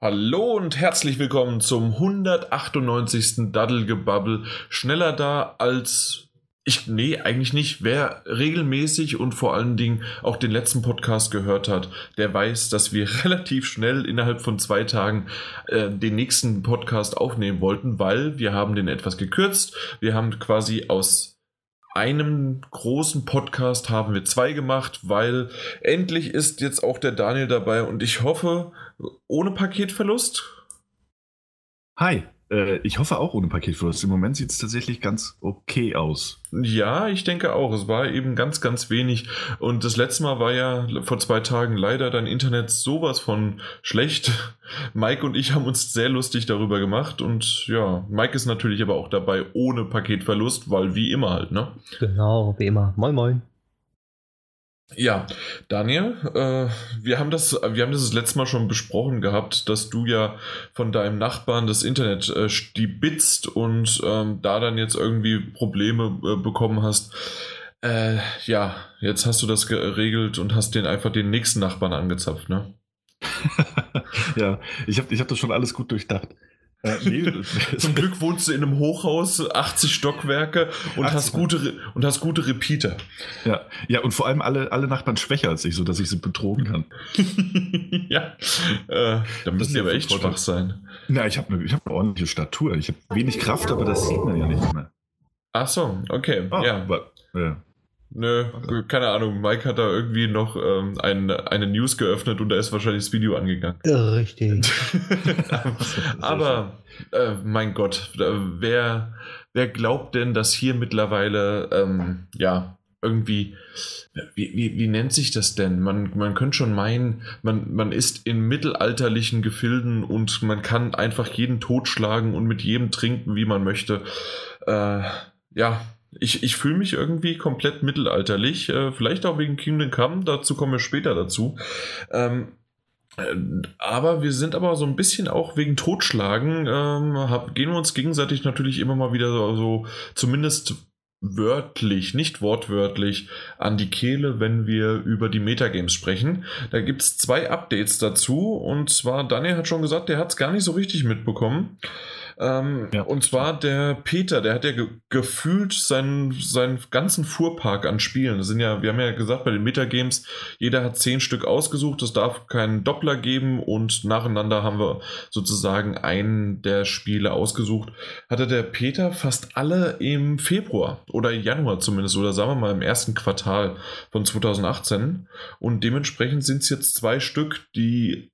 Hallo und herzlich willkommen zum 198. Daddelgebabbel. Schneller da als ich, nee, eigentlich nicht. Wer regelmäßig und vor allen Dingen auch den letzten Podcast gehört hat, der weiß, dass wir relativ schnell innerhalb von zwei Tagen äh, den nächsten Podcast aufnehmen wollten, weil wir haben den etwas gekürzt. Wir haben quasi aus einem großen Podcast haben wir zwei gemacht, weil endlich ist jetzt auch der Daniel dabei und ich hoffe, ohne Paketverlust. Hi, äh, ich hoffe auch ohne Paketverlust. Im Moment sieht es tatsächlich ganz okay aus. Ja, ich denke auch. Es war eben ganz, ganz wenig. Und das letzte Mal war ja vor zwei Tagen leider dein Internet sowas von schlecht. Mike und ich haben uns sehr lustig darüber gemacht. Und ja, Mike ist natürlich aber auch dabei ohne Paketverlust, weil wie immer halt, ne? Genau, wie immer. Moin, moin. Ja, Daniel, äh, wir haben das, wir haben das, das letzte Mal schon besprochen gehabt, dass du ja von deinem Nachbarn das Internet äh, stibitzt und ähm, da dann jetzt irgendwie Probleme äh, bekommen hast. Äh, ja, jetzt hast du das geregelt und hast den einfach den nächsten Nachbarn angezapft, ne? ja, ich habe ich hab das schon alles gut durchdacht. Äh, nee, Zum Glück wohnst du in einem Hochhaus, 80 Stockwerke und 80 hast gute und hast gute Repeater. Ja, ja, und vor allem alle, alle Nachbarn schwächer als ich, so dass ich sie betrogen kann. ja, äh, da müssen die aber echt schwach sein. Na, ich habe eine hab ne ordentliche Statur. Ich habe wenig Kraft, aber das sieht man ja nicht mehr. Ach so, okay, ah, ja. Aber, ja. Nö, keine Ahnung. Mike hat da irgendwie noch ähm, ein, eine News geöffnet und da ist wahrscheinlich das Video angegangen. Richtig. Aber, äh, mein Gott, wer, wer glaubt denn, dass hier mittlerweile, ähm, ja, irgendwie, wie, wie, wie nennt sich das denn? Man, man könnte schon meinen, man, man ist in mittelalterlichen Gefilden und man kann einfach jeden totschlagen und mit jedem trinken, wie man möchte. Äh, ja, ich, ich fühle mich irgendwie komplett mittelalterlich, äh, vielleicht auch wegen Kingdom Come, dazu kommen wir später dazu. Ähm, äh, aber wir sind aber so ein bisschen auch wegen Totschlagen, ähm, hab, gehen wir uns gegenseitig natürlich immer mal wieder so, so zumindest wörtlich, nicht wortwörtlich, an die Kehle, wenn wir über die Metagames sprechen. Da gibt es zwei Updates dazu und zwar, Daniel hat schon gesagt, der hat es gar nicht so richtig mitbekommen. Ähm, ja. Und zwar der Peter, der hat ja ge gefühlt seinen, seinen ganzen Fuhrpark an Spielen. Das sind ja, wir haben ja gesagt, bei den Metagames, jeder hat zehn Stück ausgesucht, es darf keinen Doppler geben und nacheinander haben wir sozusagen einen der Spiele ausgesucht. Hatte der Peter fast alle im Februar oder Januar zumindest, oder sagen wir mal im ersten Quartal von 2018. Und dementsprechend sind es jetzt zwei Stück, die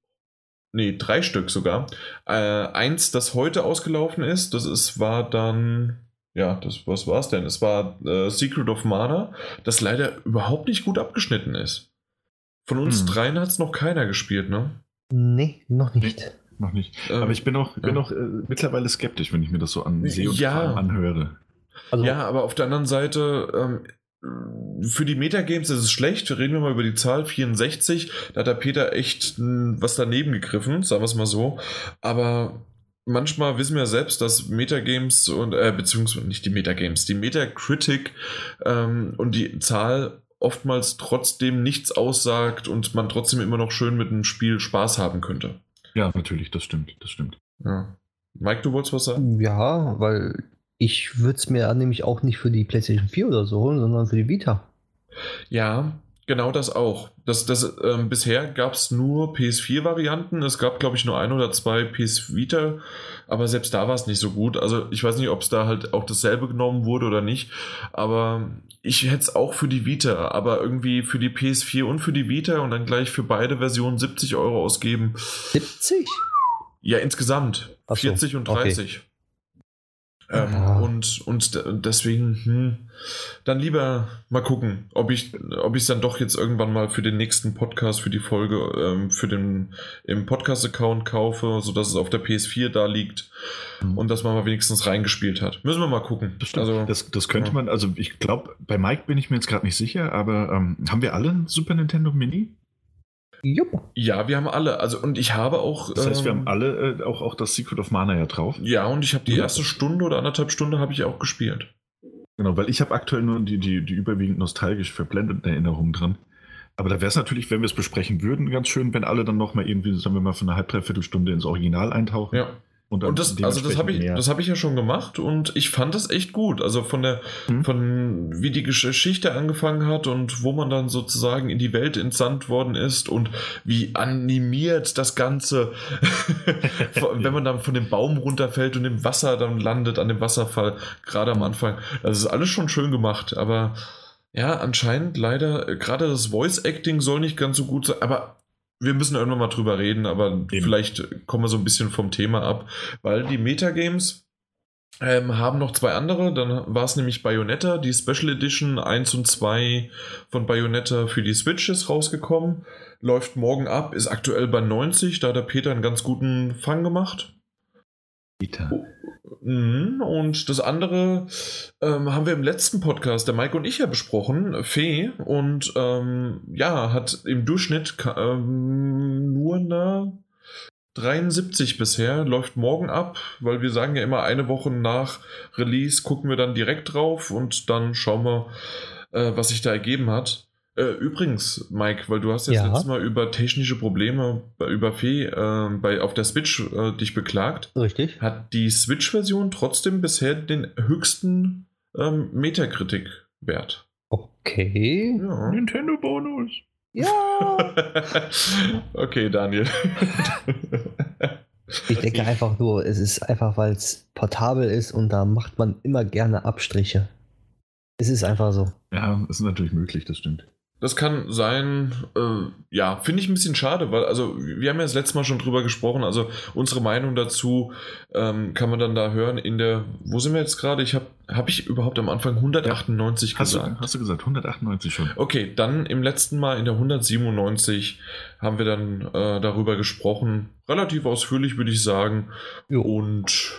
nee, drei Stück sogar. Äh, eins, das heute ausgelaufen ist, das ist, war dann, ja, das, was war es denn? Es war äh, Secret of Mana, das leider überhaupt nicht gut abgeschnitten ist. Von uns hm. dreien hat es noch keiner gespielt, ne? Nee, noch nicht. Nee, noch nicht. Ähm, aber ich bin auch, bin ja. auch äh, mittlerweile skeptisch, wenn ich mir das so ansehe und ja. anhöre. Also, ja, aber auf der anderen Seite, ähm, für die Metagames ist es schlecht. Reden wir mal über die Zahl 64. Da hat der Peter echt was daneben gegriffen, sagen wir es mal so. Aber manchmal wissen wir selbst, dass Metagames und, äh, beziehungsweise nicht die Metagames, die Metacritic ähm, und die Zahl oftmals trotzdem nichts aussagt und man trotzdem immer noch schön mit dem Spiel Spaß haben könnte. Ja, natürlich, das stimmt, das stimmt. Ja. Mike, du wolltest was sagen? Ja, weil ich würde es mir nämlich auch nicht für die PlayStation 4 oder so holen, sondern für die Vita. Ja, genau das auch. Das, das, ähm, bisher gab es nur PS4-Varianten. Es gab, glaube ich, nur ein oder zwei PS Vita, aber selbst da war es nicht so gut. Also ich weiß nicht, ob es da halt auch dasselbe genommen wurde oder nicht. Aber ich hätte es auch für die Vita, aber irgendwie für die PS4 und für die Vita und dann gleich für beide Versionen 70 Euro ausgeben. 70? Ja, insgesamt. So, 40 und 30. Okay. Ähm, ja. und, und deswegen, hm, dann lieber mal gucken, ob ich ob es dann doch jetzt irgendwann mal für den nächsten Podcast, für die Folge, ähm, für den im Podcast-Account kaufe, sodass es auf der PS4 da liegt mhm. und dass man mal wenigstens reingespielt hat. Müssen wir mal gucken. Das, also, das, das könnte ja. man, also ich glaube, bei Mike bin ich mir jetzt gerade nicht sicher, aber ähm, haben wir alle ein Super Nintendo Mini? Jupp. Ja, wir haben alle. Also und ich habe auch. Das heißt, ähm, wir haben alle äh, auch, auch das Secret of Mana ja drauf. Ja, und ich habe die erste Stunde oder anderthalb Stunde habe ich auch gespielt. Genau, weil ich habe aktuell nur die, die, die überwiegend nostalgisch verblendeten Erinnerungen dran. Aber da wäre es natürlich, wenn wir es besprechen würden, ganz schön, wenn alle dann nochmal irgendwie, sagen wir mal, für eine halb, dreiviertel Stunde ins Original eintauchen. Ja. Und, das, also das habe ich, das habe ich ja schon gemacht und ich fand das echt gut. Also von der, hm? von wie die Geschichte angefangen hat und wo man dann sozusagen in die Welt entsandt worden ist und wie animiert das Ganze, wenn man dann von dem Baum runterfällt und im Wasser dann landet an dem Wasserfall, gerade am Anfang. Das ist alles schon schön gemacht, aber ja, anscheinend leider, gerade das Voice Acting soll nicht ganz so gut sein, aber wir müssen irgendwann mal drüber reden, aber Eben. vielleicht kommen wir so ein bisschen vom Thema ab, weil die Metagames ähm, haben noch zwei andere. Dann war es nämlich Bayonetta, die Special Edition 1 und 2 von Bayonetta für die Switch ist rausgekommen. Läuft morgen ab, ist aktuell bei 90, da hat der Peter einen ganz guten Fang gemacht. Oh, Mhm, und das andere ähm, haben wir im letzten Podcast, der Mike und ich ja besprochen, Fee, und ähm, ja, hat im Durchschnitt ähm, nur eine 73 bisher, läuft morgen ab, weil wir sagen ja immer eine Woche nach Release gucken wir dann direkt drauf und dann schauen wir, äh, was sich da ergeben hat. Äh, übrigens, Mike, weil du hast jetzt ja. letztes Mal über technische Probleme über Fee äh, bei, auf der Switch äh, dich beklagt. Richtig. Hat die Switch-Version trotzdem bisher den höchsten ähm, Metakritik-Wert. Okay. Ja. Nintendo-Bonus. Ja. okay, Daniel. Ich denke einfach nur, es ist einfach, weil es portabel ist und da macht man immer gerne Abstriche. Es ist einfach so. Ja, ist natürlich möglich, das stimmt. Das kann sein, äh, ja, finde ich ein bisschen schade, weil, also, wir haben ja das letzte Mal schon drüber gesprochen, also unsere Meinung dazu ähm, kann man dann da hören in der, wo sind wir jetzt gerade? Ich habe, habe ich überhaupt am Anfang 198 ja, hast gesagt? Du, hast du gesagt, 198 schon. Okay, dann im letzten Mal in der 197 haben wir dann äh, darüber gesprochen, relativ ausführlich würde ich sagen, jo. und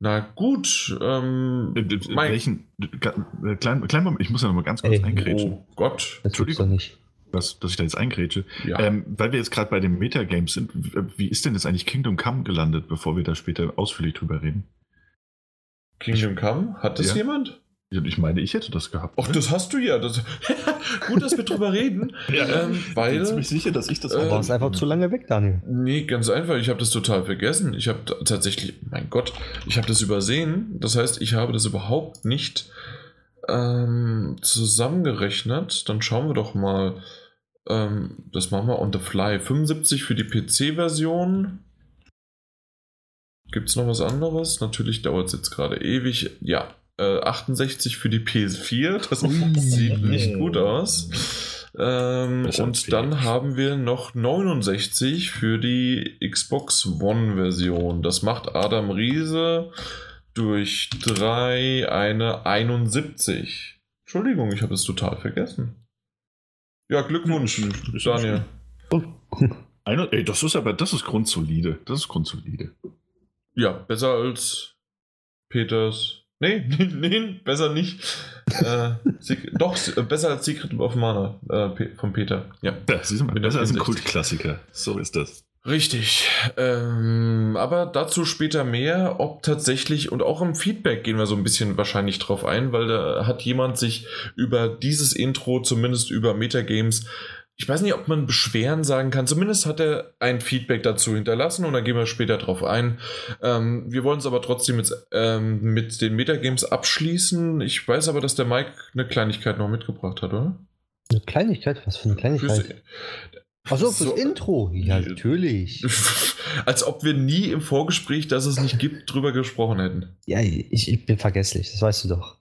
na gut. Ähm, äh, welchen? Äh, kleinen, kleinen Moment, ich muss ja noch mal ganz kurz Ey, eingrätschen. Oh Gott. Entschuldigung. nicht. Was, dass ich da jetzt eingrätsche. Ja. Ähm, weil wir jetzt gerade bei den Metagames sind, wie ist denn jetzt eigentlich Kingdom Come gelandet, bevor wir da später ausführlich drüber reden? Kingdom Come? Hat das ja. jemand? Ich meine, ich hätte das gehabt. Ach, das hast du ja. Das, gut, dass wir drüber reden. ja, ähm, weil, ich bin ziemlich sicher, dass ich das äh, war. einfach zu lange weg, Daniel. Nee, ganz einfach. Ich habe das total vergessen. Ich habe tatsächlich, mein Gott, ich habe das übersehen. Das heißt, ich habe das überhaupt nicht ähm, zusammengerechnet. Dann schauen wir doch mal. Ähm, das machen wir on the fly. 75 für die PC-Version. Gibt es noch was anderes? Natürlich dauert es jetzt gerade ewig. Ja, 68 äh, für die PS4. Das sieht nicht gut aus. Ähm, und dann haben wir noch 69 für die Xbox One-Version. Das macht Adam Riese durch 3 eine 71. Entschuldigung, ich habe es total vergessen. Ja, Glückwunsch, Daniel. Eine, ey, das ist aber, das ist grundsolide. Das ist grundsolide. Ja, besser als Peters Nee, nee, besser nicht. äh, doch, besser als Secret of Mana äh, von Peter. Ja, du mal, besser als ein Kultklassiker. So ist das. Richtig. Ähm, aber dazu später mehr, ob tatsächlich und auch im Feedback gehen wir so ein bisschen wahrscheinlich drauf ein, weil da hat jemand sich über dieses Intro, zumindest über Metagames, ich weiß nicht, ob man Beschweren sagen kann. Zumindest hat er ein Feedback dazu hinterlassen und da gehen wir später drauf ein. Ähm, wir wollen es aber trotzdem jetzt ähm, mit den Metagames abschließen. Ich weiß aber, dass der Mike eine Kleinigkeit noch mitgebracht hat, oder? Eine Kleinigkeit? Was für eine Kleinigkeit? Achso, fürs so, Intro. Ja, natürlich. Als ob wir nie im Vorgespräch, dass es nicht gibt, drüber gesprochen hätten. Ja, ich, ich bin vergesslich, das weißt du doch.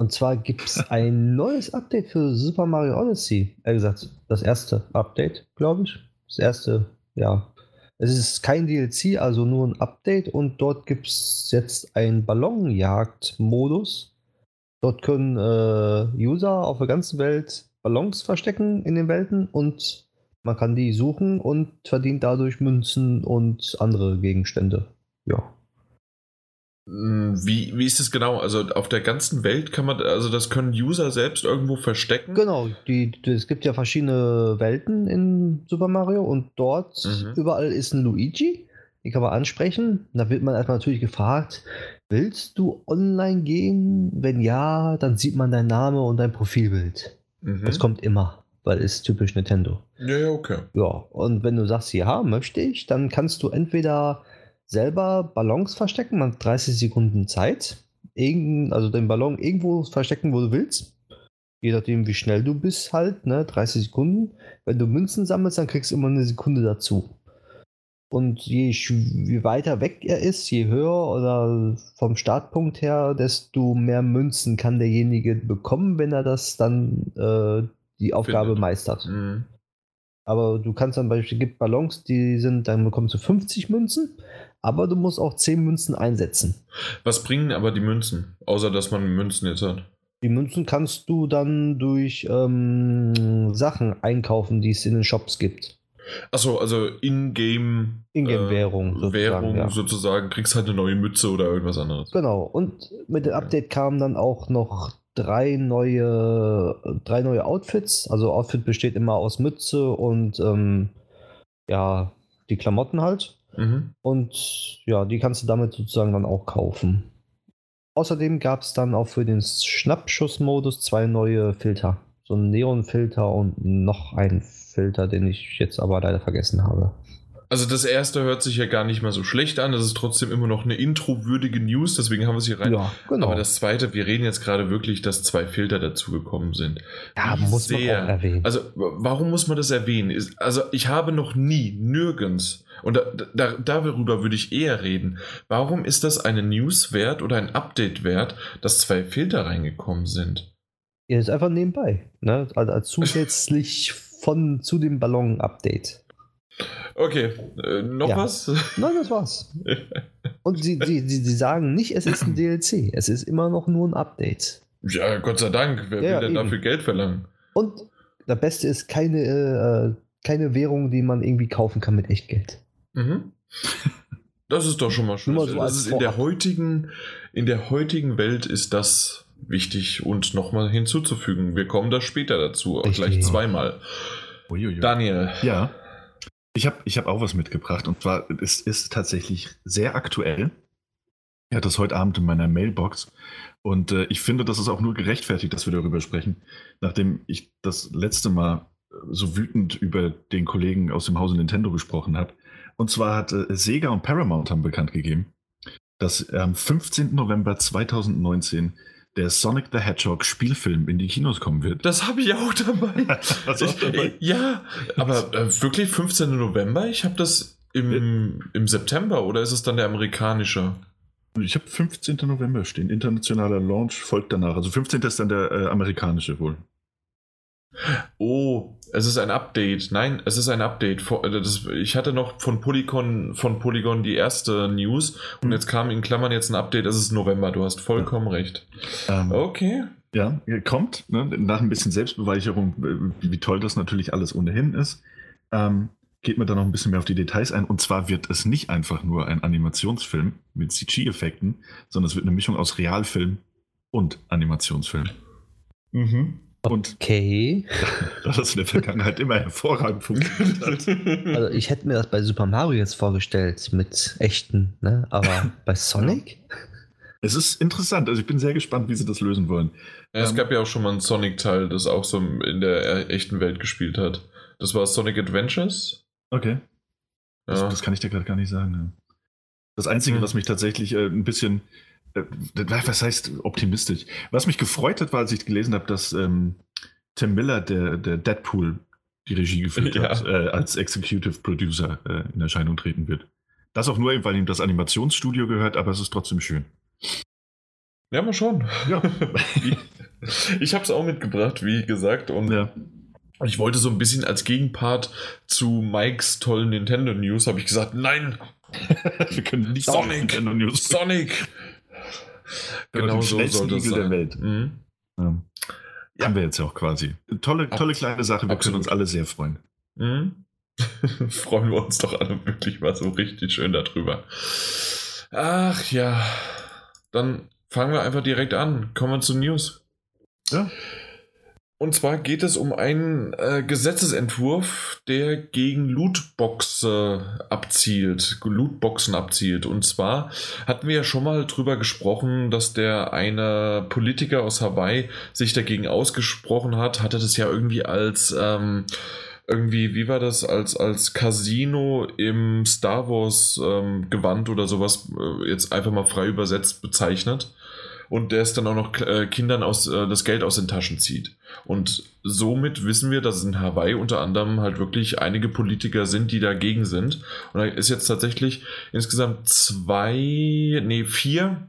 Und zwar gibt es ein neues Update für Super Mario Odyssey. Er gesagt, das erste Update, glaube ich. Das erste, ja. Es ist kein DLC, also nur ein Update. Und dort gibt es jetzt einen Ballonjagd-Modus. Dort können äh, User auf der ganzen Welt Ballons verstecken in den Welten und man kann die suchen und verdient dadurch Münzen und andere Gegenstände. Ja. Hm, wie, wie ist es genau? Also auf der ganzen Welt kann man, also das können User selbst irgendwo verstecken? Genau, die, die es gibt ja verschiedene Welten in Super Mario und dort mhm. überall ist ein Luigi. Die kann man ansprechen. Da wird man erstmal natürlich gefragt, willst du online gehen? Wenn ja, dann sieht man dein Name und dein Profilbild. Mhm. Das kommt immer. weil ist typisch Nintendo. Ja, ja, okay. Ja, und wenn du sagst, ja, möchte ich, dann kannst du entweder selber Ballons verstecken, man hat 30 Sekunden Zeit, irgend, also den Ballon irgendwo verstecken, wo du willst. Je nachdem, wie schnell du bist, halt, ne, 30 Sekunden. Wenn du Münzen sammelst, dann kriegst du immer eine Sekunde dazu. Und je, je weiter weg er ist, je höher oder vom Startpunkt her, desto mehr Münzen kann derjenige bekommen, wenn er das dann äh, die Aufgabe Findet. meistert. Mhm. Aber du kannst dann beispielsweise, gibt Ballons, die sind, dann bekommst du 50 Münzen, aber du musst auch 10 Münzen einsetzen. Was bringen aber die Münzen? Außer, dass man Münzen jetzt hat. Die Münzen kannst du dann durch ähm, Sachen einkaufen, die es in den Shops gibt. Achso, also in-game Ingame-Währung äh, sozusagen, Währung ja. sozusagen, kriegst halt eine neue Mütze oder irgendwas anderes. Genau. Und mit dem Update kamen dann auch noch drei neue, drei neue Outfits. Also Outfit besteht immer aus Mütze und ähm, ja, die Klamotten halt. Mhm. Und ja, die kannst du damit sozusagen dann auch kaufen. Außerdem gab es dann auch für den Schnappschussmodus zwei neue Filter. So ein Neonfilter und noch ein Filter, den ich jetzt aber leider vergessen habe. Also das erste hört sich ja gar nicht mal so schlecht an. Das ist trotzdem immer noch eine introwürdige News, deswegen haben wir es hier rein. Ja, genau. Aber das zweite, wir reden jetzt gerade wirklich, dass zwei Filter dazugekommen sind. ja, Wie muss man auch sehr- erwähnen. Also, warum muss man das erwähnen? Also, ich habe noch nie, nirgends, und da, da, darüber würde ich eher reden, warum ist das eine News wert oder ein Update wert, dass zwei Filter reingekommen sind? Ja, ist einfach nebenbei. Ne? Also als zusätzlich von zu dem Ballon-Update. Okay, äh, noch Ja. was? Nein, das war's. Und sie, sie, sie, sie sagen nicht, es ist ein DLC. Es ist immer noch nur ein Update. Ja, Gott sei Dank. Wer Ja, will denn eben. dafür Geld verlangen? Und das Beste ist keine, äh, keine Währung, die man irgendwie kaufen kann mit Echtgeld. Mhm. Das ist doch schon mal schön. So das ist in der heutigen, in der heutigen Welt ist das wichtig und nochmal hinzuzufügen. Wir kommen da später dazu, Richtig. gleich zweimal. Uiuiui. Daniel. Ja. Ich habe ich hab auch was mitgebracht und zwar es ist tatsächlich sehr aktuell. Ich hatte das heute Abend in meiner Mailbox und äh, ich finde, das ist auch nur gerechtfertigt, dass wir darüber sprechen, nachdem ich das letzte Mal äh, so wütend über den Kollegen aus dem Hause Nintendo gesprochen habe. Und zwar hat äh, Sega und Paramount haben bekannt gegeben, dass am 15. November 2019 der Sonic the Hedgehog Spielfilm in die Kinos kommen wird. Das habe ich auch dabei. Du auch dabei? ja, aber äh, wirklich 15. November? Ich habe das im, im September oder ist es dann der amerikanische? Ich habe 15. November stehen. Internationaler Launch folgt danach. Also 15. ist dann der äh, amerikanische wohl. Oh, es ist ein Update. Nein, es ist ein Update. Äh, ich hatte noch von Polygon, von Polygon die erste News und Mhm. jetzt kam in Klammern jetzt ein Update. Es ist November. Du hast vollkommen recht. Ähm, Okay. Ja, kommt. Ne, nach ein bisschen Selbstbeweicherung, äh, wie, wie toll das natürlich alles ohnehin ist, ähm, geht man da noch ein bisschen mehr auf die Details ein. Und zwar wird es nicht einfach nur ein Animationsfilm mit CG-Effekten, sondern es wird eine Mischung aus Realfilm und Animationsfilm. Mhm. Und Okay. das in der Vergangenheit immer hervorragend funktioniert hat. Also ich hätte mir das bei Super Mario jetzt vorgestellt mit echten, ne? Aber bei Sonic? Es ist interessant. Also ich bin sehr gespannt, wie sie das lösen wollen. Ja, es Ähm, gab ja auch schon mal einen Sonic-Teil, das auch so in der äh, echten Welt gespielt hat. Das war Sonic Adventures. Okay. Das, Ja. das kann ich dir gerade gar nicht sagen. Das Einzige, Hm. was mich tatsächlich äh, ein bisschen, was heißt optimistisch? Was mich gefreut hat, war, als ich gelesen habe, dass ähm, Tim Miller, der, der Deadpool, die Regie geführt Ja. hat, äh, als Executive Producer äh, in Erscheinung treten wird. Das auch nur, eben, weil ihm das Animationsstudio gehört, aber es ist trotzdem schön. Ja, mal schauen. Ja. ich habe es auch mitgebracht, wie gesagt, und ja. ich wollte so ein bisschen als Gegenpart zu Mikes tollen Nintendo News, habe ich gesagt, nein, Wir können nicht Sonic! Nintendo News. Sonic! Genau, so soll das Igel der. Welt. Mhm. Ja. Ja. Haben wir jetzt ja auch quasi. Tolle, tolle Abs- kleine Sache. Wir können absolut. uns alle sehr freuen. Mhm. Freuen wir uns doch alle wirklich mal so richtig schön darüber. Ach ja, dann fangen wir einfach direkt an. Kommen wir zu News. Ja. Und zwar geht es um einen äh, Gesetzesentwurf, der gegen Lootboxen abzielt, Lootboxen abzielt. Und zwar hatten wir ja schon mal drüber gesprochen, dass der eine Politiker aus Hawaii sich dagegen ausgesprochen hat, hatte das ja irgendwie als ähm, irgendwie, wie war das, als, als Casino im Star Wars ähm, Gewand oder sowas, äh, jetzt einfach mal frei übersetzt bezeichnet und der es dann auch noch äh, Kindern aus, äh, das Geld aus den Taschen zieht. Und somit wissen wir, dass es in Hawaii unter anderem halt wirklich einige Politiker sind, die dagegen sind. Und da ist jetzt tatsächlich insgesamt zwei, nee, vier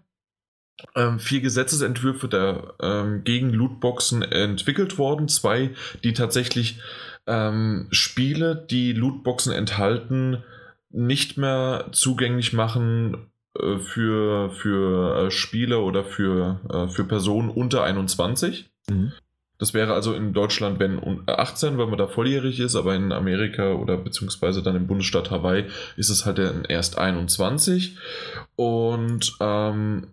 ähm, vier Gesetzesentwürfe der, ähm, gegen Lootboxen entwickelt worden. Zwei, die tatsächlich ähm, Spiele, die Lootboxen enthalten, nicht mehr zugänglich machen für, für äh, Spiele oder für, äh, für Personen unter 21. Mhm. Das wäre also in Deutschland, wenn 18, weil man da volljährig ist, aber in Amerika oder beziehungsweise dann im Bundesstaat Hawaii ist es halt erst 21. Und ähm,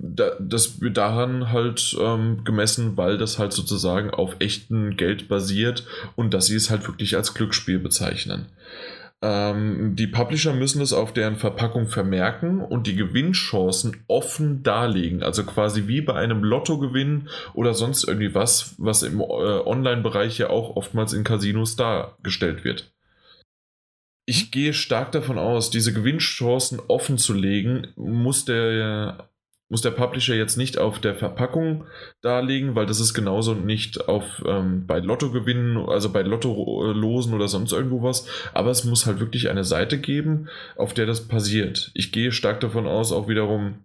das wird daran halt ähm, gemessen, weil das halt sozusagen auf echten Geld basiert und dass sie es halt wirklich als Glücksspiel bezeichnen. Ähm, die Publisher müssen es auf deren Verpackung vermerken und die Gewinnchancen offen darlegen. Also quasi wie bei einem Lottogewinn oder sonst irgendwie was, was im äh, Online-Bereich ja auch oftmals in Casinos dargestellt wird. Ich gehe stark davon aus, diese Gewinnchancen offen zu legen, muss der muss der Publisher jetzt nicht auf der Verpackung darlegen, weil das ist genauso nicht auf ähm, bei Lottogewinnen, also bei Lottolosen oder sonst irgendwo was. Aber es muss halt wirklich eine Seite geben, auf der das passiert. Ich gehe stark davon aus, auch wiederum,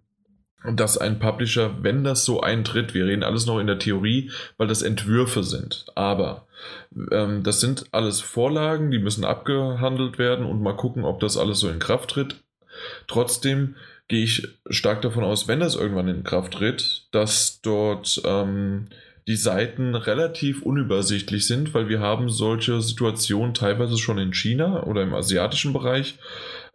dass ein Publisher, wenn das so eintritt, wir reden alles noch in der Theorie, weil das Entwürfe sind, aber ähm, das sind alles Vorlagen, die müssen abgehandelt werden und mal gucken, ob das alles so in Kraft tritt. Trotzdem gehe ich stark davon aus, wenn das irgendwann in Kraft tritt, dass dort ähm, die Seiten relativ unübersichtlich sind, weil wir haben solche Situationen teilweise schon in China oder im asiatischen Bereich.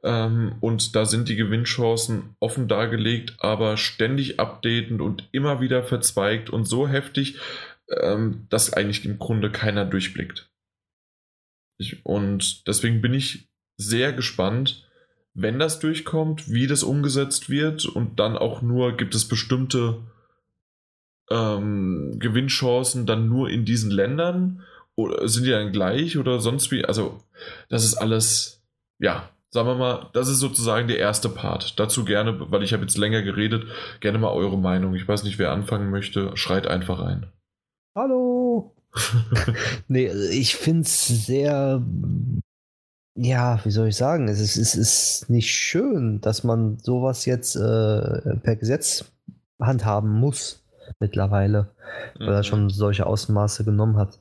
Ähm, und da sind die Gewinnchancen offen dargelegt, aber ständig updatend und immer wieder verzweigt und so heftig, ähm, dass eigentlich im Grunde keiner durchblickt. Ich, und deswegen bin ich sehr gespannt, wenn das durchkommt, wie das umgesetzt wird und dann auch nur gibt es bestimmte ähm, Gewinnchancen dann nur in diesen Ländern oder sind die dann gleich oder sonst wie? Also das ist alles, ja, sagen wir mal, das ist sozusagen der erste Part. Dazu gerne, weil ich habe jetzt länger geredet, gerne mal eure Meinung. Ich weiß nicht, wer anfangen möchte, schreit einfach ein. Hallo! nee, ich finde es sehr ja, wie soll ich sagen? Es ist, es ist nicht schön, dass man sowas jetzt äh, per Gesetz handhaben muss mittlerweile, weil mhm. er schon solche Ausmaße genommen hat.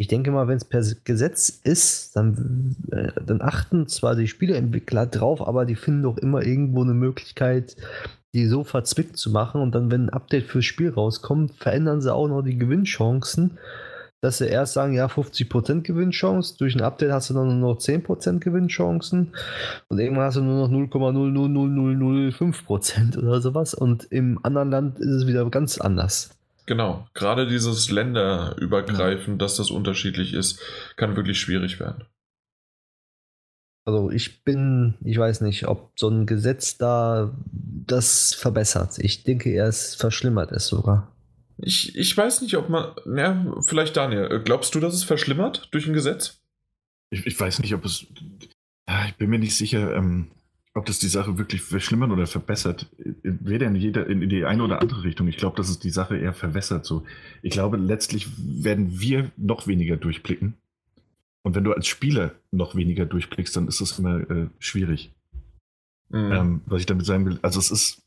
Ich denke mal, wenn es per Gesetz ist, dann, äh, dann achten zwar die Spieleentwickler drauf, aber die finden doch immer irgendwo eine Möglichkeit, die so verzwickt zu machen. Und dann, wenn ein Update fürs Spiel rauskommt, verändern sie auch noch die Gewinnchancen dass sie erst sagen, ja, 50% Gewinnchance, durch ein Update hast du dann nur noch 10% Gewinnchancen und irgendwann hast du nur noch 0,00005% oder sowas und im anderen Land ist es wieder ganz anders. Genau, gerade dieses Länderübergreifend, dass das unterschiedlich ist, kann wirklich schwierig werden. Also ich bin, ich weiß nicht, ob so ein Gesetz da das verbessert. Ich denke, er es verschlimmert es sogar. Ich, ich weiß nicht, ob man. Ja, vielleicht Daniel. Glaubst du, dass es verschlimmert durch ein Gesetz? Ich, ich weiß nicht, ob es. Ich bin mir nicht sicher, ähm, ob das die Sache wirklich verschlimmert oder verbessert. Weder in, jeder, in die eine oder andere Richtung. Ich glaube, dass es die Sache eher verwässert. So. Ich glaube, letztlich werden wir noch weniger durchblicken. Und wenn du als Spieler noch weniger durchblickst, dann ist das immer äh, schwierig. Mhm. Ähm, was ich damit sagen will, also es ist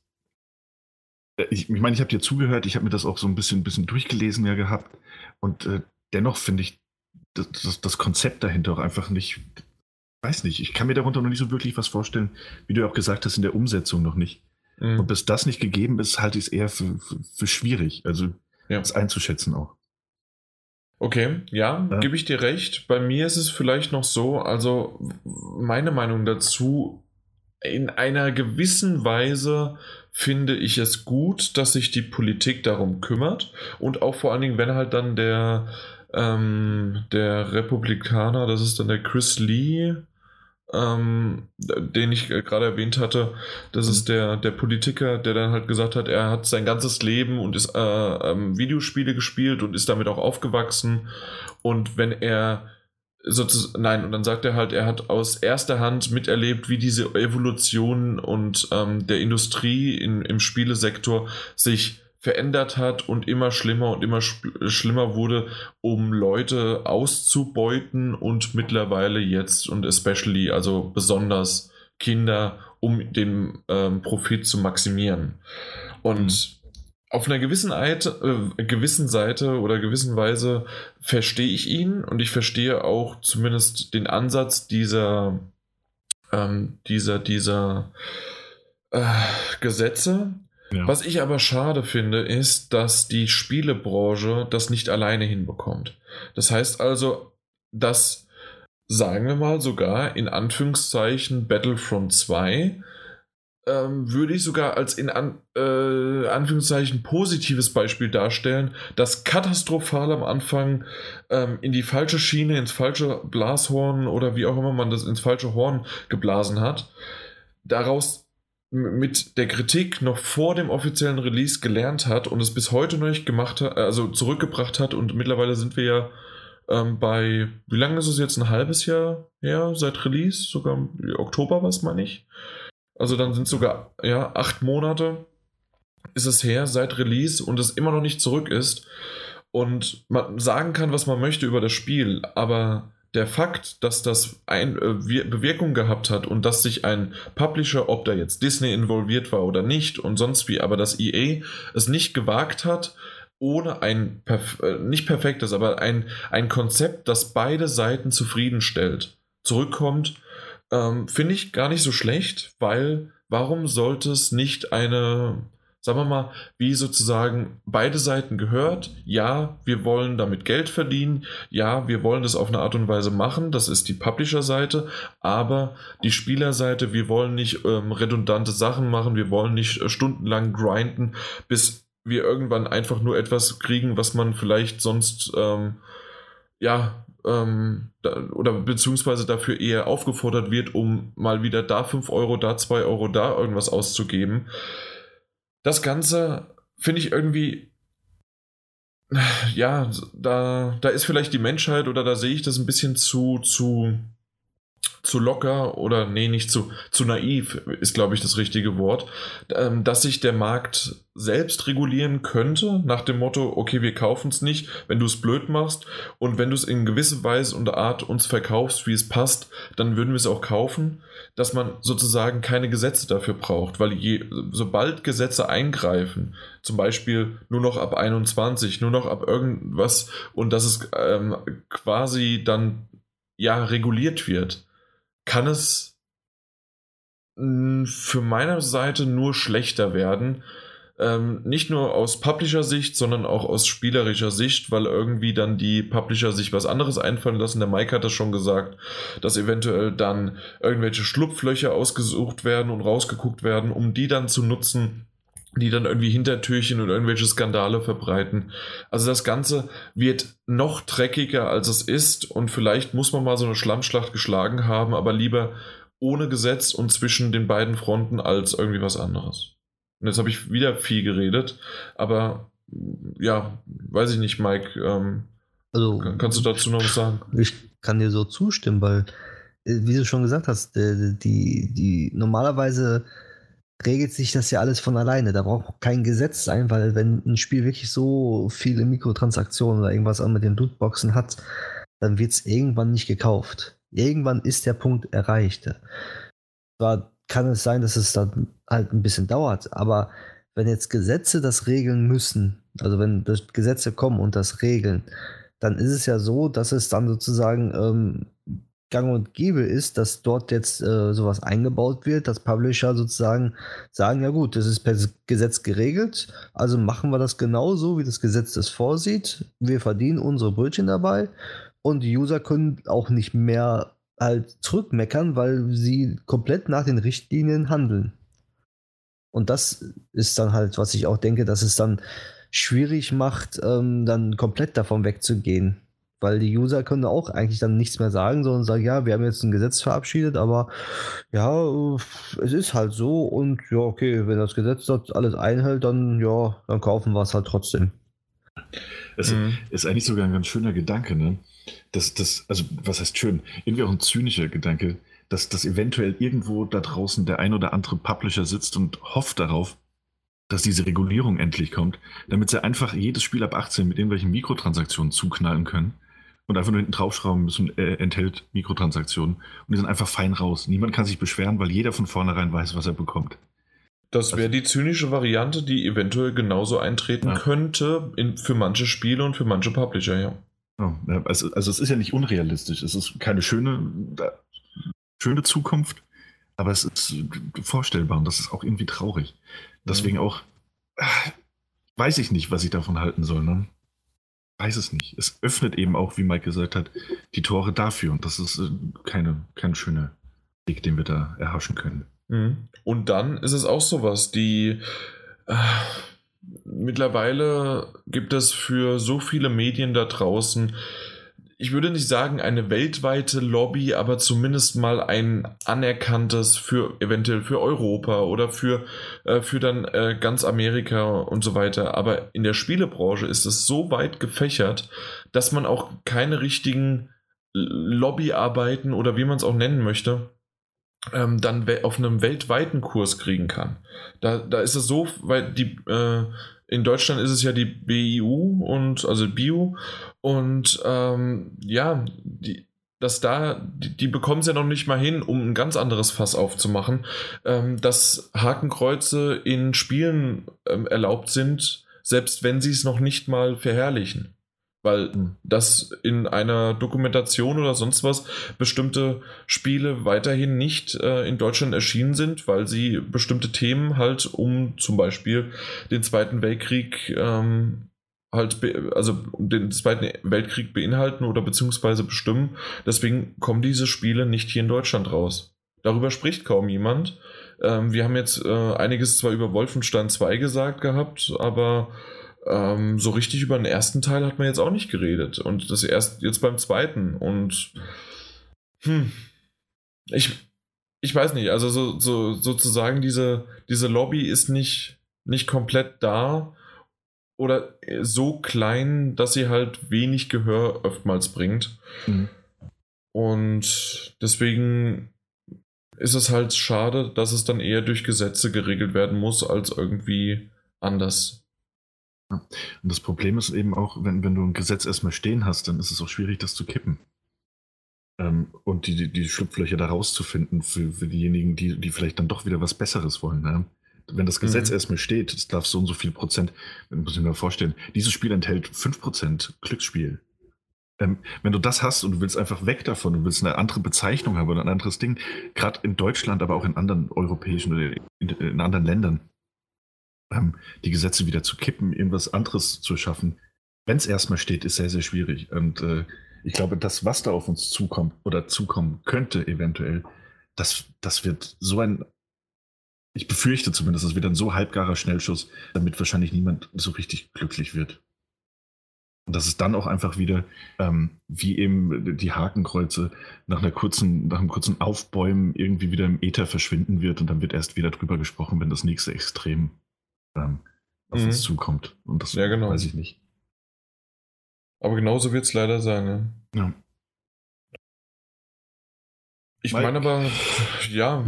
äh, ich, ich meine, ich habe dir zugehört, ich habe mir das auch so ein bisschen, bisschen durchgelesen ja gehabt. Und äh, dennoch finde ich das, das, das, Konzept dahinter auch einfach nicht, weiß nicht, ich kann mir darunter noch nicht so wirklich was vorstellen, wie du auch gesagt hast, in der Umsetzung noch nicht. Mhm. Und bis das nicht gegeben ist, halte ich es eher für, für, für, schwierig, also ja. das einzuschätzen auch. Okay, ja, ja. gebe ich dir recht. Bei mir ist es vielleicht noch so, also meine Meinung dazu in einer gewissen Weise finde ich es gut, dass sich die Politik darum kümmert und auch vor allen Dingen, wenn halt dann der, ähm, der Republikaner, das ist dann der Chris Lee, ähm, den ich gerade erwähnt hatte, das ist der, der Politiker, der dann halt gesagt hat, er hat sein ganzes Leben und ist äh, ähm, Videospiele gespielt und ist damit auch aufgewachsen. Und wenn er sozusagen, nein, und dann sagt er halt, er hat aus erster Hand miterlebt, wie diese Evolution und ähm, der Industrie in, im Spielesektor sich verändert hat und immer schlimmer und immer schlimmer wurde, um Leute auszubeuten und mittlerweile jetzt und especially, also besonders Kinder, um den ähm, Profit zu maximieren. Und mhm auf einer gewissen, Seite, äh, gewissen Seite oder gewissen Weise verstehe ich ihn und ich verstehe auch zumindest den Ansatz dieser, ähm, dieser, dieser äh, Gesetze. Ja. Was ich aber schade finde, ist, dass die Spielebranche das nicht alleine hinbekommt. Das heißt also, dass, sagen wir mal, sogar in Anführungszeichen Battlefront 2 ähm, würde ich sogar als in an, äh, Anführungszeichen positives Beispiel darstellen, das katastrophal am Anfang ähm, in die falsche Schiene, ins falsche Blashorn oder wie auch immer man das ins falsche Horn geblasen hat, daraus mit der Kritik noch vor dem offiziellen Release gelernt hat und es bis heute noch nicht gemacht hat, also zurückgebracht hat und mittlerweile sind wir ja ähm, bei, wie lange ist es jetzt, ein halbes Jahr her seit Release, sogar Oktober was meine ich. Also dann sind sogar ja, acht Monate ist es her seit Release und es immer noch nicht zurück ist. Und man sagen kann, was man möchte über das Spiel, aber der Fakt, dass das ein, äh, Bewirkung gehabt hat und dass sich ein Publisher, ob da jetzt Disney involviert war oder nicht und sonst wie, aber dass EA es nicht gewagt hat, ohne ein perf äh, nicht perfektes, aber ein, ein Konzept, das beide Seiten zufriedenstellt, zurückkommt ähm, Finde ich gar nicht so schlecht, weil warum sollte es nicht eine, sagen wir mal, wie sozusagen beide Seiten gehört, ja, wir wollen damit Geld verdienen, ja, wir wollen das auf eine Art und Weise machen, das ist die Publisher-Seite, aber die Spielerseite, wir wollen nicht ähm, redundante Sachen machen, wir wollen nicht äh, stundenlang grinden, bis wir irgendwann einfach nur etwas kriegen, was man vielleicht sonst ähm, ja ähm, da, oder beziehungsweise dafür eher aufgefordert wird, um mal wieder da 5 Euro, da 2 Euro, da irgendwas auszugeben. Das Ganze finde ich irgendwie, ja, da, da ist vielleicht die Menschheit oder da sehe ich das ein bisschen zu, zu, zu locker oder nee, nicht zu, zu naiv ist, glaube ich, das richtige Wort, ähm, dass sich der Markt selbst regulieren könnte, nach dem Motto, okay, wir kaufen es nicht, wenn du es blöd machst. Und wenn du es in gewisser Weise und Art uns verkaufst, wie es passt, dann würden wir es auch kaufen, dass man sozusagen keine Gesetze dafür braucht, weil je, sobald Gesetze eingreifen, zum Beispiel nur noch ab 21, nur noch ab irgendwas und dass es ähm, quasi dann ja reguliert wird, kann es hm, für meine Seite nur schlechter werden. Ähm, nicht nur aus Publisher-Sicht, sondern auch aus spielerischer Sicht, weil irgendwie dann die Publisher sich was anderes einfallen lassen. Der Mike hat das schon gesagt, dass eventuell dann irgendwelche Schlupflöcher ausgesucht werden und rausgeguckt werden, um die dann zu nutzen, die dann irgendwie Hintertürchen und irgendwelche Skandale verbreiten. Also das Ganze wird noch dreckiger, als es ist und vielleicht muss man mal so eine Schlammschlacht geschlagen haben, aber lieber ohne Gesetz und zwischen den beiden Fronten als irgendwie was anderes. Und jetzt habe ich wieder viel geredet, aber ja, weiß ich nicht, Mike. Ähm, also, kannst du dazu noch was sagen? Ich kann dir so zustimmen, weil, äh, wie du schon gesagt hast, die, die, die normalerweise regelt sich das ja alles von alleine. Da braucht kein Gesetz sein, weil wenn ein Spiel wirklich so viele Mikrotransaktionen oder irgendwas mit den Lootboxen hat, dann wird es irgendwann nicht gekauft. Irgendwann ist der Punkt erreicht. Zwar kann es sein, dass es dann halt ein bisschen dauert, aber wenn jetzt Gesetze das regeln müssen, also wenn Gesetze kommen und das regeln, dann ist es ja so, dass es dann sozusagen ähm, gang und gäbe ist, dass dort jetzt äh, sowas eingebaut wird, dass Publisher sozusagen sagen, ja gut, das ist per Gesetz geregelt, also machen wir das genauso, wie das Gesetz das vorsieht. Wir verdienen unsere Brötchen dabei und die User können auch nicht mehr halt zurückmeckern, weil sie komplett nach den Richtlinien handeln. Und das ist dann halt, was ich auch denke, dass es dann schwierig macht, ähm, dann komplett davon wegzugehen. Weil die User können auch eigentlich dann nichts mehr sagen, sondern sagen, ja, wir haben jetzt ein Gesetz verabschiedet, aber ja, es ist halt so und ja, okay, wenn das Gesetz dort alles einhält, dann ja, dann kaufen wir es halt trotzdem. Es mhm. ist eigentlich sogar ein ganz schöner Gedanke, ne? Das, das, also was heißt schön? Irgendwie auch ein zynischer Gedanke, dass, dass eventuell irgendwo da draußen der ein oder andere Publisher sitzt und hofft darauf, dass diese Regulierung endlich kommt, damit sie einfach jedes Spiel ab 18 mit irgendwelchen Mikrotransaktionen zuknallen können und einfach nur hinten draufschrauben müssen, äh, enthält Mikrotransaktionen und die sind einfach fein raus. Niemand kann sich beschweren, weil jeder von vornherein weiß, was er bekommt. Das wäre also, die zynische Variante, die eventuell genauso eintreten ja. könnte in, für manche Spiele und für manche Publisher, ja. ja also, also es ist ja nicht unrealistisch. Es ist keine schöne, schöne Zukunft, aber es ist vorstellbar und das ist auch irgendwie traurig. Deswegen mhm. auch, ach, weiß ich nicht, was ich davon halten soll. Ne? Weiß es nicht. Es öffnet eben auch, wie Mike gesagt hat, die Tore dafür und das ist äh, keine, kein schöner Weg, den wir da erhaschen können. Mhm. Und dann ist es auch sowas, die äh, mittlerweile gibt es für so viele Medien da draußen, ich würde nicht sagen eine weltweite Lobby, aber zumindest mal ein anerkanntes für eventuell für Europa oder für, äh, für dann äh, ganz Amerika und so weiter. Aber in der Spielebranche ist es so weit gefächert, dass man auch keine richtigen Lobbyarbeiten oder wie man es auch nennen möchte, ähm, dann auf einem weltweiten Kurs kriegen kann. Da, da ist es so, weil die äh, in Deutschland ist es ja die BIU und also BIU und ähm, ja, die, dass da, die, die bekommen es ja noch nicht mal hin, um ein ganz anderes Fass aufzumachen, ähm, dass Hakenkreuze in Spielen ähm, erlaubt sind, selbst wenn sie es noch nicht mal verherrlichen. Weil das in einer Dokumentation oder sonst was bestimmte Spiele weiterhin nicht äh, in Deutschland erschienen sind, weil sie bestimmte Themen halt um zum Beispiel den Zweiten Weltkrieg ähm, halt, also den Zweiten Weltkrieg beinhalten oder beziehungsweise bestimmen. Deswegen kommen diese Spiele nicht hier in Deutschland raus. Darüber spricht kaum jemand. Ähm, wir haben jetzt äh, einiges zwar über Wolfenstein 2 gesagt gehabt, aber ähm, so richtig über den ersten Teil hat man jetzt auch nicht geredet. Und das erst jetzt beim zweiten. Und hm, ich, ich weiß nicht, also so, so, sozusagen diese, diese Lobby ist nicht, nicht komplett da oder so klein, dass sie halt wenig Gehör oftmals bringt. Mhm. Und deswegen ist es halt schade, dass es dann eher durch Gesetze geregelt werden muss, als irgendwie anders. Und das Problem ist eben auch, wenn, wenn du ein Gesetz erstmal stehen hast, dann ist es auch schwierig, das zu kippen. Ähm, und die, die, die Schlupflöcher da rauszufinden für, für diejenigen, die, die vielleicht dann doch wieder was Besseres wollen. Ne? Wenn das Gesetz mhm. erstmal steht, es darf so und so viel Prozent, muss ich mir vorstellen, dieses Spiel enthält 5% Glücksspiel. Ähm, wenn du das hast und du willst einfach weg davon, du willst eine andere Bezeichnung haben oder ein anderes Ding, gerade in Deutschland, aber auch in anderen europäischen oder in, in anderen Ländern, ähm, die Gesetze wieder zu kippen, irgendwas anderes zu schaffen, wenn es erstmal steht, ist sehr, sehr schwierig. Und äh, ich glaube, das, was da auf uns zukommt oder zukommen könnte, eventuell, das, das wird so ein, ich befürchte zumindest, das wird ein so halbgarer Schnellschuss, damit wahrscheinlich niemand so richtig glücklich wird. Und dass es dann auch einfach wieder, ähm, wie eben die Hakenkreuze, nach einer kurzen, nach einem kurzen Aufbäumen irgendwie wieder im Äther verschwinden wird und dann wird erst wieder drüber gesprochen, wenn das nächste Extrem ähm, auf mhm. uns zukommt. Und das ja, genau. weiß ich nicht. Aber genauso wird es leider sein. Ne? Ja. Ich meine aber, ja,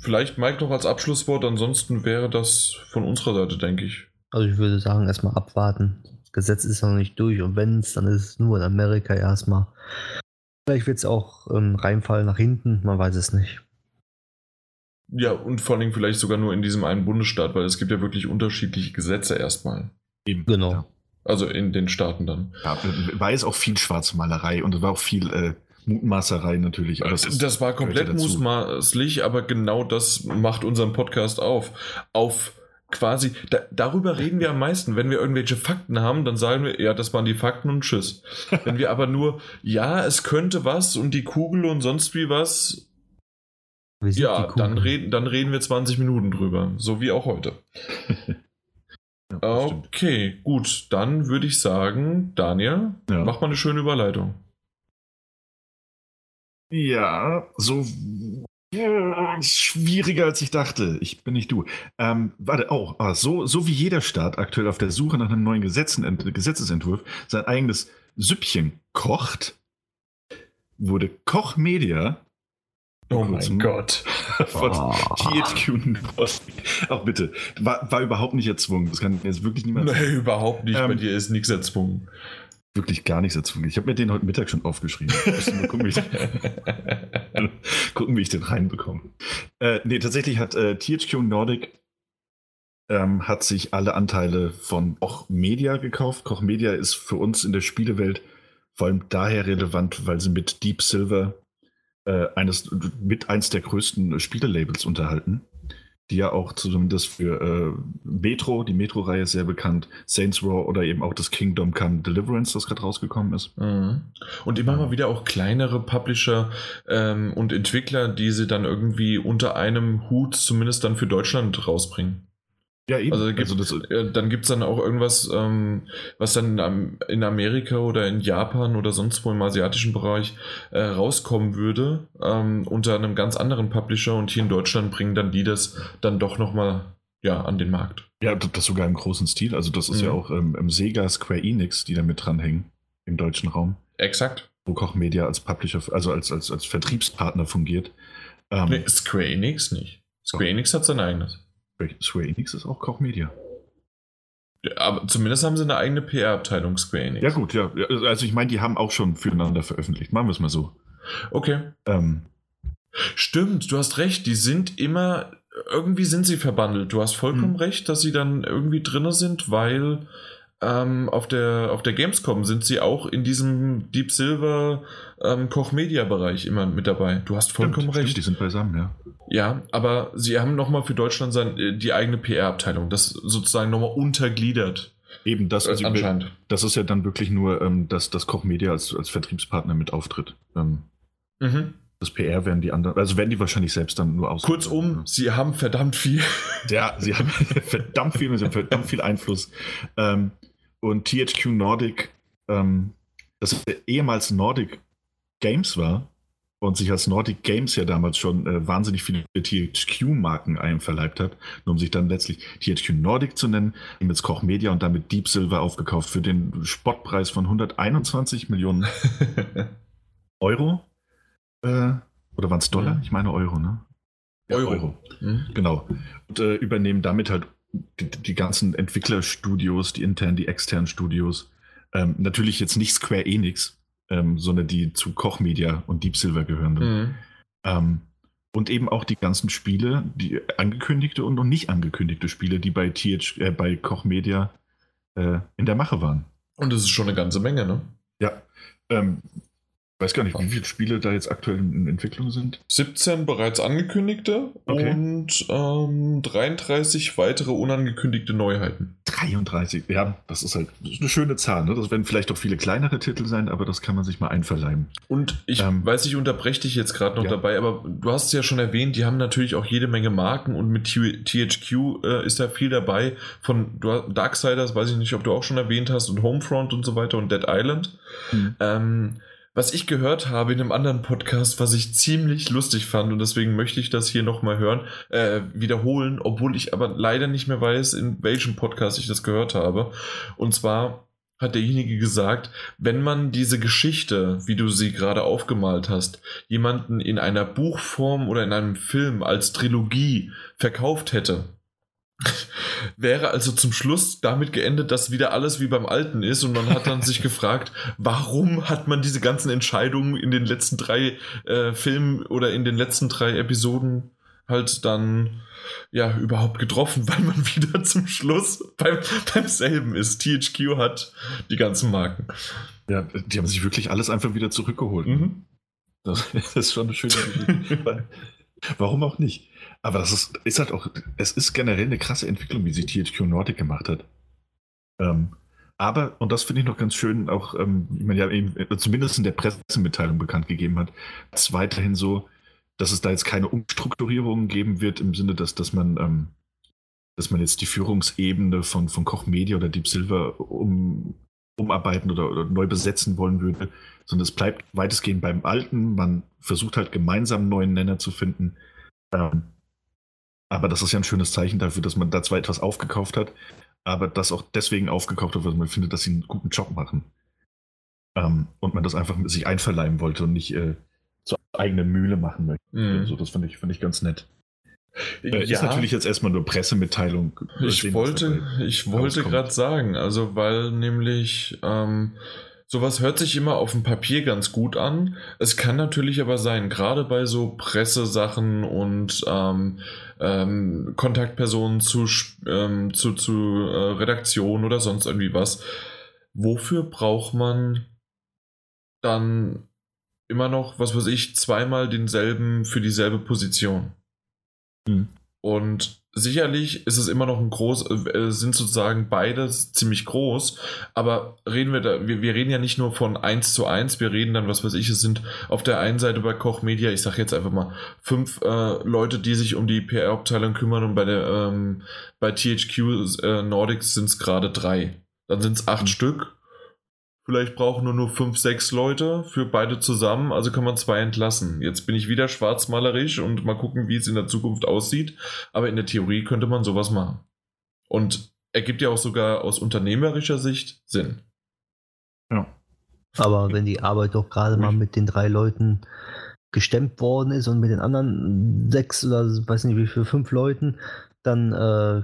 vielleicht Mike noch als Abschlusswort, ansonsten wäre das von unserer Seite, denke ich. Also ich würde sagen, erstmal abwarten. Das Gesetz ist noch nicht durch und wenn es, dann ist es nur in Amerika erstmal. Vielleicht wird es auch ähm, reinfallen nach hinten, man weiß es nicht. Ja, und vor allem vielleicht sogar nur in diesem einen Bundesstaat, weil es gibt ja wirklich unterschiedliche Gesetze erstmal. Eben. Genau. Ja. Also in den Staaten dann. Ja, war es auch viel Schwarzmalerei und es war auch viel äh, Mutmaßerei natürlich. Aber das, das war komplett mutmaßlich, aber genau das macht unseren Podcast auf. Auf quasi, da, darüber reden wir am meisten. Wenn wir irgendwelche Fakten haben, dann sagen wir, ja, das waren die Fakten und tschüss. Wenn wir aber nur, ja, es könnte was und die Kugel und sonst wie was, ja, dann reden, dann reden wir 20 Minuten drüber. So wie auch heute. ja, okay, gut. Dann würde ich sagen, Daniel, ja. mach mal eine schöne Überleitung. Ja, so ja, schwieriger als ich dachte. Ich bin nicht du. Ähm, warte, auch oh, so, so wie jeder Staat aktuell auf der Suche nach einem neuen Gesetzen, Gesetzesentwurf sein eigenes Süppchen kocht, wurde Koch Media Oh mein Gott. Von oh. THQ Auch bitte. War, war, überhaupt nicht erzwungen. Das kann jetzt wirklich niemand sagen. Nee, überhaupt nicht. Ähm, Bei dir ist nichts erzwungen. Wirklich gar nichts erzwungen. Ich habe mir den heute Mittag schon aufgeschrieben. mal gucken, wie ich, gucken, wie ich den reinbekomme. Äh, nee, tatsächlich hat äh, THQ Nordic ähm, hat sich alle Anteile von Koch Media gekauft. Koch Media ist für uns in der Spielewelt vor allem daher relevant, weil sie mit Deep Silver äh, eines, mit eins der größten Spielelabels unterhalten, die ja auch zumindest für äh, Metro, die Metro-Reihe sehr bekannt, Saints Row oder eben auch das Kingdom Come Deliverance, das gerade rausgekommen ist. Mhm. Und immer mal wieder auch kleinere Publisher ähm, und Entwickler, die sie dann irgendwie unter einem Hut zumindest dann für Deutschland rausbringen. Ja, eben. Also, also das, äh, dann gibt es dann auch irgendwas, ähm, was dann in Amerika oder in Japan oder sonst wo im asiatischen Bereich äh, rauskommen würde, ähm, unter einem ganz anderen Publisher und hier in Deutschland bringen dann die das dann doch nochmal ja, an den Markt. Ja, das sogar im großen Stil. Also das ist mhm. ja auch ähm, im Sega Square Enix, die da mit dranhängen im deutschen Raum. Exakt. Wo Koch Media als Publisher, also als, als, als Vertriebspartner fungiert. Ähm, nee, Square Enix nicht. Square Enix hat sein eigenes. Square Enix ist auch Koch Media. Ja, aber zumindest haben sie eine eigene PR-Abteilung, Square Enix. Ja, gut, ja. Also ich meine, die haben auch schon füreinander veröffentlicht. Machen wir es mal so. Okay. Ähm. Stimmt, du hast recht. Die sind immer, irgendwie sind sie verbandelt. Du hast vollkommen hm. recht, dass sie dann irgendwie drin sind, weil ähm, auf, der, auf der Gamescom sind sie auch in diesem Deep Silver ähm, Koch-Media-Bereich immer mit dabei. Du hast vollkommen stimmt, recht. Stimmt, die sind beisammen, ja. Ja, aber sie haben nochmal für Deutschland sein, äh, die eigene PR-Abteilung, das sozusagen nochmal untergliedert. Eben, das, also, anscheinend. das ist ja dann wirklich nur, ähm, dass das Koch Media als, als Vertriebspartner mit auftritt. Ähm, mhm. Das PR werden die anderen, also werden die wahrscheinlich selbst dann nur aus. Kurzum, sie haben verdammt viel. Ja, sie haben verdammt viel, sie haben verdammt viel Einfluss. Ähm, und THQ Nordic, ähm, das ehemals Nordic Games war und sich als Nordic Games ja damals schon äh, wahnsinnig viele THQ-Marken einverleibt hat, nur um sich dann letztlich THQ Nordic zu nennen, jetzt Koch Media und damit Deep Silver aufgekauft für den Spottpreis von 121 Millionen Euro. Äh, oder waren es Dollar? Mhm. Ich meine Euro, ne? Ja, Euro. Euro. Mhm. Genau. Und äh, übernehmen damit halt die, die, ganzen Entwicklerstudios, die internen, die externen Studios. Ähm, natürlich jetzt nicht Square Enix, ähm, sondern die zu Koch Media und Deep Silver gehören. Mhm. Ähm, und eben auch die ganzen Spiele, die angekündigte und noch nicht angekündigte Spiele, die bei, TH, äh, bei Koch Media äh, in der Mache waren. Und das ist schon eine ganze Menge, ne? Ja. Ähm, weiß gar nicht, wie viele Spiele da jetzt aktuell in Entwicklung sind. 17 bereits angekündigte okay. und ähm, 33 weitere unangekündigte Neuheiten. 33, ja, das ist halt das ist eine schöne Zahl. Ne? Das werden vielleicht auch viele kleinere Titel sein, aber das kann man sich mal einverleiben. Und ich ähm, weiß, ich unterbreche dich jetzt gerade noch ja. dabei, aber du hast es ja schon erwähnt, die haben natürlich auch jede Menge Marken und mit THQ äh, ist da viel dabei. Von Darksiders, weiß ich nicht, ob du auch schon erwähnt hast, und Homefront und so weiter und Dead Island. Mhm. Ähm, was ich gehört habe in einem anderen Podcast, was ich ziemlich lustig fand und deswegen möchte ich das hier nochmal hören, äh, wiederholen, obwohl ich aber leider nicht mehr weiß, in welchem Podcast ich das gehört habe. Und zwar hat derjenige gesagt, wenn man diese Geschichte, wie du sie gerade aufgemalt hast, jemanden in einer Buchform oder in einem Film als Trilogie verkauft hätte, Wäre also zum Schluss damit geendet, dass wieder alles wie beim Alten ist und man hat dann sich gefragt, warum hat man diese ganzen Entscheidungen in den letzten drei äh, Filmen oder in den letzten drei Episoden halt dann ja überhaupt getroffen, weil man wieder zum Schluss beim, beim selben ist. THQ hat die ganzen Marken. Ja, die haben sich wirklich alles einfach wieder zurückgeholt. Mhm. Das, ist schon eine schöne Geschichte. Warum auch nicht? Aber das ist, ist halt auch, es ist generell eine krasse Entwicklung, wie sich THQ Nordic gemacht hat. Ähm, aber, und das finde ich noch ganz schön, auch, ähm, wie man ja eben, äh, zumindest in der Pressemitteilung bekannt gegeben hat, ist weiterhin so, dass es da jetzt keine Umstrukturierungen geben wird, im Sinne, dass, dass man, ähm, dass man jetzt die Führungsebene von, von Koch Media oder Deep Silver um, umarbeiten oder, oder neu besetzen wollen würde, sondern es bleibt weitestgehend beim Alten. Man versucht halt gemeinsam neuen Nenner zu finden. Ähm, aber das ist ja ein schönes Zeichen dafür, dass man da zwar etwas aufgekauft hat, aber das auch deswegen aufgekauft hat, weil man findet, dass sie einen guten Job machen. Ähm, und man das einfach mit sich einverleiben wollte und nicht äh, zur eigenen Mühle machen möchte. Mhm. Also das fand ich, fand ich ganz nett. Äh, ja. Ist natürlich jetzt erstmal nur Pressemitteilung. Ich sehen, wollte, ich wollte gerade sagen, also weil nämlich ähm, sowas hört sich immer auf dem Papier ganz gut an. Es kann natürlich aber sein, gerade bei so Pressesachen und ähm, ähm, Kontaktpersonen zu, ähm, zu, zu äh, Redaktion oder sonst irgendwie was, wofür braucht man dann immer noch, was weiß ich, zweimal denselben für dieselbe Position? Mhm. Und sicherlich ist es immer noch ein groß, äh, sind sozusagen beide ziemlich groß, aber reden wir da, wir, wir reden ja nicht nur von 1 zu 1, wir reden dann, was weiß ich, es sind auf der einen Seite bei Koch Media, ich sage jetzt einfach mal, fünf äh, Leute, die sich um die PR-Abteilung kümmern und bei der ähm, bei THQ äh, Nordics sind es gerade drei. Dann sind es acht mhm. Stück Vielleicht brauchen nur nur fünf, sechs Leute für beide zusammen, also kann man zwei entlassen. Jetzt bin ich wieder schwarzmalerisch und mal gucken, wie es in der Zukunft aussieht. Aber in der Theorie könnte man sowas machen. Und ergibt ja auch sogar aus unternehmerischer Sicht Sinn. Ja. Aber wenn die Arbeit doch gerade mal mit den drei Leuten gestemmt worden ist und mit den anderen sechs oder weiß nicht wie viel, fünf Leuten, dann äh,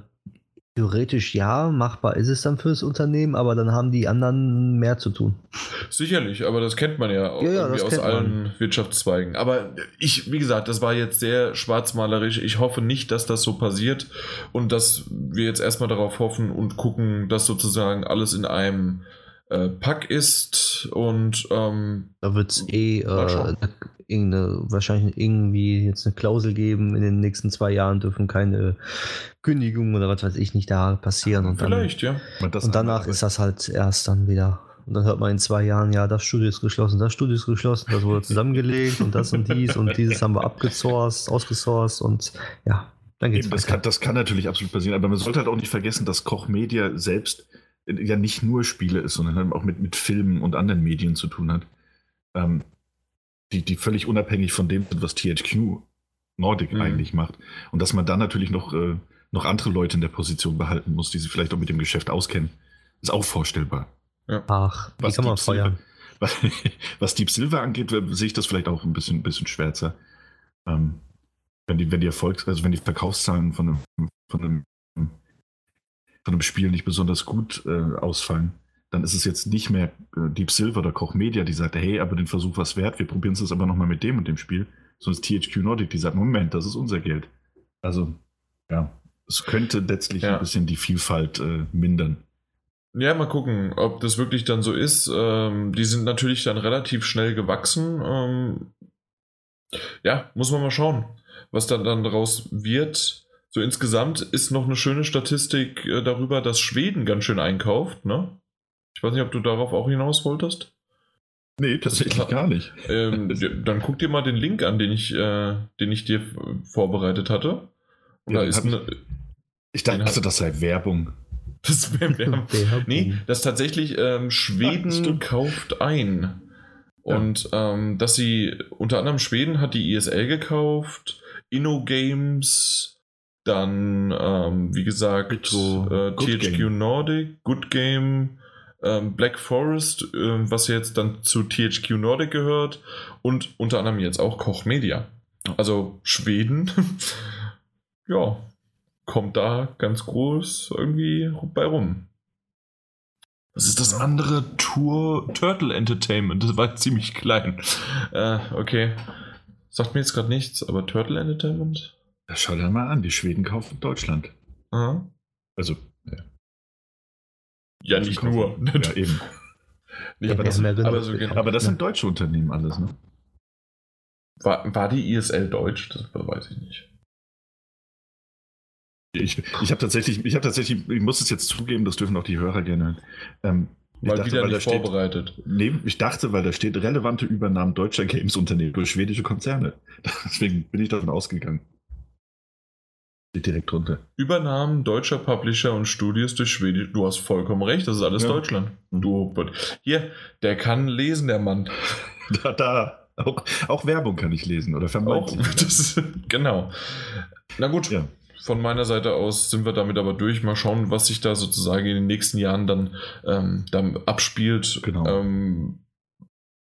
Theoretisch ja, machbar ist es dann fürs Unternehmen, aber dann haben die anderen mehr zu tun. Sicherlich, aber das kennt man ja, ja, ja aus allen man. Wirtschaftszweigen. Aber ich, wie gesagt, das war jetzt sehr schwarzmalerisch. Ich hoffe nicht, dass das so passiert und dass wir jetzt erstmal darauf hoffen und gucken, dass sozusagen alles in einem äh, Pack ist und ähm, da wird es eh äh, irgendeine, wahrscheinlich irgendwie jetzt eine Klausel geben, in den nächsten zwei Jahren dürfen keine Kündigungen oder was weiß ich nicht da passieren. Und Vielleicht, dann, ja. Und danach ist das halt erst dann wieder. Und dann hört man in zwei Jahren, ja, das Studio ist geschlossen, das Studio ist geschlossen, das wurde zusammengelegt und das und dies und dieses haben wir abgesourced, ausgesourced und ja, dann geht's Eben, das, kann, das kann natürlich absolut passieren, aber man sollte halt auch nicht vergessen, dass Koch Media selbst ja nicht nur Spiele ist, sondern halt auch mit, mit Filmen und anderen Medien zu tun hat. Ähm, die, die völlig unabhängig von dem sind, was THQ Nordic mhm. eigentlich macht. Und dass man dann natürlich noch, äh, noch andere Leute in der Position behalten muss, die sich vielleicht auch mit dem Geschäft auskennen, ist auch vorstellbar. Ja. Ach, was kann man feuern. Was, was, Deep Silver angeht, sehe ich das vielleicht auch ein bisschen, bisschen schwärzer. Ähm, wenn die, wenn die Erfolgs-, also wenn die Verkaufszahlen von einem, von einem, von einem Spiel nicht besonders gut äh, ausfallen, dann ist es jetzt nicht mehr äh, Deep Silver oder Koch Media, die sagt, hey, aber den Versuch was wert, wir probieren es aber nochmal mit dem und dem Spiel, es ist THQ Nordic, die sagt, Moment, das ist unser Geld. Also, ja, es könnte letztlich ja. ein bisschen die Vielfalt äh, mindern. Ja, mal gucken, ob das wirklich dann so ist. Ähm, die sind natürlich dann relativ schnell gewachsen. Ähm, ja, muss man mal schauen, was dann, dann daraus wird. So insgesamt ist noch eine schöne Statistik äh, darüber, dass Schweden ganz schön einkauft, ne? Ich weiß nicht, ob du darauf auch hinaus wolltest. Nee, tatsächlich gar nicht. Ähm, dann guck dir mal den Link an, den ich, äh, den ich dir vorbereitet hatte. Und ja, da ist eine, ich dachte, das sei Werbung. Das wäre Werbung. nee, das tatsächlich ähm, Schweden ja, kauft ein. Und ja. ähm, dass sie unter anderem Schweden hat die ISL gekauft, InnoGames, dann ähm, wie gesagt äh, THQ Game. Nordic, Good Game, ähm, Black Forest, äh, was jetzt dann zu THQ Nordic gehört und unter anderem jetzt auch Koch Media. Also Schweden, ja, kommt da ganz groß irgendwie bei rum. Was ist das andere? Tour Turtle Entertainment. Das war ziemlich klein. Äh, okay. Sagt mir jetzt gerade nichts, aber Turtle Entertainment? Ja, schau dir mal an, die Schweden kaufen Deutschland. Aha. Also, ja. Nicht nur. Ja, eben. Nee, aber, das, aber, so genau. aber, das, sind deutsche Unternehmen alles, ne? War, war die ISL deutsch? Das weiß ich nicht. Ich, ich habe tatsächlich, ich habe tatsächlich, ich muss es jetzt zugeben, das dürfen auch die Hörer gerne hören. Ähm, Mal dachte, wieder nicht vorbereitet. Steht, nee, ich dachte, weil da steht relevante Übernahmen deutscher Games-Unternehmen durch schwedische Konzerne. Deswegen bin ich davon ausgegangen. Steht direkt drunter. Übernahmen deutscher Publisher und Studios durch Schwedisch. Du hast vollkommen recht, das ist alles ja. Deutschland. Du, hier, der kann lesen, der Mann. Da, da. Auch, auch Werbung kann ich lesen oder vermeintlich. genau. Na gut. Ja von meiner Seite aus sind wir damit aber durch. Mal schauen, was sich da sozusagen in den nächsten Jahren dann, ähm, dann abspielt. Genau. Ähm,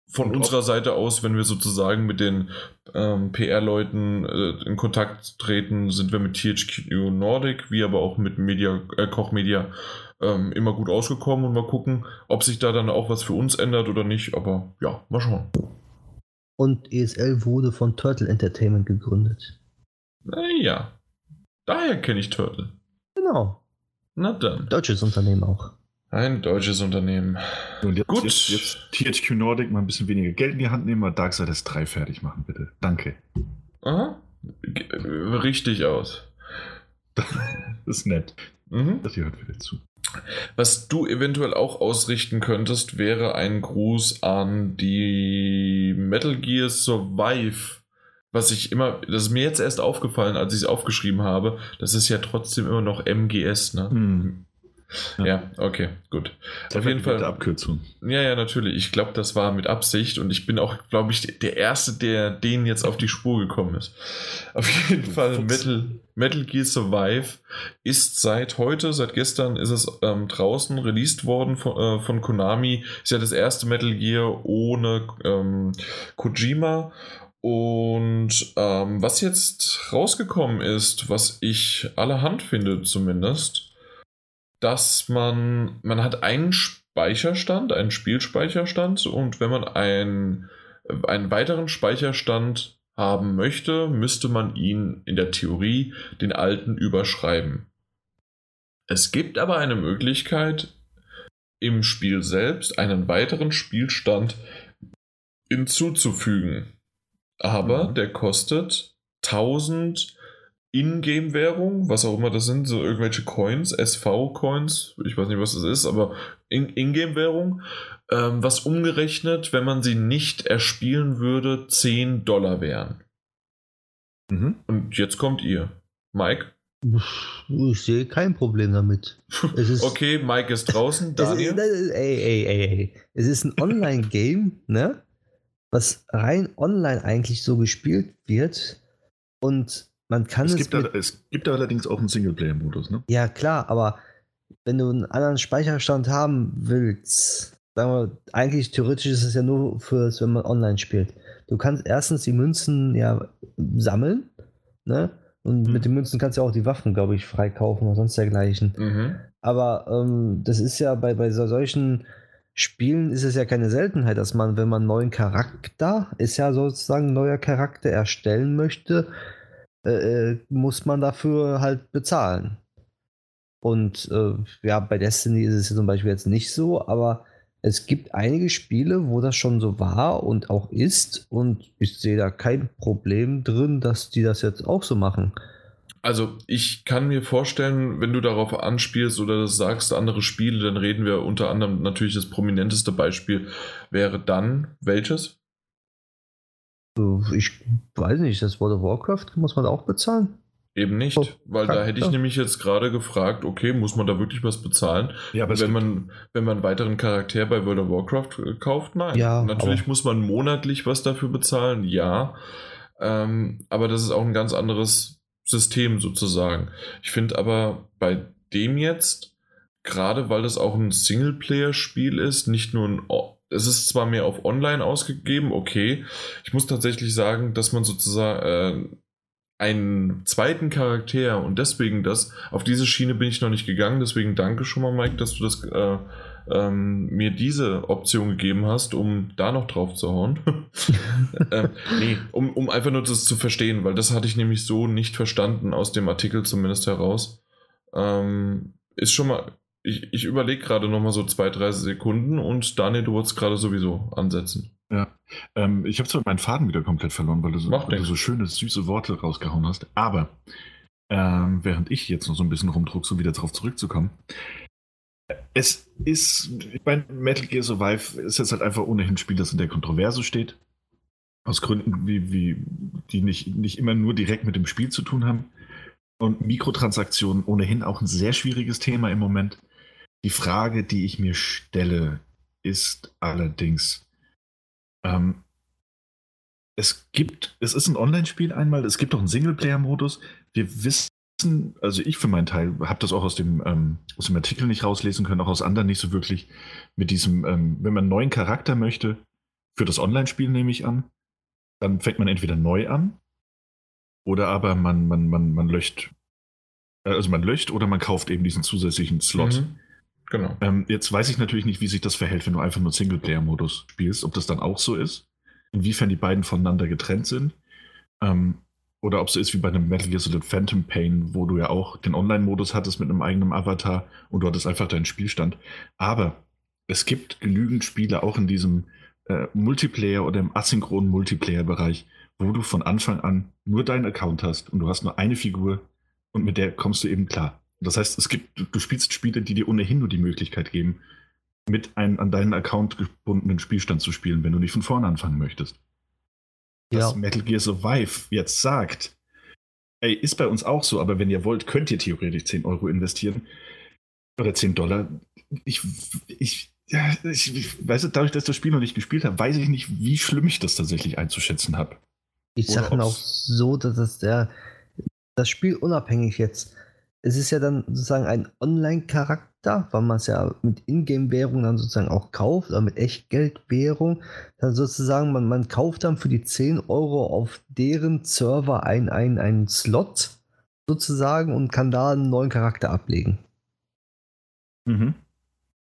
von Und unserer Seite aus, wenn wir sozusagen mit den ähm, PR-Leuten äh, in Kontakt treten, sind wir mit THQ Nordic, wie aber auch mit Media, äh, Koch Media ähm, immer gut ausgekommen und mal gucken, ob sich da dann auch was für uns ändert oder nicht. Aber ja, mal schauen. Und ESL wurde von Turtle Entertainment gegründet. Naja, Daher kenne ich Turtle. Genau. Na dann. Deutsches Unternehmen auch. Ein deutsches Unternehmen. Und jetzt, Gut. Jetzt, jetzt THQ Nordic mal ein bisschen weniger Geld in die Hand nehmen, mal Darksiders 3 fertig machen, bitte. Danke. Aha. Richtig aus. das ist nett. Mhm. Das hört wieder zu. Was du eventuell auch ausrichten könntest, wäre ein Gruß an die Metal Gear Survive was ich immer, das ist mir jetzt erst aufgefallen, als ich es aufgeschrieben habe, das ist ja trotzdem immer noch MGS, ne? Hm. Ja. ja. okay, gut. Das Auf jeden Fall. Abkürzung. Ja, ja, natürlich. Ich glaube, das war mit Absicht und ich bin auch, glaube ich, der Erste, der denen jetzt auf die Spur gekommen ist. Auf jeden Fall Metal, Metal Gear Survive ist seit heute, seit gestern ist es ähm, draußen released worden von, äh, von, Konami. Ist ja das erste Metal Gear ohne ähm, Kojima und ähm, was jetzt rausgekommen ist, was ich allerhand finde zumindest, dass man, man hat einen Speicherstand, einen Spielspeicherstand und wenn man ein, einen weiteren Speicherstand haben möchte, müsste man ihn in der Theorie den alten überschreiben. Es gibt aber eine Möglichkeit, im Spiel selbst einen weiteren Spielstand hinzuzufügen aber mhm. der kostet 1000 Ingame-Währung, was auch immer das sind, so irgendwelche Coins, SV-Coins, ich weiß nicht, was das ist, aber Ingame-Währung, ähm, was umgerechnet, wenn man sie nicht erspielen würde, 10 Dollar wären. Mhm. Und jetzt kommt ihr. Mike? Ich sehe kein Problem damit. okay, Mike ist draußen. Daniel? Es ist, ey, ey, ey, ey. Es ist ein Online-Game, ne? was rein online eigentlich so gespielt wird. Und man kann es. Es, gibt, mit, es gibt allerdings auch einen Singleplayer-Modus, ne? Ja, klar, aber wenn du einen anderen Speicherstand haben willst, sagen wir, eigentlich theoretisch ist es ja nur für, wenn man online spielt. Du kannst erstens die Münzen ja sammeln, ne? Und mhm. mit den Münzen kannst du auch die Waffen, glaube ich, freikaufen oder sonst dergleichen. Mhm. Aber ähm, das ist ja bei, bei solchen Spielen ist es ja keine Seltenheit, dass man, wenn man einen neuen Charakter, ist ja sozusagen ein neuer Charakter erstellen möchte, äh, äh, muss man dafür halt bezahlen. Und äh, ja, bei Destiny ist es zum Beispiel jetzt nicht so, aber es gibt einige Spiele, wo das schon so war und auch ist, und ich sehe da kein Problem drin, dass die das jetzt auch so machen. Also ich kann mir vorstellen, wenn du darauf anspielst oder sagst andere Spiele, dann reden wir unter anderem natürlich das prominenteste Beispiel wäre dann welches? Ich weiß nicht, das World of Warcraft muss man auch bezahlen? Eben nicht, oh, weil da hätte ich nämlich jetzt gerade gefragt, okay, muss man da wirklich was bezahlen? Ja, aber wenn man, wenn man einen weiteren Charakter bei World of Warcraft äh, kauft, nein. Ja, Natürlich muss man monatlich was dafür bezahlen, ja. Ähm, aber das ist auch ein ganz anderes System sozusagen. Ich finde aber bei dem jetzt, gerade weil das auch ein Singleplayer-Spiel ist, nicht nur ein es ist zwar mehr auf Online ausgegeben, okay. Ich muss tatsächlich sagen, dass man sozusagen äh, einen zweiten Charakter und deswegen das, auf diese Schiene bin ich noch nicht gegangen, deswegen danke schon mal, Mike, dass du das äh, ähm, mir diese Option gegeben hast, um da noch drauf zu hauen. ähm, nee, um, um einfach nur das zu verstehen, weil das hatte ich nämlich so nicht verstanden, aus dem Artikel zumindest heraus. Ähm, ist schon mal, ich, ich überlege gerade nochmal so zwei, drei Sekunden und Daniel, du wolltest gerade sowieso ansetzen. Ja. Ähm, ich habe zwar meinen Faden wieder komplett verloren, weil du so, weil du so schöne, süße Worte rausgehauen hast. Aber ähm, während ich jetzt noch so ein bisschen rumdruck, so wieder darauf zurückzukommen. Es ist, ich meine, Metal Gear Survive ist jetzt halt einfach ohnehin ein Spiel, das in der Kontroverse steht. Aus Gründen, wie, wie, die nicht, nicht immer nur direkt mit dem Spiel zu tun haben. Und Mikrotransaktionen ohnehin auch ein sehr schwieriges Thema im Moment. Die Frage, die ich mir stelle, ist allerdings, ähm, es gibt, es ist ein Online-Spiel einmal, es gibt auch einen Singleplayer-Modus. Wir wissen, also ich für meinen Teil habe das auch aus dem, ähm, aus dem Artikel nicht rauslesen können, auch aus anderen nicht so wirklich. Mit diesem, ähm, wenn man einen neuen Charakter möchte, für das Online-Spiel nehme ich an, dann fängt man entweder neu an oder aber man, man, man, man löscht, äh, also man löscht oder man kauft eben diesen zusätzlichen Slot. Mhm. Genau. Ähm, jetzt weiß ich natürlich nicht, wie sich das verhält, wenn du einfach nur Singleplayer-Modus spielst, ob das dann auch so ist, inwiefern die beiden voneinander getrennt sind. Ähm, oder ob es so ist wie bei einem Metal Gear Solid Phantom Pain, wo du ja auch den Online-Modus hattest mit einem eigenen Avatar und du hattest einfach deinen Spielstand. Aber es gibt genügend Spiele auch in diesem äh, Multiplayer oder im asynchronen Multiplayer-Bereich, wo du von Anfang an nur deinen Account hast und du hast nur eine Figur und mit der kommst du eben klar. Das heißt, es gibt, du spielst Spiele, die dir ohnehin nur die Möglichkeit geben, mit einem an deinen Account gebundenen Spielstand zu spielen, wenn du nicht von vorne anfangen möchtest. Ja. Dass Metal Gear Survive jetzt sagt, ey, ist bei uns auch so, aber wenn ihr wollt, könnt ihr theoretisch 10 Euro investieren oder 10 Dollar. Ich, ich, ja, ich, ich weiß, dadurch, dass ich das Spiel noch nicht gespielt habe, weiß ich nicht, wie schlimm ich das tatsächlich einzuschätzen habe. Ich sage auch so, dass das der das Spiel unabhängig jetzt es ist ja dann sozusagen ein Online-Charakter, weil man es ja mit Ingame-Währung dann sozusagen auch kauft, oder mit Echtgeldwährung. Dann sozusagen, man, man kauft dann für die 10 Euro auf deren Server ein, ein, einen Slot sozusagen und kann da einen neuen Charakter ablegen. Mhm.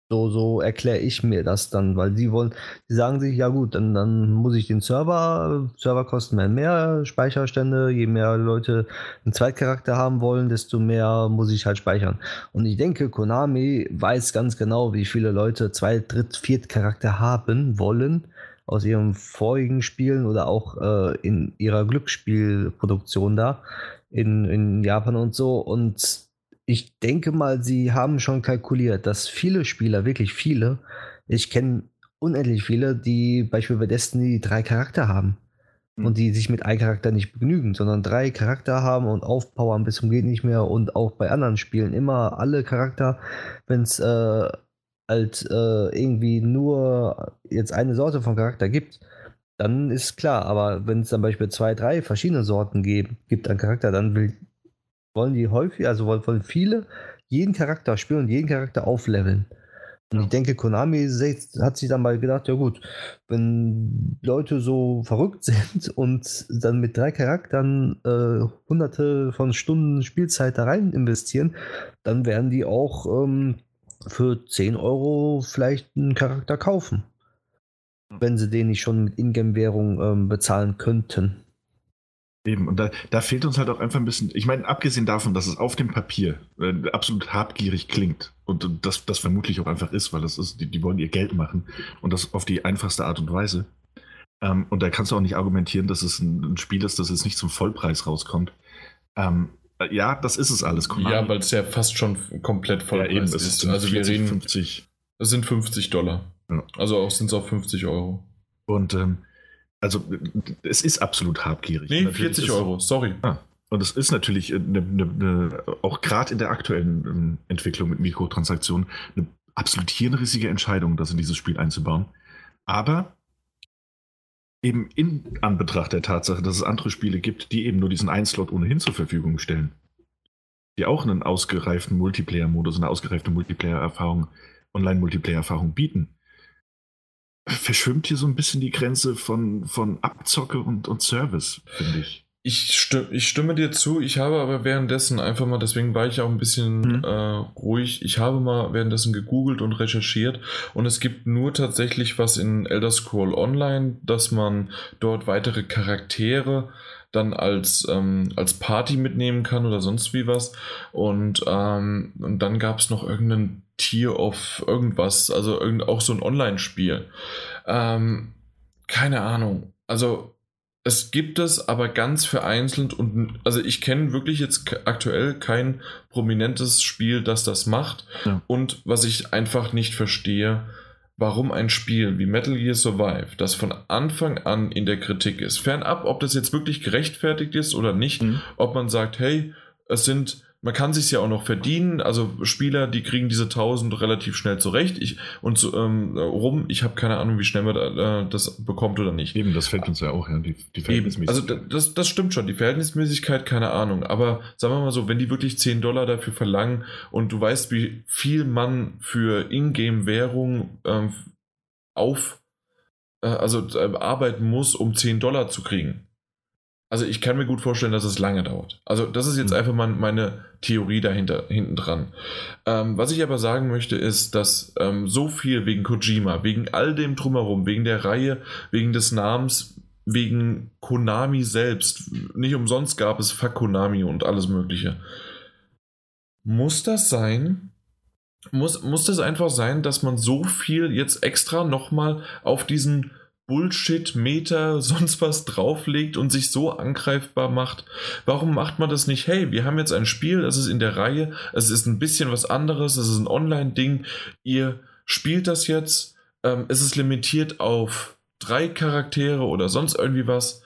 So, so erkläre ich mir das dann, weil sie wollen, sie sagen sich, ja gut, dann, dann muss ich den Server, Server kosten mehr, mehr Speicherstände, je mehr Leute einen Zweitcharakter haben wollen, desto mehr muss ich halt speichern. Und ich denke, Konami weiß ganz genau, wie viele Leute Zweit-, Dritt-, Viert-Charakter haben wollen aus ihren vorigen Spielen oder auch äh, in ihrer Glücksspielproduktion da in, in Japan und so. Und ich denke mal, sie haben schon kalkuliert, dass viele Spieler, wirklich viele, ich kenne unendlich viele, die beispielsweise bei Destiny drei Charakter haben. Mhm. Und die sich mit einem Charakter nicht begnügen, sondern drei Charakter haben und aufpowern bis zum geht nicht mehr und auch bei anderen Spielen immer alle Charakter, wenn es äh, halt äh, irgendwie nur jetzt eine Sorte von Charakter gibt, dann ist klar, aber wenn es zum Beispiel zwei, drei verschiedene Sorten gibt, gibt an Charakter, dann will wollen die häufig, also wollen viele jeden Charakter spielen und jeden Charakter aufleveln. Und ich denke, Konami hat sich dann mal gedacht, ja gut, wenn Leute so verrückt sind und dann mit drei Charakteren äh, hunderte von Stunden Spielzeit da rein investieren, dann werden die auch ähm, für 10 Euro vielleicht einen Charakter kaufen. Wenn sie den nicht schon mit Ingame-Währung ähm, bezahlen könnten. Eben, und da, da fehlt uns halt auch einfach ein bisschen, ich meine, abgesehen davon, dass es auf dem Papier äh, absolut habgierig klingt und das, das vermutlich auch einfach ist, weil das ist, die, die wollen ihr Geld machen und das auf die einfachste Art und Weise. Ähm, und da kannst du auch nicht argumentieren, dass es ein, ein Spiel ist, das jetzt nicht zum Vollpreis rauskommt. Ähm, äh, ja, das ist es alles. Konami. Ja, weil es ja fast schon komplett Vollpreis ja, eben, ist. ist. Also 40, wir reden 50. Es sind 50 Dollar. Ja. Also auch sind es auch 50 Euro. Und ähm, also es ist absolut habgierig. Nee, 40 Euro, sorry. Ah, und es ist natürlich eine, eine, eine, auch gerade in der aktuellen ähm, Entwicklung mit Mikrotransaktionen eine absolut hirnrissige Entscheidung, das in dieses Spiel einzubauen. Aber eben in Anbetracht der Tatsache, dass es andere Spiele gibt, die eben nur diesen einen Slot ohnehin zur Verfügung stellen, die auch einen ausgereiften Multiplayer-Modus, eine ausgereifte Multiplayer-Erfahrung, Online-Multiplayer-Erfahrung bieten, verschwimmt hier so ein bisschen die Grenze von, von Abzocke und, und Service, finde ich. Ich, stimme, ich stimme dir zu, ich habe aber währenddessen einfach mal, deswegen war ich auch ein bisschen mhm. äh, ruhig, ich habe mal währenddessen gegoogelt und recherchiert und es gibt nur tatsächlich was in Elder Scroll Online, dass man dort weitere Charaktere dann als, ähm, als Party mitnehmen kann oder sonst wie was. Und, ähm, und dann gab es noch irgendeinen Tier of irgendwas, also irgend, auch so ein Online-Spiel. Ähm, keine Ahnung. Also es gibt es aber ganz vereinzelt und also ich kenne wirklich jetzt aktuell kein prominentes Spiel, das das macht. Ja. Und was ich einfach nicht verstehe, warum ein Spiel wie Metal Gear Survive, das von Anfang an in der Kritik ist, fernab, ob das jetzt wirklich gerechtfertigt ist oder nicht, mhm. ob man sagt, hey, es sind man kann sich ja auch noch verdienen. Also Spieler, die kriegen diese 1000 relativ schnell zurecht. Ich, und so, ähm, rum, ich habe keine Ahnung, wie schnell man äh, das bekommt oder nicht. Eben, das fällt uns ja auch, ja, die, die Verhältnismäßigkeit. Also das, das stimmt schon, die Verhältnismäßigkeit, keine Ahnung. Aber sagen wir mal so, wenn die wirklich 10 Dollar dafür verlangen und du weißt, wie viel man für Ingame-Währung ähm, auf, äh, also äh, arbeiten muss, um 10 Dollar zu kriegen also ich kann mir gut vorstellen, dass es lange dauert. Also das ist jetzt mhm. einfach mal meine Theorie dahinter, hinten dran. Ähm, was ich aber sagen möchte, ist, dass ähm, so viel wegen Kojima, wegen all dem drumherum, wegen der Reihe, wegen des Namens, wegen Konami selbst, nicht umsonst gab es Fuck Konami und alles mögliche. Muss das sein? Muss, muss das einfach sein, dass man so viel jetzt extra nochmal auf diesen Bullshit, Meter, sonst was drauflegt und sich so angreifbar macht. Warum macht man das nicht? Hey, wir haben jetzt ein Spiel, es ist in der Reihe, es ist ein bisschen was anderes, es ist ein Online-Ding. Ihr spielt das jetzt, ähm, es ist limitiert auf drei Charaktere oder sonst irgendwie was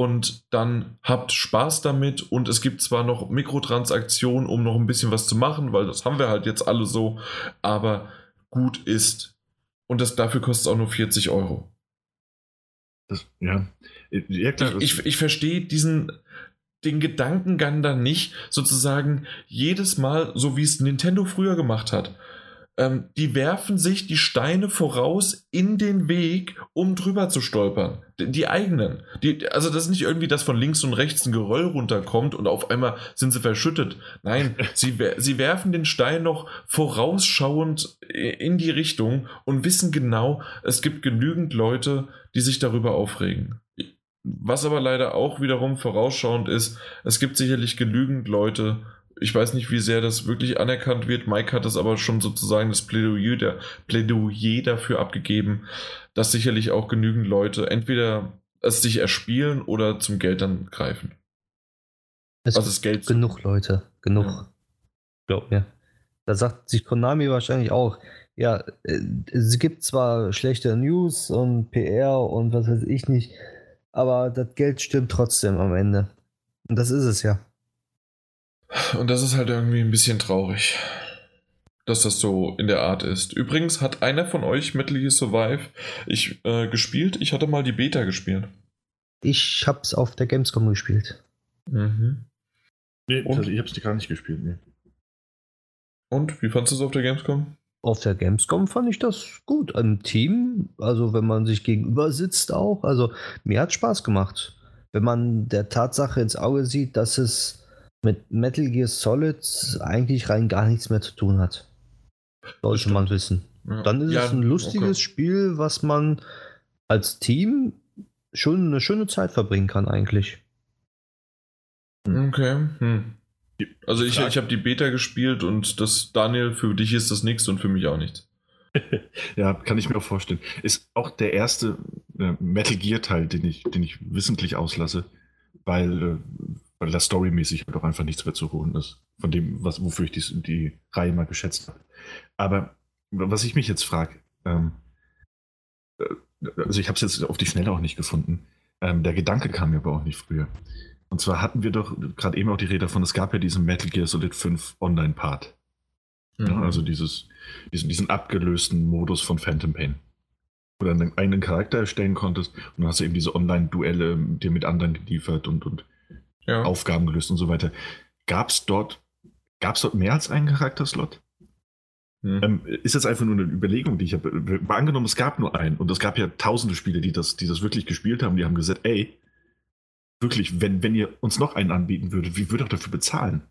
und dann habt Spaß damit und es gibt zwar noch Mikrotransaktionen, um noch ein bisschen was zu machen, weil das haben wir halt jetzt alle so, aber gut ist. Und das, dafür kostet es auch nur 40 Euro. Das, ja. ja klar, ich, ich, ich verstehe diesen den Gedankengang dann nicht, sozusagen jedes Mal, so wie es Nintendo früher gemacht hat. Ähm, die werfen sich die Steine voraus in den Weg, um drüber zu stolpern. Die, die eigenen. Die, also das ist nicht irgendwie, dass von links und rechts ein Geröll runterkommt und auf einmal sind sie verschüttet. Nein, sie, sie werfen den Stein noch vorausschauend in die Richtung und wissen genau, es gibt genügend Leute, die sich darüber aufregen. Was aber leider auch wiederum vorausschauend ist, es gibt sicherlich genügend Leute, ich weiß nicht, wie sehr das wirklich anerkannt wird. Mike hat es aber schon sozusagen das Plädoyer, der Plädoyer dafür abgegeben, dass sicherlich auch genügend Leute entweder es sich erspielen oder zum Geld dann greifen. Es also das Geld. Genug Leute, genug. Ja. Glaub mir. Da sagt sich Konami wahrscheinlich auch, ja, äh, es gibt zwar schlechte News und PR und was weiß ich nicht, aber das Geld stimmt trotzdem am Ende. Und das ist es ja. Und das ist halt irgendwie ein bisschen traurig, dass das so in der Art ist. Übrigens hat einer von euch Metal Gear Survive ich, äh, gespielt. Ich hatte mal die Beta gespielt. Ich hab's auf der Gamescom gespielt. Mhm. Nee, Und? Also ich hab's gar nicht gespielt, nee. Und wie fandest du es auf der Gamescom? Auf der Gamescom fand ich das gut. Im Team, also wenn man sich gegenüber sitzt auch. Also mir hat Spaß gemacht. Wenn man der Tatsache ins Auge sieht, dass es mit Metal Gear Solid eigentlich rein gar nichts mehr zu tun hat. Sollte man wissen. Ja. Dann ist ja, es ein lustiges okay. Spiel, was man als Team schon eine schöne Zeit verbringen kann, eigentlich. Okay. Hm. Also ich, ich habe die Beta gespielt und das, Daniel, für dich ist das nichts und für mich auch nichts. ja, kann ich mir auch vorstellen. Ist auch der erste äh, Metal Gear Teil, den ich, den ich wissentlich auslasse, weil äh, weil da storymäßig halt auch einfach nichts mehr zu holen ist. Von dem, was, wofür ich die, die Reihe mal geschätzt habe. Aber was ich mich jetzt frage, ähm, äh, also ich habe es jetzt auf die Schnelle auch nicht gefunden. Ähm, der Gedanke kam mir aber auch nicht früher. Und zwar hatten wir doch gerade eben auch die Rede davon, es gab ja diesen Metal Gear Solid 5 Online-Part. Mhm. Ja, also dieses, diesen, diesen abgelösten Modus von Phantom Pain. Wo du dann einen eigenen Charakter erstellen konntest und dann hast du eben diese Online-Duelle dir mit anderen geliefert und, und ja. Aufgaben gelöst und so weiter. Gab es dort, gab's dort mehr als einen Charakterslot? Hm. Ähm, ist jetzt einfach nur eine Überlegung, die ich habe. Angenommen, es gab nur einen und es gab ja tausende Spiele, die das, die das wirklich gespielt haben, die haben gesagt, ey, wirklich, wenn, wenn ihr uns noch einen anbieten würdet, wie würdet ihr dafür bezahlen?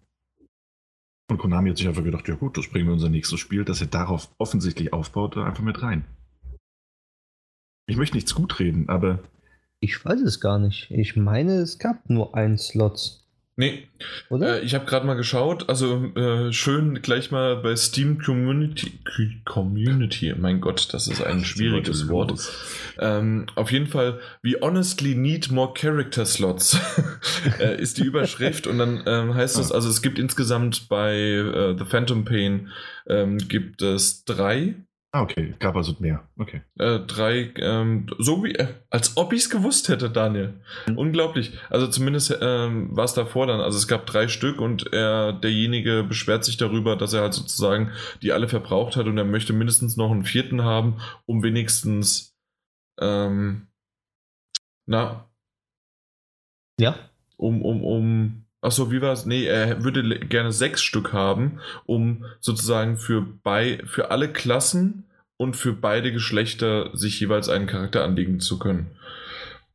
Und Konami hat sich einfach gedacht, ja gut, das bringen wir unser nächstes Spiel, das er darauf offensichtlich aufbaut, einfach mit rein. Ich möchte nichts gut reden, aber ich weiß es gar nicht. Ich meine, es gab nur einen Slot. Nee, äh, ich habe gerade mal geschaut, also äh, schön gleich mal bei Steam Community, Community, mein Gott, das ist ein schwieriges Wort. Ähm, auf jeden Fall, we honestly need more character slots, äh, ist die Überschrift. Und dann ähm, heißt es, also es gibt insgesamt bei äh, The Phantom Pain ähm, gibt es drei Ah, okay. Gab also mehr. Okay. Äh, drei, ähm, so wie, äh, als ob ich es gewusst hätte, Daniel. Mhm. Unglaublich. Also zumindest ähm, war es davor dann. Also es gab drei Stück und er, derjenige beschwert sich darüber, dass er halt sozusagen die alle verbraucht hat und er möchte mindestens noch einen vierten haben, um wenigstens, ähm, na. Ja. Um, um, um Achso, wie war es? Nee, er würde gerne sechs Stück haben, um sozusagen für, bei, für alle Klassen und für beide Geschlechter sich jeweils einen Charakter anlegen zu können.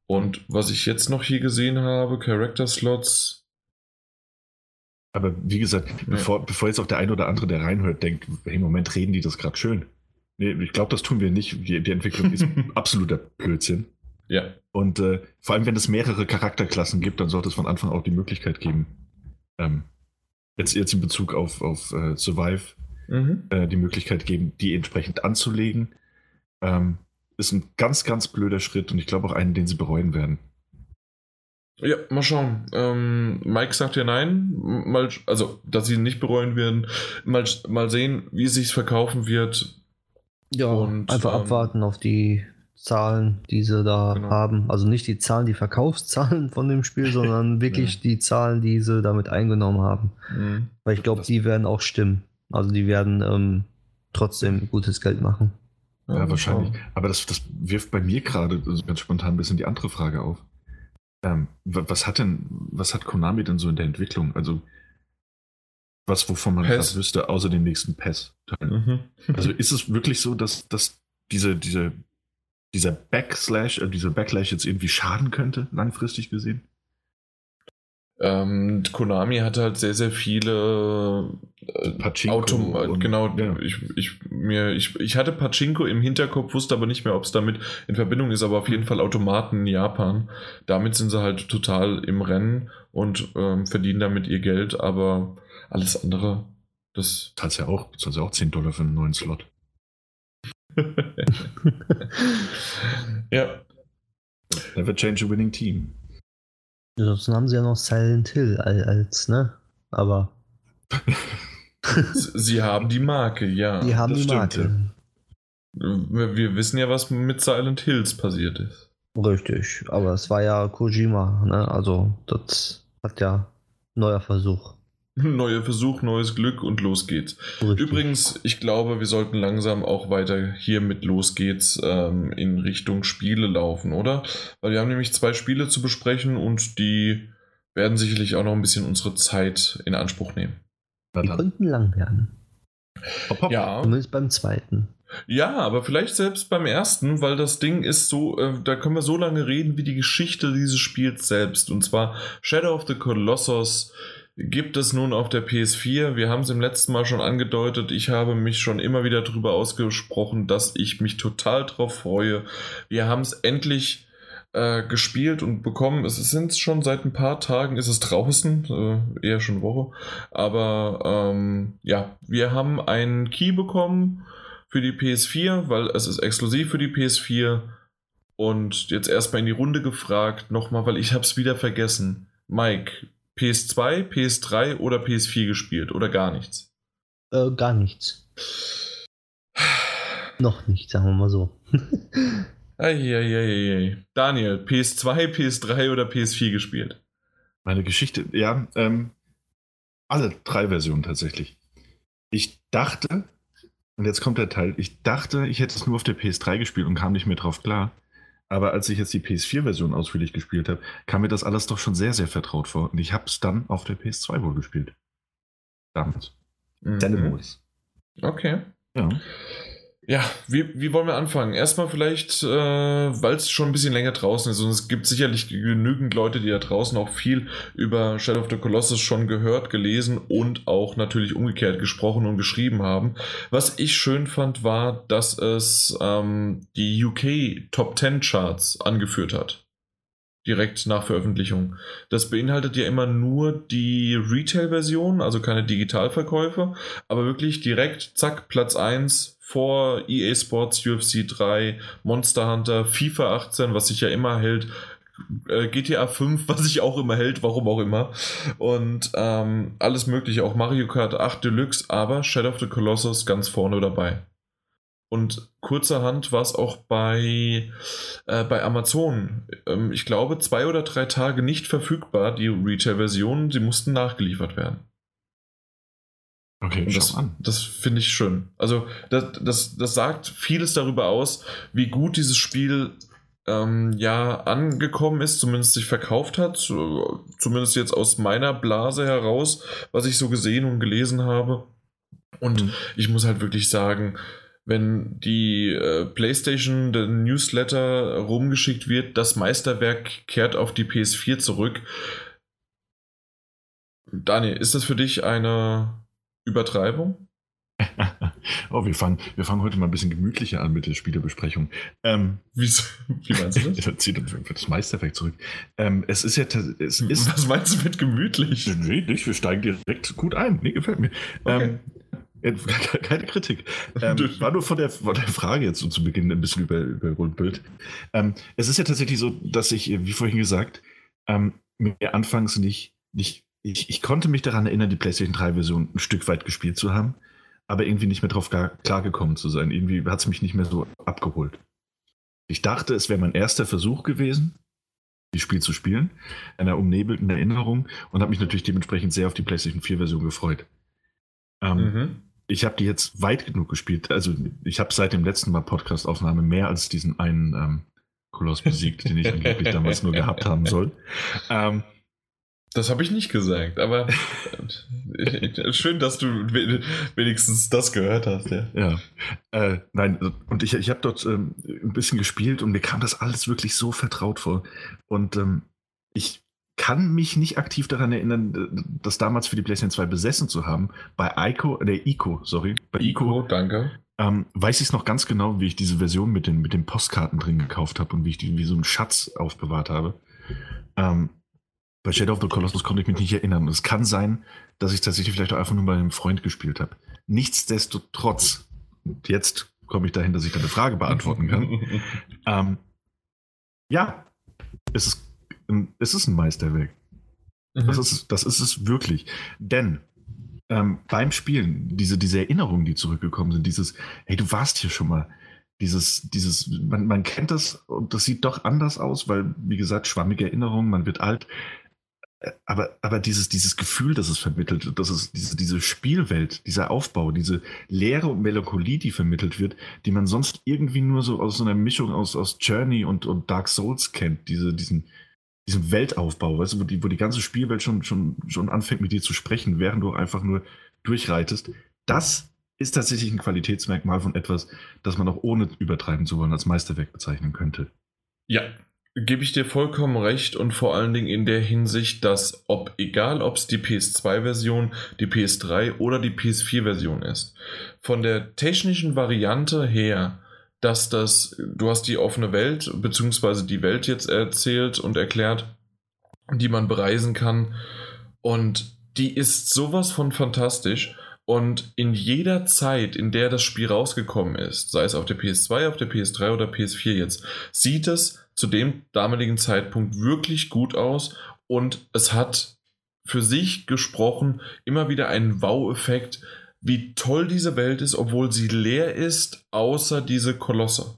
Und was ich jetzt noch hier gesehen habe, Character Slots. Aber wie gesagt, ja. bevor, bevor jetzt auch der eine oder andere, der reinhört, denkt, im Moment reden die das gerade schön. Nee, ich glaube, das tun wir nicht. Die, die Entwicklung ist absoluter Blödsinn. Ja. Und äh, vor allem, wenn es mehrere Charakterklassen gibt, dann sollte es von Anfang auch die Möglichkeit geben, ähm, jetzt, jetzt in Bezug auf, auf äh, Survive, mhm. äh, die Möglichkeit geben, die entsprechend anzulegen. Ähm, ist ein ganz, ganz blöder Schritt und ich glaube auch einen, den sie bereuen werden. Ja, mal schauen. Ähm, Mike sagt ja nein, mal, also dass sie ihn nicht bereuen werden. Mal, mal sehen, wie es sich verkaufen wird. Ja, und, einfach ähm, abwarten auf die Zahlen, die sie da genau. haben. Also nicht die Zahlen, die Verkaufszahlen von dem Spiel, sondern wirklich ja. die Zahlen, die sie damit eingenommen haben. Mhm. Weil ich glaube, die werden auch stimmen. Also die werden ähm, trotzdem gutes Geld machen. Ja, ja wahrscheinlich. Aber das, das wirft bei mir gerade ganz spontan ein bisschen die andere Frage auf. Ähm, was hat denn, was hat Konami denn so in der Entwicklung? Also was, wovon man gerade wüsste, außer den nächsten PES-Teilen. Mhm. also ist es wirklich so, dass, dass diese, diese dieser Backslash, äh, dieser Backlash jetzt irgendwie schaden könnte, langfristig gesehen? Ähm, Konami hat halt sehr, sehr viele äh, Autom und, genau, ja. ich, ich, mir, ich, ich hatte Pachinko im Hinterkopf, wusste aber nicht mehr, ob es damit in Verbindung ist, aber auf jeden Fall Automaten in Japan. Damit sind sie halt total im Rennen und ähm, verdienen damit ihr Geld, aber alles andere, das. Zahlst ja auch, zahlst ja auch 10 Dollar für einen neuen Slot. Ja. Never change a winning team. Ansonsten haben sie ja noch Silent Hill als, ne? Aber. sie haben die Marke, ja. Die haben die Marke. Wir wissen ja, was mit Silent Hills passiert ist. Richtig, aber es war ja Kojima, ne? Also, das hat ja neuer Versuch. Neuer Versuch, neues Glück und los geht's. Richtig. Übrigens, ich glaube, wir sollten langsam auch weiter hier mit Los geht's ähm, in Richtung Spiele laufen, oder? Weil wir haben nämlich zwei Spiele zu besprechen und die werden sicherlich auch noch ein bisschen unsere Zeit in Anspruch nehmen. Die könnten lang werden. Hopp, hopp. Ja. Zumindest beim zweiten. Ja, aber vielleicht selbst beim ersten, weil das Ding ist so, äh, da können wir so lange reden wie die Geschichte dieses Spiels selbst. Und zwar Shadow of the Colossus gibt es nun auf der PS4. Wir haben es im letzten Mal schon angedeutet. Ich habe mich schon immer wieder darüber ausgesprochen, dass ich mich total drauf freue. Wir haben es endlich äh, gespielt und bekommen. Es sind schon seit ein paar Tagen, ist es draußen, äh, eher schon Woche. Aber ähm, ja, wir haben einen Key bekommen für die PS4, weil es ist exklusiv für die PS4. Und jetzt erstmal in die Runde gefragt, nochmal, weil ich habe es wieder vergessen. Mike, PS2, PS3 oder PS4 gespielt oder gar nichts? Äh, gar nichts. Noch nicht, sagen wir mal so. Eieieiei. Daniel, PS2, PS3 oder PS4 gespielt? Meine Geschichte, ja, ähm, alle drei Versionen tatsächlich. Ich dachte, und jetzt kommt der Teil, ich dachte, ich hätte es nur auf der PS3 gespielt und kam nicht mehr drauf klar. Aber als ich jetzt die PS4-Version ausführlich gespielt habe, kam mir das alles doch schon sehr, sehr vertraut vor. Und ich habe es dann auf der PS2 wohl gespielt. Damals. Mhm. Okay. Ja. Ja, wie, wie wollen wir anfangen? Erstmal vielleicht, äh, weil es schon ein bisschen länger draußen ist und es gibt sicherlich genügend Leute, die da draußen auch viel über Shadow of the Colossus schon gehört, gelesen und auch natürlich umgekehrt gesprochen und geschrieben haben. Was ich schön fand, war, dass es ähm, die UK Top 10 Charts angeführt hat. direkt nach Veröffentlichung. Das beinhaltet ja immer nur die Retail-Version, also keine Digitalverkäufe, aber wirklich direkt, zack, Platz 1 vor EA Sports, UFC 3, Monster Hunter, FIFA 18, was sich ja immer hält, äh, GTA 5, was sich auch immer hält, warum auch immer. Und ähm, alles mögliche, auch Mario Kart 8 Deluxe, aber Shadow of the Colossus ganz vorne dabei. Und kurzerhand war es auch bei, äh, bei Amazon, ähm, ich glaube, zwei oder drei Tage nicht verfügbar, die Retail-Versionen, sie mussten nachgeliefert werden. Okay, das, das finde ich schön. Also, das, das, das sagt vieles darüber aus, wie gut dieses Spiel ähm, ja angekommen ist, zumindest sich verkauft hat, zumindest jetzt aus meiner Blase heraus, was ich so gesehen und gelesen habe. Und mhm. ich muss halt wirklich sagen, wenn die äh, PlayStation der Newsletter rumgeschickt wird, das Meisterwerk kehrt auf die PS4 zurück. Daniel, ist das für dich eine Übertreibung? oh, wir fangen, wir fangen heute mal ein bisschen gemütlicher an mit der Spielebesprechung. Ähm, Wie, wie meinst du das? zieht das Meisterwerk zurück. Ähm, es ist ja. Es ist, Was meinst du mit gemütlich? Nee, nicht. Wir steigen direkt gut ein. Nee, gefällt mir. Okay. Ähm, keine Kritik. Ähm, war nur von der, von der Frage jetzt so zu Beginn ein bisschen über, über Rundbild. Ähm, es ist ja tatsächlich so, dass ich, wie vorhin gesagt, ähm, mir anfangs nicht, nicht ich, ich konnte mich daran erinnern, die PlayStation 3-Version ein Stück weit gespielt zu haben aber irgendwie nicht mehr drauf klargekommen zu sein. Irgendwie hat es mich nicht mehr so abgeholt. Ich dachte, es wäre mein erster Versuch gewesen, das Spiel zu spielen, einer umnebelten Erinnerung und habe mich natürlich dementsprechend sehr auf die PlayStation 4-Version gefreut. Ähm, mhm. Ich habe die jetzt weit genug gespielt. Also ich habe seit dem letzten Mal Podcast-Aufnahme mehr als diesen einen ähm, Koloss besiegt, den ich angeblich damals nur gehabt haben soll. Ähm, das habe ich nicht gesagt, aber schön, dass du wenigstens das gehört hast. Ja, ja. Äh, nein, und ich, ich habe dort ähm, ein bisschen gespielt und mir kam das alles wirklich so vertraut vor. Und ähm, ich kann mich nicht aktiv daran erinnern, das damals für die PlayStation 2 besessen zu haben. Bei Ico, äh, Ico, sorry. Bei Ico, Ico danke. Ähm, weiß ich es noch ganz genau, wie ich diese Version mit den, mit den Postkarten drin gekauft habe und wie ich die wie so einen Schatz aufbewahrt habe. Ähm, bei Shadow of the Colossus konnte ich mich nicht erinnern. es kann sein, dass ich tatsächlich vielleicht auch einfach nur bei einem Freund gespielt habe. Nichtsdestotrotz, jetzt komme ich dahin, dass ich deine Frage beantworten kann. ähm, ja, es ist, ein, es ist ein Meisterwerk. Mhm. Das, ist, das ist es wirklich. Denn ähm, beim Spielen, diese, diese Erinnerungen, die zurückgekommen sind, dieses, hey, du warst hier schon mal, dieses, dieses, man, man kennt das und das sieht doch anders aus, weil, wie gesagt, schwammige Erinnerungen, man wird alt aber, aber dieses, dieses Gefühl, das es vermittelt, das ist diese, diese Spielwelt, dieser Aufbau, diese Leere und Melancholie, die vermittelt wird, die man sonst irgendwie nur so aus so einer Mischung aus, aus Journey und, und Dark Souls kennt, diese, diesen, diesen Weltaufbau, weißt du, wo die, wo die ganze Spielwelt schon, schon, schon anfängt mit dir zu sprechen, während du einfach nur durchreitest. Das ist tatsächlich ein Qualitätsmerkmal von etwas, das man auch ohne übertreiben zu wollen als Meisterwerk bezeichnen könnte. Ja, Gebe ich dir vollkommen recht und vor allen Dingen in der Hinsicht, dass ob egal ob es die PS2-Version, die PS3 oder die PS4-Version ist, von der technischen Variante her, dass das, du hast die offene Welt, beziehungsweise die Welt jetzt erzählt und erklärt, die man bereisen kann und die ist sowas von fantastisch und in jeder Zeit, in der das Spiel rausgekommen ist, sei es auf der PS2, auf der PS3 oder PS4 jetzt, sieht es zu dem damaligen Zeitpunkt wirklich gut aus und es hat für sich gesprochen immer wieder einen Wow-Effekt, wie toll diese Welt ist, obwohl sie leer ist, außer diese Kolosse.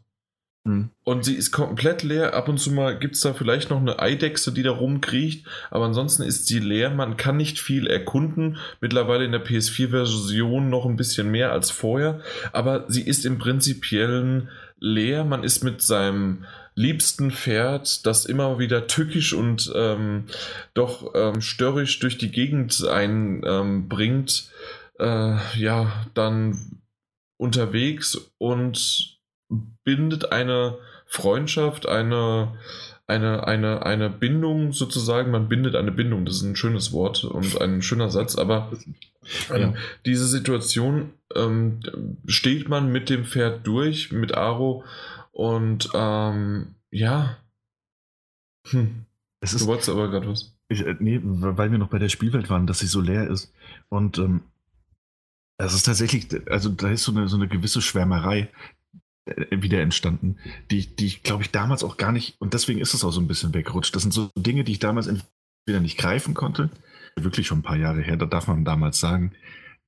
Mhm. Und sie ist komplett leer. Ab und zu mal gibt es da vielleicht noch eine Eidechse, die da rumkriecht, aber ansonsten ist sie leer. Man kann nicht viel erkunden. Mittlerweile in der PS4-Version noch ein bisschen mehr als vorher, aber sie ist im Prinzipiellen leer. Man ist mit seinem liebsten Pferd, das immer wieder tückisch und ähm, doch ähm, störrisch durch die Gegend einbringt, ähm, äh, ja, dann unterwegs und bindet eine Freundschaft, eine, eine, eine, eine Bindung sozusagen, man bindet eine Bindung, das ist ein schönes Wort und ein schöner Satz, aber ähm, ja. diese Situation ähm, steht man mit dem Pferd durch, mit Aro und ähm, ja, hm. Es Du ist, wolltest aber gerade was. ich, äh, nee, weil wir noch bei der Spielwelt waren, dass sie so leer ist. Und ähm, es ist tatsächlich, also da ist so eine, so eine gewisse Schwärmerei äh, wieder entstanden, die, die ich, glaube ich, damals auch gar nicht, und deswegen ist es auch so ein bisschen weggerutscht. Das sind so Dinge, die ich damals entweder nicht greifen konnte, wirklich schon ein paar Jahre her, da darf man damals sagen,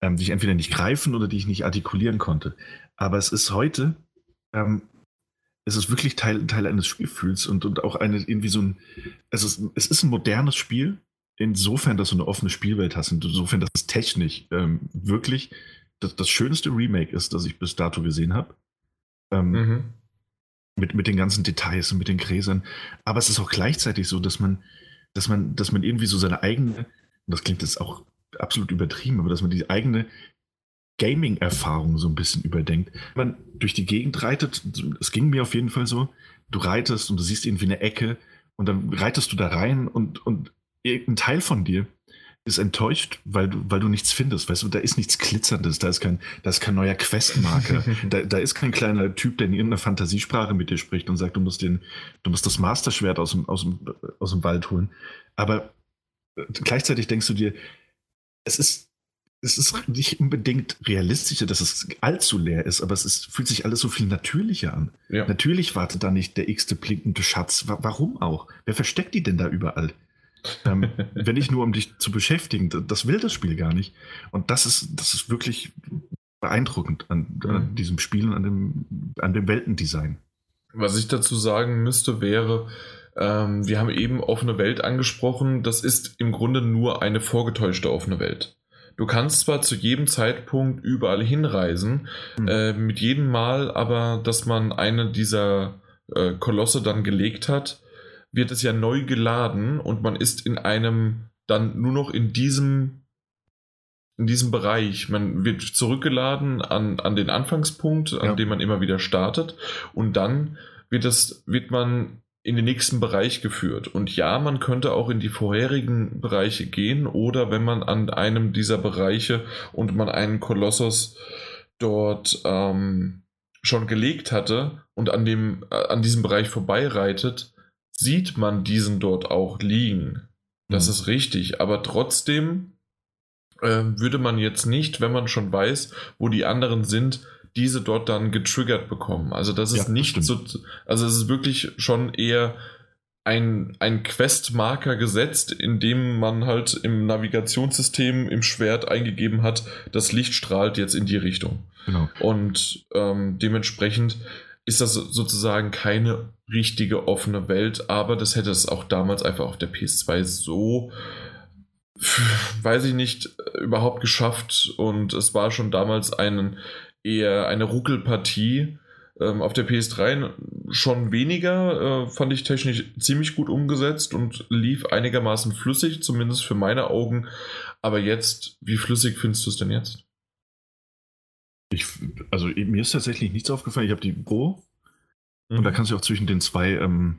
ähm, die ich entweder nicht greifen oder die ich nicht artikulieren konnte. Aber es ist heute, ähm, es ist wirklich Teil, Teil eines Spielgefühls und, und auch eine, irgendwie so ein, also es, es ist ein modernes Spiel, insofern, dass du eine offene Spielwelt hast, insofern, dass es technisch ähm, wirklich das, das schönste Remake ist, das ich bis dato gesehen habe. Ähm, Mhm. mit, mit den ganzen Details und mit den Gräsern. Aber es ist auch gleichzeitig so, dass man, dass man, dass man irgendwie so seine eigene, und das klingt jetzt auch absolut übertrieben, aber dass man die eigene Gaming-Erfahrung so ein bisschen überdenkt. Wenn man durch die Gegend reitet, es ging mir auf jeden Fall so, du reitest und du siehst irgendwie eine Ecke und dann reitest du da rein und, und irgendein Teil von dir ist enttäuscht, weil du, weil du nichts findest. Weißt du, da ist nichts Glitzerndes, da ist kein, da ist kein neuer Questmarker, da, da ist kein kleiner Typ, der in irgendeiner Fantasiesprache mit dir spricht und sagt, du musst, den, du musst das Masterschwert aus dem, aus, dem, aus dem Wald holen. Aber äh, gleichzeitig denkst du dir, es ist, es ist nicht unbedingt realistischer, dass es allzu leer ist, aber es ist, fühlt sich alles so viel natürlicher an. Ja. Natürlich wartet da nicht der x-te blinkende Schatz. Wa- Warum auch? Wer versteckt die denn da überall? ähm, wenn nicht nur, um dich zu beschäftigen. Das will das Spiel gar nicht. Und das ist, das ist wirklich beeindruckend an, an Mhm. diesem Spiel und an dem, an dem Weltendesign. Was ich dazu sagen müsste, wäre, ähm, wir haben eben offene Welt angesprochen. Das ist im Grunde nur eine vorgetäuschte offene Welt. Du kannst zwar zu jedem Zeitpunkt überall hinreisen, Mhm. äh, mit jedem Mal aber, dass man eine dieser äh, Kolosse dann gelegt hat, wird es ja neu geladen und man ist in einem dann nur noch in diesem in diesem Bereich. Man wird zurückgeladen an, an den Anfangspunkt, an Ja. dem man immer wieder startet. Und dann wird, das, wird man in den nächsten Bereich geführt. Und ja, man könnte auch in die vorherigen Bereiche gehen oder wenn man an einem dieser Bereiche und man einen Kolossus dort ähm, schon gelegt hatte und an, dem, äh, an diesem Bereich vorbeireitet, sieht man diesen dort auch liegen. Das Mhm. ist richtig, aber trotzdem ähm, würde man jetzt nicht, wenn man schon weiß, wo die anderen sind, diese dort dann getriggert bekommen. Also das ist Ja, nicht stimmt. so, also es ist wirklich schon eher ein, ein Questmarker gesetzt, in dem man halt im Navigationssystem im Schwert eingegeben hat, das Licht strahlt jetzt in die Richtung. Genau. Und ähm, dementsprechend ist das sozusagen keine richtige offene Welt, aber das hätte es auch damals einfach auf der PS2 so, weiß ich nicht, überhaupt geschafft. Und es war schon damals einen, eher eine Ruckelpartie. Ähm, auf der PS3 schon weniger, äh, fand ich technisch ziemlich gut umgesetzt und lief einigermaßen flüssig, zumindest für meine Augen. Aber jetzt, wie flüssig findest du es denn jetzt? Ich, also mir ist tatsächlich nichts aufgefallen. Ich habe die Pro und Mhm. da kannst du auch zwischen den zwei ähm,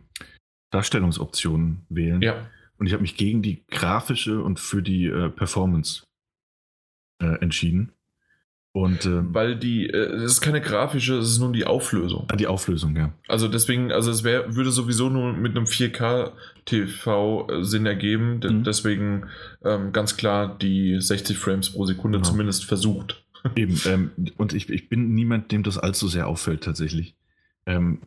Darstellungsoptionen wählen. ja. Und ich habe mich gegen die grafische und für die äh, Performance äh, entschieden. Und ähm, Weil die, äh, es ist keine grafische, es ist nur die Auflösung. ah, die Auflösung, ja. Also deswegen, also es wär, würde sowieso nur mit einem 4K TV äh, Sinn ergeben. Mhm. Deswegen ähm, ganz klar die 60 Frames pro Sekunde Genau. zumindest versucht. Eben, ähm, und ich, ich bin niemand, dem das allzu sehr auffällt tatsächlich. Ähm,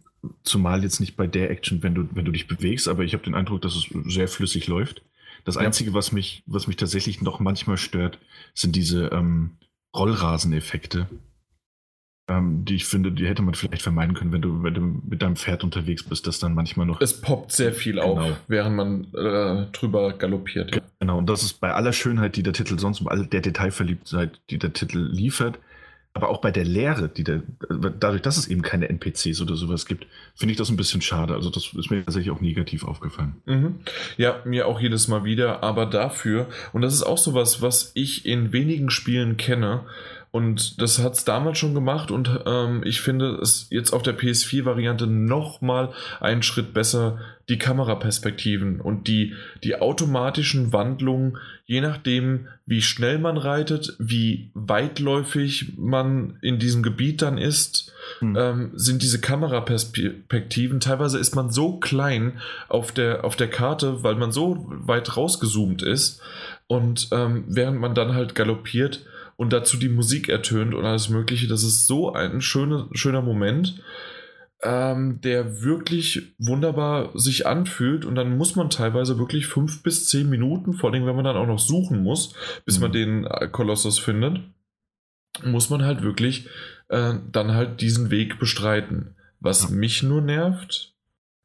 zumal jetzt nicht bei der Action, wenn du, wenn du dich bewegst, aber ich habe den Eindruck, dass es sehr flüssig läuft. Das Ja. Einzige, was mich, was mich tatsächlich noch manchmal stört, sind diese ähm, Rollraseneffekte. Ähm, die ich finde, die hätte man vielleicht vermeiden können, wenn du, wenn du mit deinem Pferd unterwegs bist, dass dann manchmal noch. Es poppt sehr viel Genau. auf, während man äh, drüber galoppiert. Ja. Genau, und das ist bei aller Schönheit, die der Titel sonst, bei all der Detailverliebtheit, die der Titel liefert, aber auch bei der Leere, die der, dadurch, dass es eben keine NPCs oder sowas gibt, finde ich das ein bisschen schade. Also das ist mir tatsächlich auch negativ aufgefallen. Mhm. Ja, mir auch jedes Mal wieder, aber dafür, und das ist auch sowas, was ich in wenigen Spielen kenne, und das hat es damals schon gemacht und ähm, ich finde es jetzt auf der PS4-Variante nochmal einen Schritt besser, die Kameraperspektiven und die, die automatischen Wandlungen, je nachdem, wie schnell man reitet, wie weitläufig man in diesem Gebiet dann ist, mhm. ähm, sind diese Kameraperspektiven. Teilweise ist man so klein auf der, auf der Karte, weil man so weit rausgezoomt ist. Und ähm, während man dann halt galoppiert und dazu die Musik ertönt und alles Mögliche, das ist so ein schöner, schöner Moment ähm, der wirklich wunderbar sich anfühlt und dann muss man teilweise wirklich fünf bis zehn Minuten, vor allem wenn man dann auch noch suchen muss, bis mhm. man den äh, Kolossus findet, muss man halt wirklich äh, dann halt diesen Weg bestreiten. Was ja. mich nur nervt,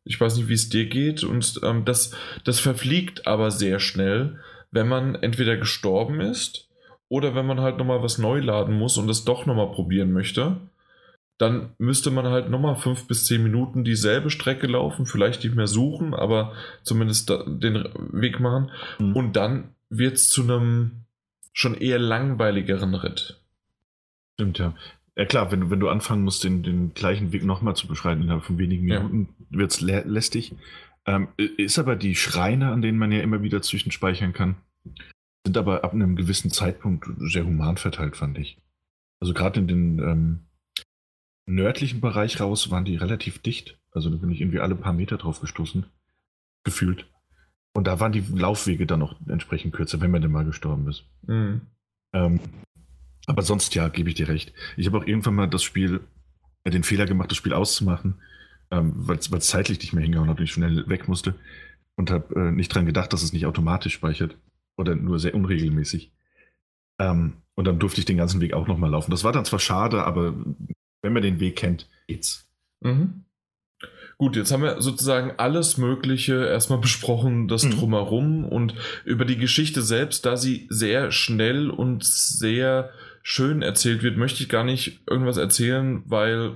ich weiß nicht, wie es dir geht, und ähm, das, das verfliegt aber sehr schnell, wenn man entweder gestorben ist oder wenn man halt nochmal was neu laden muss und es doch nochmal probieren möchte dann müsste man halt nochmal fünf bis zehn Minuten dieselbe Strecke laufen, vielleicht nicht mehr suchen, aber zumindest den Weg machen. Mhm. Und dann wird es zu einem schon eher langweiligeren Ritt. Stimmt, ja. Ja klar, wenn, wenn du anfangen musst, den, den gleichen Weg nochmal zu beschreiten innerhalb von wenigen Minuten, ja. wird es lä lästig. Ähm, ist aber die Schreine, an denen man ja immer wieder zwischenspeichern kann, sind aber ab einem gewissen Zeitpunkt sehr human verteilt, fand ich. Also gerade in den ähm, nördlichen Bereich raus waren die relativ dicht. Also da bin ich irgendwie alle paar Meter drauf gestoßen. Gefühlt. Und da waren die Laufwege dann auch entsprechend kürzer, wenn man denn mal gestorben ist. Mhm. Ähm, aber sonst ja, gebe ich dir recht. Ich habe auch irgendwann mal das Spiel, äh, den Fehler gemacht, das Spiel auszumachen, ähm, weil es zeitlich nicht mehr hingehauen hat und ich schnell weg musste. Und habe äh, nicht dran gedacht, dass es nicht automatisch speichert. Oder nur sehr unregelmäßig. Ähm, und dann durfte ich den ganzen Weg auch nochmal laufen. Das war dann zwar schade, aber wenn man den Weg kennt, geht's. Mhm. Gut, jetzt haben wir sozusagen alles Mögliche erstmal besprochen, das mhm. drumherum und über die Geschichte selbst, da sie sehr schnell und sehr schön erzählt wird, möchte ich gar nicht irgendwas erzählen, weil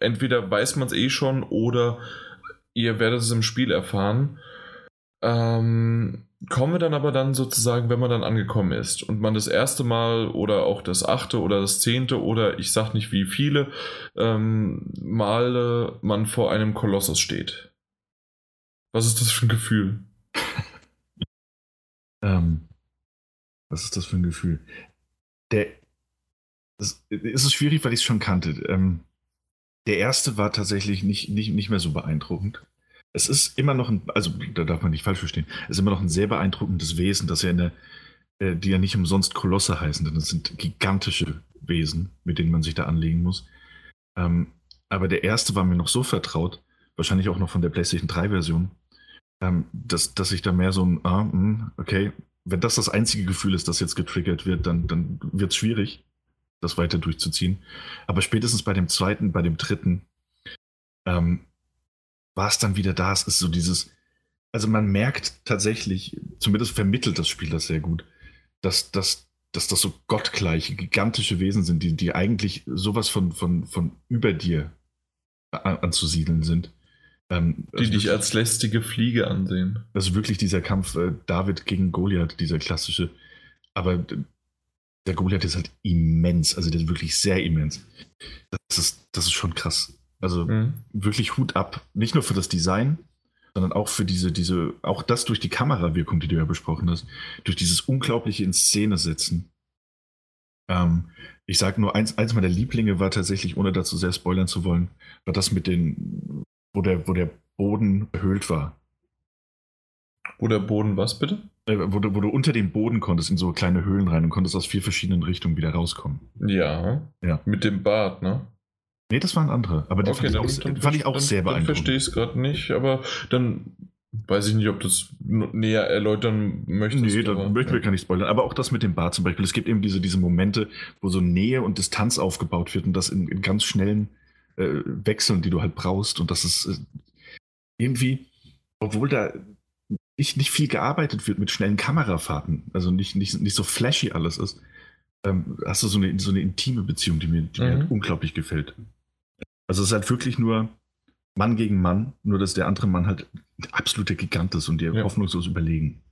entweder weiß man es eh schon oder ihr werdet es im Spiel erfahren. Ähm, kommen wir dann aber dann sozusagen, wenn man dann angekommen ist und man das erste Mal oder auch das achte oder das zehnte oder ich sag nicht wie viele ähm, Male man vor einem Kolossus steht. Was ist das für ein Gefühl? ähm, was ist das für ein Gefühl? Der, das, es ist schwierig, weil ich es schon kannte. Ähm, der erste war tatsächlich nicht, nicht, nicht mehr so beeindruckend es ist immer noch ein, also da darf man nicht falsch verstehen, es ist immer noch ein sehr beeindruckendes Wesen, dass er in der, äh, die ja nicht umsonst Kolosse heißen, denn es sind gigantische Wesen, mit denen man sich da anlegen muss. Ähm, aber der erste war mir noch so vertraut, wahrscheinlich auch noch von der PlayStation 3-Version, ähm, dass, dass ich da mehr so ein, ah, mh, hm, okay, wenn das das einzige Gefühl ist, das jetzt getriggert wird, dann, dann wird es schwierig, das weiter durchzuziehen. Aber spätestens bei dem zweiten, bei dem dritten, ähm, war es dann wieder da. Es ist so dieses, also man merkt tatsächlich, zumindest vermittelt das Spiel das sehr gut, dass, dass, dass das so gottgleiche, gigantische Wesen sind, die, die eigentlich sowas von, von, von über dir anzusiedeln sind. Ähm, die dich als lästige Fliege ansehen. Das ist wirklich dieser Kampf äh, David gegen Goliath, dieser klassische. Aber der Goliath ist halt immens, also der ist wirklich sehr immens. Das ist, das ist schon krass. Also mhm. wirklich Hut ab. Nicht nur für das Design, sondern auch für diese, diese, auch das durch die Kamerawirkung, die du ja besprochen hast, durch dieses unglaubliche in Szene setzen. Ähm, ich sage nur, eins, eins meiner Lieblinge war tatsächlich, ohne dazu sehr spoilern zu wollen, war das mit den, wo der, wo der Boden erhöht war. Wo der Boden was bitte? Äh, wo, du, wo du unter dem Boden konntest, in so kleine Höhlen rein und konntest aus vier verschiedenen Richtungen wieder rauskommen. Ja. ja. Mit dem Bad, ne? Nee, das waren andere. Aber den okay, fand, ich auch, dann, fand ich auch dann, sehr beeindruckend. Dann verstehe ich es gerade nicht, aber dann weiß ich nicht, ob du es näher erläutern möchtest. Nee, da möchten wir gar nicht spoilern. Aber auch das mit dem Bad zum Beispiel. Es gibt eben diese, diese Momente, wo so Nähe und Distanz aufgebaut wird und das in, in ganz schnellen äh, Wechseln, die du halt brauchst. Und das ist äh, irgendwie, obwohl da nicht, nicht viel gearbeitet wird mit schnellen Kamerafahrten, also nicht, nicht, nicht so flashy alles ist, ähm, hast du so eine, so eine intime Beziehung, die mir, die mhm. mir halt unglaublich gefällt. Also es ist halt wirklich nur Mann gegen Mann, nur dass der andere Mann halt absoluter Gigant ist und dir ja. hoffnungslos überlegen.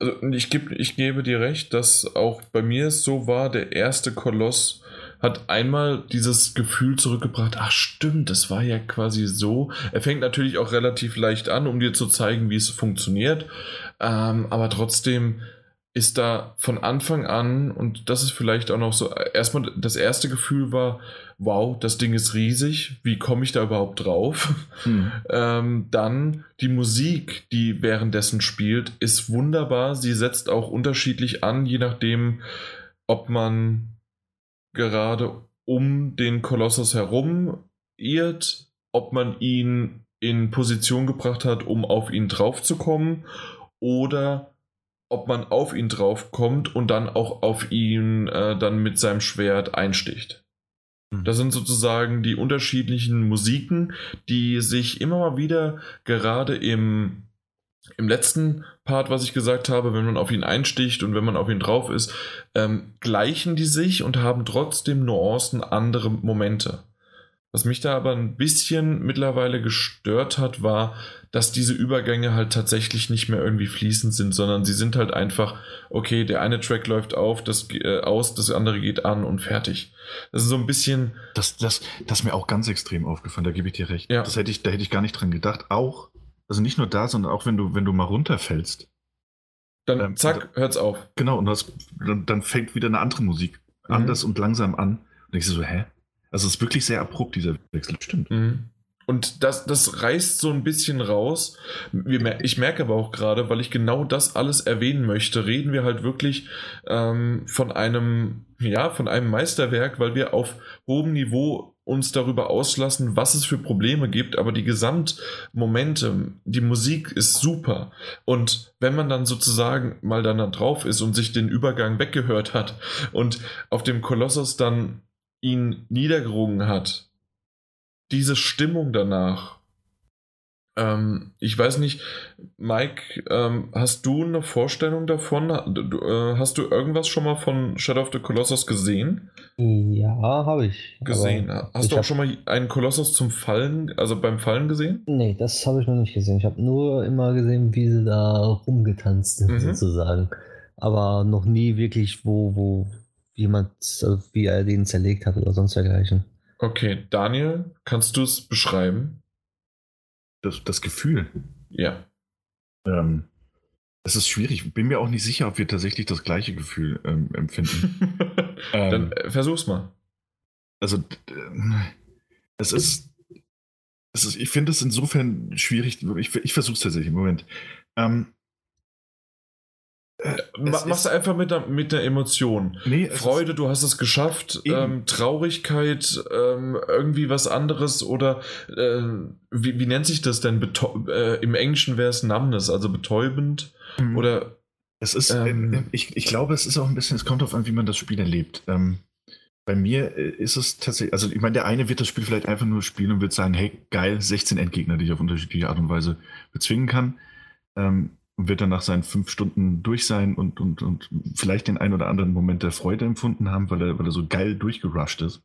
Also ich, geb, ich gebe dir recht, dass auch bei mir es so war, der erste Koloss hat einmal dieses Gefühl zurückgebracht, ach stimmt, das war ja quasi so. Er fängt natürlich auch relativ leicht an, um dir zu zeigen, wie es funktioniert. Ähm, aber trotzdem, ist da von Anfang an, und das ist vielleicht auch noch so, erstmal das erste Gefühl war, wow, das Ding ist riesig, wie komme ich da überhaupt drauf? Hm. Ähm, dann die Musik, die währenddessen spielt, ist wunderbar. Sie setzt auch unterschiedlich an, je nachdem, ob man gerade um den Kolossus herum irrt, ob man ihn in Position gebracht hat, um auf ihn draufzukommen, oder ob man auf ihn draufkommt und dann auch auf ihn äh, dann mit seinem Schwert einsticht. Mhm. Das sind sozusagen die unterschiedlichen Musiken, die sich immer mal wieder gerade im, im letzten Part, was ich gesagt habe, wenn man auf ihn einsticht und wenn man auf ihn drauf ist, ähm, gleichen die sich und haben trotzdem Nuancen andere Momente. Was mich da aber ein bisschen mittlerweile gestört hat, war, dass diese Übergänge halt tatsächlich nicht mehr irgendwie fließend sind, sondern sie sind halt einfach, okay, der eine Track läuft auf, das äh, aus, das andere geht an und fertig. Das ist so ein bisschen. Das, das, das ist mir auch ganz extrem aufgefallen, da gebe ich dir recht. Ja. Das hätte ich, da hätte ich gar nicht dran gedacht. Auch, also nicht nur da, sondern auch wenn du, wenn du mal runterfällst. Dann ähm, zack, hört's auf. Genau, und das, dann, dann fängt wieder eine andere Musik mhm. anders und langsam an. Und ich so, hä? Also es ist wirklich sehr abrupt, dieser Wechsel. Stimmt. Mhm. Und das, das reißt so ein bisschen raus. Ich merke aber auch gerade, weil ich genau das alles erwähnen möchte, reden wir halt wirklich ähm, von einem, ja, von einem Meisterwerk, weil wir auf hohem Niveau uns darüber auslassen, was es für Probleme gibt, aber die Gesamtmomente, die Musik ist super. Und wenn man dann sozusagen mal dann da drauf ist und sich den Übergang weggehört hat und auf dem Kolossus dann ihn niedergerungen hat, diese Stimmung danach. Ähm, ich weiß nicht, Mike, ähm, hast du eine Vorstellung davon? Äh, hast du irgendwas schon mal von Shadow of the Colossus gesehen? Ja, habe ich. Gesehen. Hast du auch schon mal einen Kolossus zum Fallen, also beim Fallen gesehen? Nee, das habe ich noch nicht gesehen. Ich habe nur immer gesehen, wie sie da rumgetanzt sind, mhm. sozusagen. Aber noch nie wirklich, wo, wo, jemand, wie er den zerlegt hat oder sonst dergleichen. Okay, Daniel, kannst du es beschreiben? Das, das Gefühl. Ja. Ähm, es ist schwierig. Bin mir auch nicht sicher, ob wir tatsächlich das gleiche Gefühl ähm, empfinden. Dann ähm, versuch's mal. Also, es ist, es ist ich finde es insofern schwierig. Ich, ich versuche es tatsächlich. Moment. Ähm, äh, machst du einfach mit der, mit der Emotion. Nee, Freude, du hast es geschafft. Ähm, Traurigkeit, ähm, irgendwie was anderes oder äh, wie, wie, nennt sich das denn? Betäub äh, Im Englischen wäre es Numbness, also betäubend mhm. oder. Es ist, ähm, äh, ich, ich glaube, es ist auch ein bisschen, es kommt darauf an, wie man das Spiel erlebt. Ähm, bei mir äh, ist es tatsächlich, also ich meine, der eine wird das Spiel vielleicht einfach nur spielen und wird sagen, hey, geil, 16 Endgegner, die ich auf unterschiedliche Art und Weise bezwingen kann. Ähm, wird dann nach seinen fünf Stunden durch sein und, und, und vielleicht den einen oder anderen Moment der Freude empfunden haben, weil er, weil er so geil durchgerusht ist.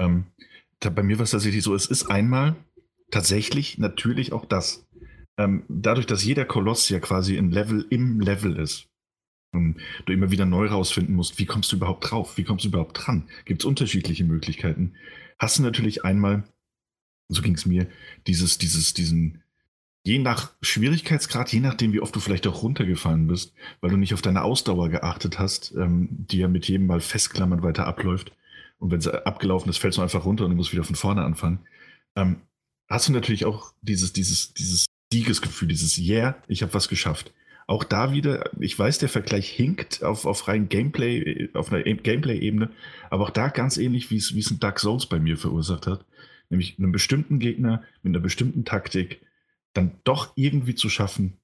Ähm, da, bei mir war es tatsächlich so, es ist einmal tatsächlich natürlich auch das. Ähm, dadurch, dass jeder Koloss ja quasi ein Level im Level ist, und du immer wieder neu rausfinden musst, wie kommst du überhaupt drauf, wie kommst du überhaupt dran, gibt es unterschiedliche Möglichkeiten. Hast du natürlich einmal, so ging es mir, dieses, dieses, diesen, je nach Schwierigkeitsgrad, je nachdem, wie oft du vielleicht auch runtergefallen bist, weil du nicht auf deine Ausdauer geachtet hast, ähm, die ja mit jedem Mal festklammern weiter abläuft. Und wenn sie abgelaufen ist, fällst du einfach runter und du musst wieder von vorne anfangen. Ähm, hast du natürlich auch dieses, dieses, dieses Siegesgefühl, dieses Yeah, ich habe was geschafft. Auch da wieder, ich weiß, der Vergleich hinkt auf, auf rein Gameplay, auf einer Gameplay-Ebene, aber auch da ganz ähnlich, wie es, wie es ein Dark Souls bei mir verursacht hat. Nämlich einen bestimmten Gegner mit einer bestimmten Taktik, dann doch irgendwie zu schaffen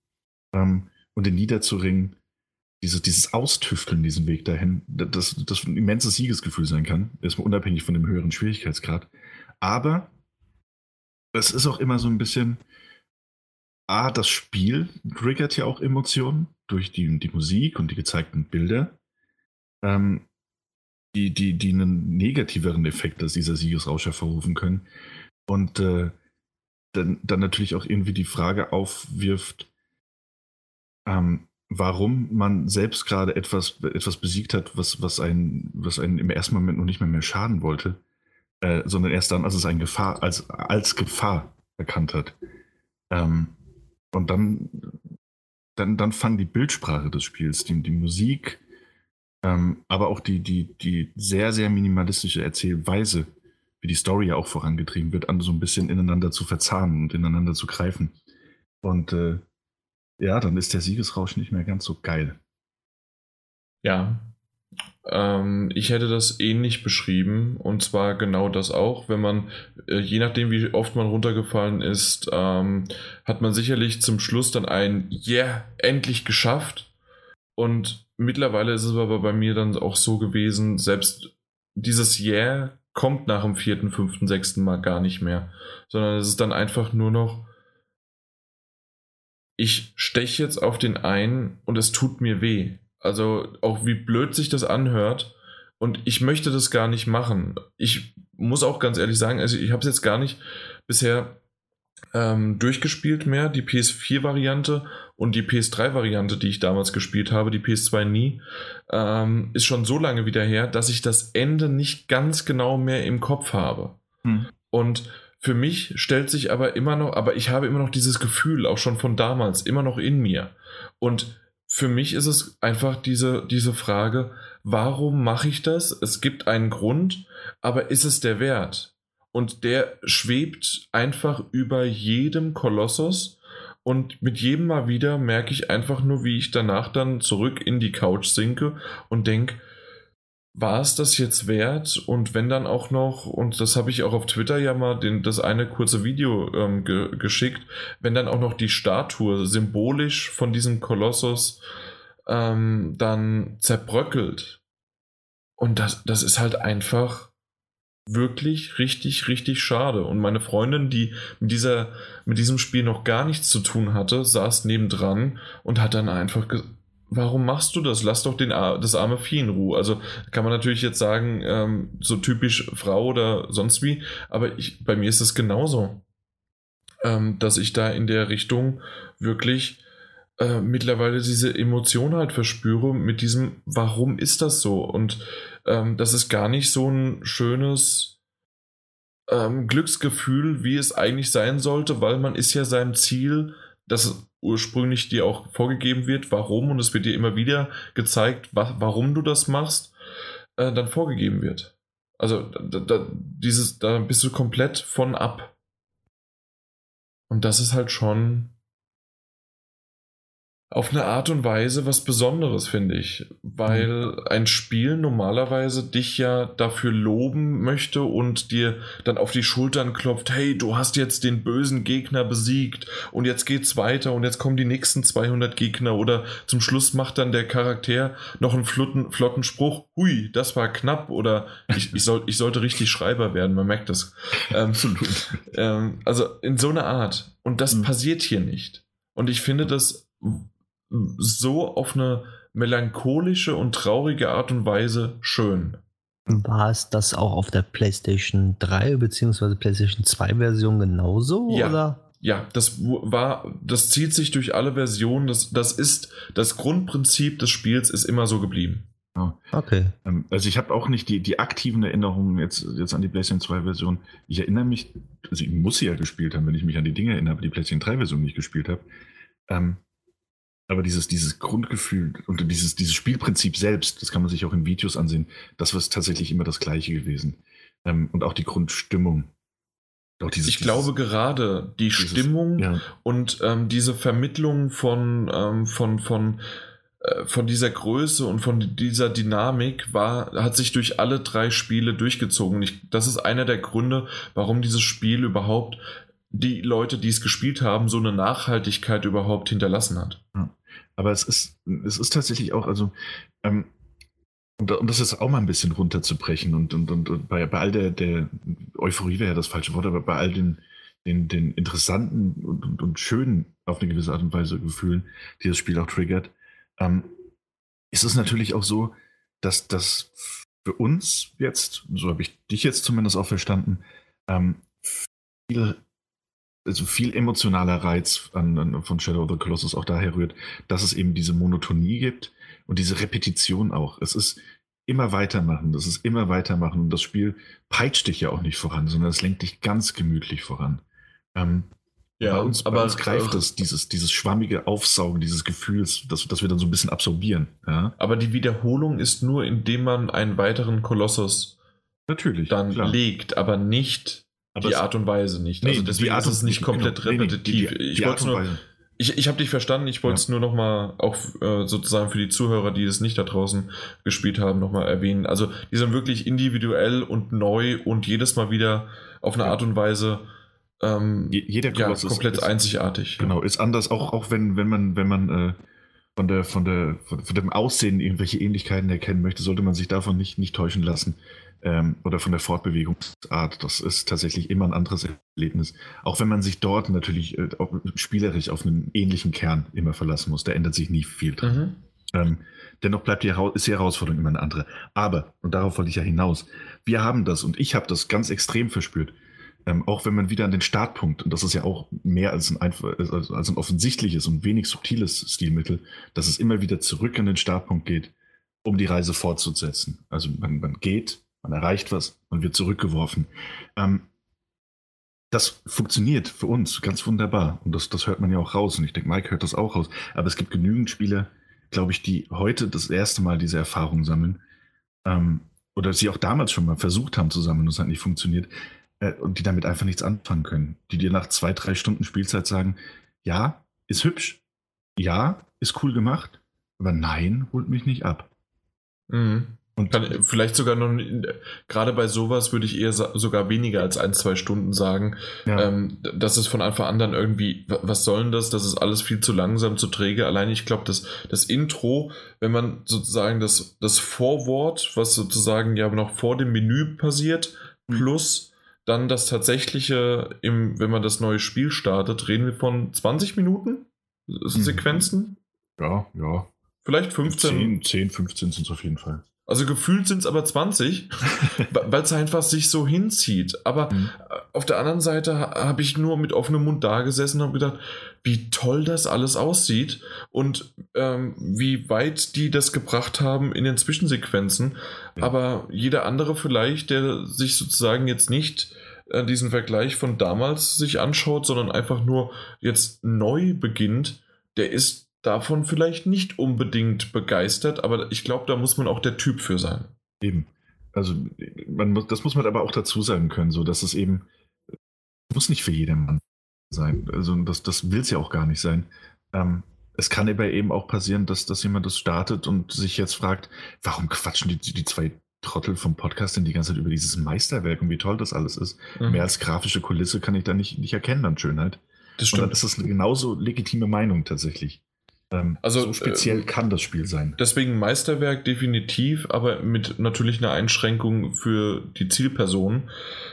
ähm, und den niederzuringen, diese, dieses Austüfteln, diesen Weg dahin, das, das ein immenses Siegesgefühl sein kann, ist unabhängig von dem höheren Schwierigkeitsgrad. Aber es ist auch immer so ein bisschen, A, das Spiel triggert ja auch Emotionen durch die, die Musik und die gezeigten Bilder, ähm, die, die, die einen negativeren Effekt als dieser Siegesrausch hervorrufen können. Und äh, dann, dann natürlich auch irgendwie die Frage aufwirft, ähm, warum man selbst gerade etwas, etwas besiegt hat, was, was, einen, was einen im ersten Moment noch nicht mehr, mehr schaden wollte, äh, sondern erst dann, als es eine Gefahr, als, als Gefahr erkannt hat. Ähm, und dann dann, dann fand die Bildsprache des Spiels, die, die Musik, ähm, aber auch die, die, die sehr, sehr minimalistische Erzählweise, wie die Story ja auch vorangetrieben wird, an so ein bisschen ineinander zu verzahnen und ineinander zu greifen. Und äh, ja, dann ist der Siegesrausch nicht mehr ganz so geil. Ja, ähm, ich hätte das ähnlich beschrieben und zwar genau das auch. Wenn man, äh, je nachdem wie oft man runtergefallen ist, ähm, hat man sicherlich zum Schluss dann ein Yeah, endlich geschafft. Und mittlerweile ist es aber bei mir dann auch so gewesen, selbst dieses Yeah kommt nach dem vierten, fünften, sechsten Mal gar nicht mehr, sondern es ist dann einfach nur noch, ich steche jetzt auf den einen und es tut mir weh. Also auch wie blöd sich das anhört. Und ich möchte das gar nicht machen. Ich muss auch ganz ehrlich sagen, also ich habe es jetzt gar nicht bisher ähm, durchgespielt mehr, die PS4-Variante und die PS3-Variante, die ich damals gespielt habe, die PS2 nie, ähm, ist schon so lange wieder her, dass ich das Ende nicht ganz genau mehr im Kopf habe. Hm. Und für mich stellt sich aber immer noch, aber ich habe immer noch dieses Gefühl, auch schon von damals, immer noch in mir. Und für mich ist es einfach diese, diese Frage, warum mache ich das? Es gibt einen Grund, aber ist es der Wert? Und der schwebt einfach über jedem Kolossus. Und mit jedem Mal wieder merke ich einfach nur, wie ich danach dann zurück in die Couch sinke und denke, war es das jetzt wert? Und wenn dann auch noch, und das habe ich auch auf Twitter ja mal den, das eine kurze Video ähm, ge geschickt, wenn dann auch noch die Statue symbolisch von diesem Kolossus ähm, dann zerbröckelt. Und das, das ist halt einfach wirklich richtig, richtig schade. Und meine Freundin, die mit, dieser, mit diesem Spiel noch gar nichts zu tun hatte, saß nebendran und hat dann einfach gesagt, warum machst du das? Lass doch den, das arme Vieh in Ruhe. Also kann man natürlich jetzt sagen, ähm, so typisch Frau oder sonst wie, aber ich, bei mir ist es genauso, ähm, dass ich da in der Richtung wirklich äh, mittlerweile diese Emotion halt verspüre mit diesem, warum ist das so? Und ähm, das ist gar nicht so ein schönes ähm, Glücksgefühl, wie es eigentlich sein sollte, weil man ist ja seinem Ziel, das ursprünglich dir auch vorgegeben wird, warum, und es wird dir immer wieder gezeigt, wa warum du das machst, äh, dann vorgegeben wird. Also da, da, dieses, da bist du komplett von ab. Und das ist halt schon auf eine Art und Weise was Besonderes, finde ich. Weil ein Spiel normalerweise dich ja dafür loben möchte und dir dann auf die Schultern klopft, hey, du hast jetzt den bösen Gegner besiegt und jetzt geht's weiter und jetzt kommen die nächsten 200 Gegner oder zum Schluss macht dann der Charakter noch einen flotten, flotten Spruch, hui, das war knapp oder ich, ich, soll, ich sollte richtig Schreiber werden, man merkt das. Ähm, ähm, also in so einer Art. Und das mhm. passiert hier nicht. Und ich finde das so auf eine melancholische und traurige Art und Weise schön. War es das auch auf der PlayStation 3 bzw. PlayStation 2 Version genauso? Ja. Oder? Ja, das war, das zieht sich durch alle Versionen. Das, das ist, das Grundprinzip des Spiels ist immer so geblieben. Okay. Ähm, also ich habe auch nicht die, die aktiven Erinnerungen jetzt, jetzt an die PlayStation 2 Version. Ich erinnere mich, also ich muss sie ja gespielt haben, wenn ich mich an die Dinge erinnere, aber die PlayStation 3 Version nicht gespielt habe. Ähm, aber dieses, dieses Grundgefühl und dieses, dieses Spielprinzip selbst, das kann man sich auch in Videos ansehen, das war tatsächlich immer das gleiche gewesen. Ähm, und auch die Grundstimmung. Auch dieses, ich glaube gerade die dieses, Stimmung ja. und ähm, diese Vermittlung von, ähm, von, von, äh, von dieser Größe und von dieser Dynamik war, hat sich durch alle drei Spiele durchgezogen. Ich, das ist einer der Gründe, warum dieses Spiel überhaupt die Leute, die es gespielt haben, so eine Nachhaltigkeit überhaupt hinterlassen hat. Aber es ist, es ist tatsächlich auch, also, ähm, und, das ist auch mal ein bisschen runterzubrechen und, und, und, und bei, bei all der, der Euphorie wäre ja das falsche Wort, aber bei all den, den, den interessanten und, und, und schönen, auf eine gewisse Art und Weise Gefühlen, die das Spiel auch triggert, ähm, ist es natürlich auch so, dass das für uns jetzt, so habe ich dich jetzt zumindest auch verstanden, ähm, viel also viel emotionaler Reiz an, an, von Shadow of the Colossus auch daher rührt, dass es eben diese Monotonie gibt und diese Repetition auch. Es ist immer weitermachen, das ist immer weitermachen und das Spiel peitscht dich ja auch nicht voran, sondern es lenkt dich ganz gemütlich voran. Ähm, Ja, bei uns, aber bei uns greift das, dieses, dieses schwammige Aufsaugen, dieses Gefühls, das, das wir dann so ein bisschen absorbieren. Ja? Aber die Wiederholung ist nur, indem man einen weiteren Kolossus Natürlich, dann klar. legt, aber nicht aber die Art und Weise nicht. Nee, also deswegen ist es nicht komplett genau, repetitiv. Nee, nee, die, die, ich nur, ich, ich habe dich verstanden, ich wollte es ja. nur nochmal auch äh, sozusagen für die Zuhörer, die es nicht da draußen gespielt haben, nochmal erwähnen. Also die sind wirklich individuell und neu und jedes Mal wieder auf eine ja. Art und Weise ähm, jeder ja, komplett ist, einzigartig. Genau, ist anders, auch, auch wenn, wenn man, wenn man äh, von, der, von, der, von, von dem Aussehen irgendwelche Ähnlichkeiten erkennen möchte, sollte man sich davon nicht, nicht täuschen lassen. Ähm, oder von der Fortbewegungsart. Das ist tatsächlich immer ein anderes Erlebnis. Auch wenn man sich dort natürlich äh, auch spielerisch auf einen ähnlichen Kern immer verlassen muss. Da ändert sich nie viel dran. Mhm. Ähm, dennoch bleibt die, ist die Herausforderung immer eine andere. Aber, und darauf wollte ich ja hinaus, wir haben das und ich habe das ganz extrem verspürt ähm, auch wenn man wieder an den Startpunkt, und das ist ja auch mehr als ein, als, als ein offensichtliches und wenig subtiles Stilmittel, dass es immer wieder zurück an den Startpunkt geht, um die Reise fortzusetzen. Also man, man geht, man erreicht was, man wird zurückgeworfen. Ähm, das funktioniert für uns ganz wunderbar. Und das, das hört man ja auch raus. Und ich denke, Mike hört das auch raus. Aber es gibt genügend Spieler, glaube ich, die heute das erste Mal diese Erfahrung sammeln. Ähm, oder sie auch damals schon mal versucht haben zu sammeln und es hat nicht funktioniert, äh, und die damit einfach nichts anfangen können. Die dir nach zwei, drei Stunden Spielzeit sagen, ja, ist hübsch, ja, ist cool gemacht, aber nein, holt mich nicht ab. Mhm. Und Kann, vielleicht sogar noch, gerade bei sowas würde ich eher sogar weniger als ein, zwei Stunden sagen. Ja. Ähm, das ist von Anfang an dann irgendwie, was soll denn das? Das ist alles viel zu langsam, zu träge. Allein ich glaube, das, das Intro, wenn man sozusagen das, das Vorwort, was sozusagen ja noch vor dem Menü passiert, mhm. plus dann das tatsächliche, im, wenn man das neue Spiel startet, reden wir von 20 Minuten mhm. Sequenzen? Ja, ja. Vielleicht 15. 10, 10 15 sind es auf jeden Fall. Also gefühlt sind es aber 20, weil es einfach sich so hinzieht. Aber mhm. auf der anderen Seite habe ich nur mit offenem Mund da gesessen und gedacht, wie toll das alles aussieht und ähm, wie weit die das gebracht haben in den Zwischensequenzen. Ja. Aber jeder andere vielleicht, der sich sozusagen jetzt nicht äh, diesen Vergleich von damals sich anschaut, sondern einfach nur jetzt neu beginnt, der ist davon vielleicht nicht unbedingt begeistert, aber ich glaube, da muss man auch der Typ für sein. Eben. Also man muss, das muss man aber auch dazu sagen können, so dass es eben muss nicht für jedermann sein. Also das, das will es ja auch gar nicht sein. Ähm, es kann aber eben auch passieren, dass, dass jemand das startet und sich jetzt fragt, warum quatschen die, die zwei Trottel vom Podcast denn die ganze Zeit über dieses Meisterwerk und wie toll das alles ist. Mhm. Mehr als grafische Kulisse kann ich da nicht, nicht erkennen an Schönheit. Das stimmt. Und dann ist das eine genauso legitime Meinung tatsächlich. Ähm, also so speziell äh, kann das Spiel sein. Deswegen Meisterwerk definitiv, aber mit natürlich einer Einschränkung für die Zielperson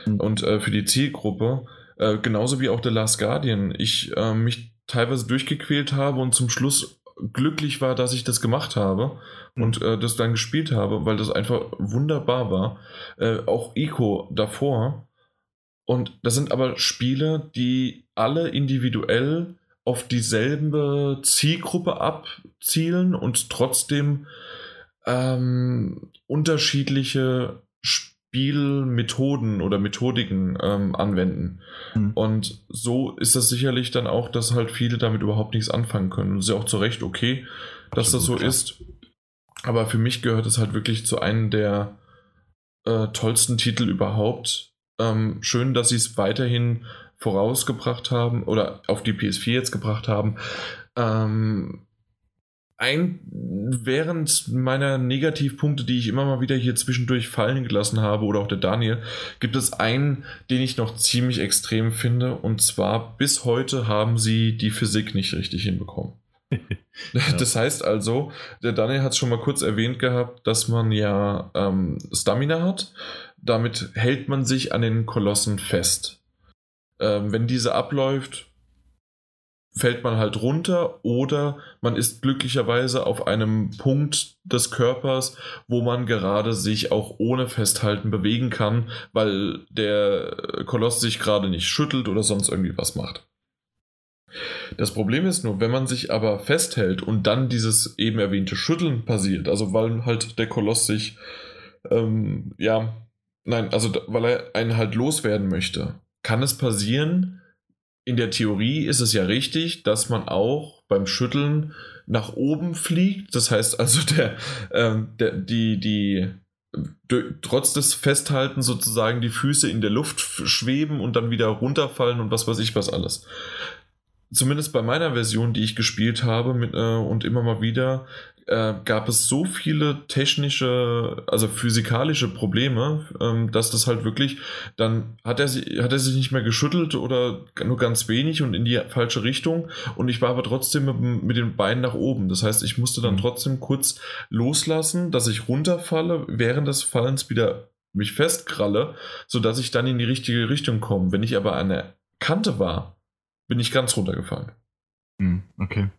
mhm. und äh, für die Zielgruppe. Äh, genauso wie auch The Last Guardian. Ich äh, mich teilweise durchgequält habe und zum Schluss glücklich war, dass ich das gemacht habe mhm. und äh, das dann gespielt habe, weil das einfach wunderbar war. Äh, auch Eco davor. Und das sind aber Spiele, die alle individuell auf dieselbe Zielgruppe abzielen und trotzdem ähm, unterschiedliche Spielmethoden oder Methodiken ähm, anwenden. Mhm. Und so ist das sicherlich dann auch, dass halt viele damit überhaupt nichts anfangen können. Und ist ja auch zu Recht okay, dass Absolut, das so klar. ist. Aber für mich gehört es halt wirklich zu einem der äh, tollsten Titel überhaupt. Ähm, schön, dass sie es weiterhin vorausgebracht haben oder auf die PS4 jetzt gebracht haben. Ähm, ein, während meiner Negativpunkte, die ich immer mal wieder hier zwischendurch fallen gelassen habe, oder auch der Daniel, gibt es einen, den ich noch ziemlich extrem finde. Und zwar, bis heute haben sie die Physik nicht richtig hinbekommen. ja. Das heißt also, der Daniel hat es schon mal kurz erwähnt gehabt, dass man ja ähm, Stamina hat. Damit hält man sich an den Kolossen fest. Ähm, wenn diese abläuft, fällt man halt runter oder man ist glücklicherweise auf einem Punkt des Körpers, wo man gerade sich auch ohne Festhalten bewegen kann, weil der Koloss sich gerade nicht schüttelt oder sonst irgendwie was macht. Das Problem ist nur, wenn man sich aber festhält und dann dieses eben erwähnte Schütteln passiert, also weil halt der Koloss sich, ähm, ja, nein, also weil er einen halt loswerden möchte, kann es passieren, in der Theorie ist es ja richtig, dass man auch beim Schütteln nach oben fliegt. Das heißt also, der, ähm, der, die, die, trotz des Festhaltens sozusagen die Füße in der Luft schweben und dann wieder runterfallen und was weiß ich was alles zumindest bei meiner Version, die ich gespielt habe mit, äh, und immer mal wieder, äh, gab es so viele technische, also physikalische Probleme, ähm, dass das halt wirklich, dann hat er, hat er sich nicht mehr geschüttelt oder nur ganz wenig und in die falsche Richtung und ich war aber trotzdem mit, mit den Beinen nach oben. Das heißt, ich musste dann mhm. trotzdem kurz loslassen, dass ich runterfalle, während des Fallens wieder mich festkralle, sodass ich dann in die richtige Richtung komme. Wenn ich aber an der Kante war, bin ich ganz runtergefallen. Hm, okay.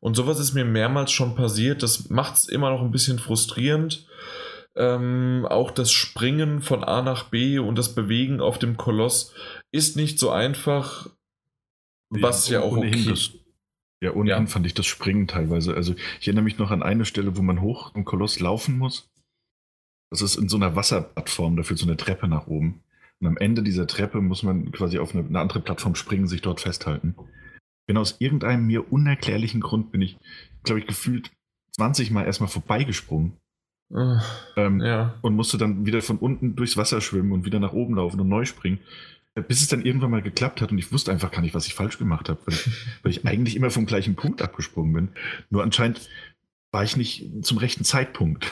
Und sowas ist mir mehrmals schon passiert. Das macht es immer noch ein bisschen frustrierend. Ähm, auch das Springen von A nach B und das Bewegen auf dem Koloss ist nicht so einfach, was ja, ja auch okay. Das, ja, ohnehin ja. fand ich das Springen teilweise. Also ich erinnere mich noch an eine Stelle, wo man hoch im Koloss laufen muss. Das ist in so einer Wasserplattform, dafür so eine Treppe nach oben. Und am Ende dieser Treppe muss man quasi auf eine, eine andere Plattform springen, sich dort festhalten. Genau aus irgendeinem mir unerklärlichen Grund bin ich, glaube ich, gefühlt 20 Mal erstmal vorbeigesprungen. Uh, ähm, ja. Und musste dann wieder von unten durchs Wasser schwimmen und wieder nach oben laufen und neu springen. Äh, bis es dann irgendwann mal geklappt hat und ich wusste einfach gar nicht, was ich falsch gemacht habe, weil ich, weil ich eigentlich immer vom gleichen Punkt abgesprungen bin. Nur anscheinend war ich nicht zum rechten Zeitpunkt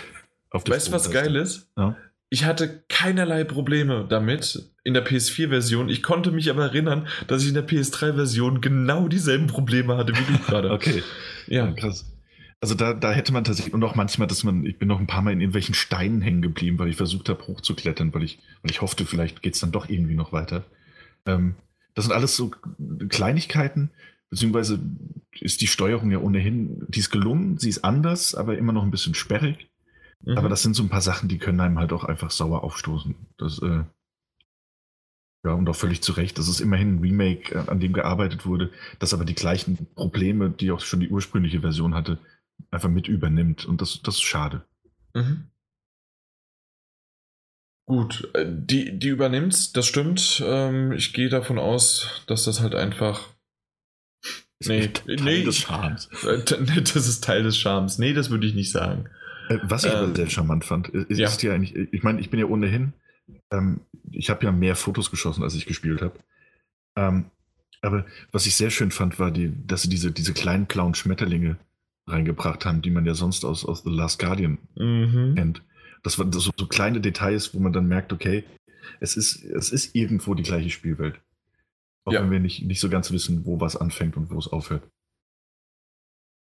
auf Weißt du, was geil ist? Ja? Ich hatte keinerlei Probleme damit in der PS4-Version. Ich konnte mich aber erinnern, dass ich in der PS3-Version genau dieselben Probleme hatte wie du gerade. okay. Ja. krass. Also da, da hätte man tatsächlich, und auch manchmal, dass man, ich bin noch ein paar Mal in irgendwelchen Steinen hängen geblieben, weil ich versucht habe, hochzuklettern, weil ich, weil ich hoffte, vielleicht geht es dann doch irgendwie noch weiter. Ähm, das sind alles so Kleinigkeiten, beziehungsweise ist die Steuerung ja ohnehin, die ist gelungen, sie ist anders, aber immer noch ein bisschen sperrig. Mhm. Aber das sind so ein paar Sachen, die können einem halt auch einfach sauer aufstoßen. Das, äh, ja, und auch völlig zu Recht. Das ist immerhin ein Remake, äh, an dem gearbeitet wurde, das aber die gleichen Probleme, die auch schon die ursprüngliche Version hatte, einfach mit übernimmt. Und das, das ist schade. Mhm. Gut, äh, die, die übernimmt's, das stimmt. Ähm, ich gehe davon aus, dass das halt einfach. Nee, Teil nee, des Charmes. Das ist Teil des Charmes. Nee, das würde ich nicht sagen. Äh, was ich ähm, aber sehr charmant fand, ist, ja. ist ja eigentlich, ich meine, ich bin ja ohnehin, ähm, ich habe ja mehr Fotos geschossen, als ich gespielt habe. Ähm, aber was ich sehr schön fand, war, die, dass sie diese, diese kleinen blauen Schmetterlinge reingebracht haben, die man ja sonst aus, aus The Last Guardian mhm. kennt. Das waren so, so, kleine Details, wo man dann merkt, okay, es ist, es ist irgendwo die gleiche Spielwelt. Auch ja. wenn wir nicht, nicht so ganz wissen, wo was anfängt und wo es aufhört.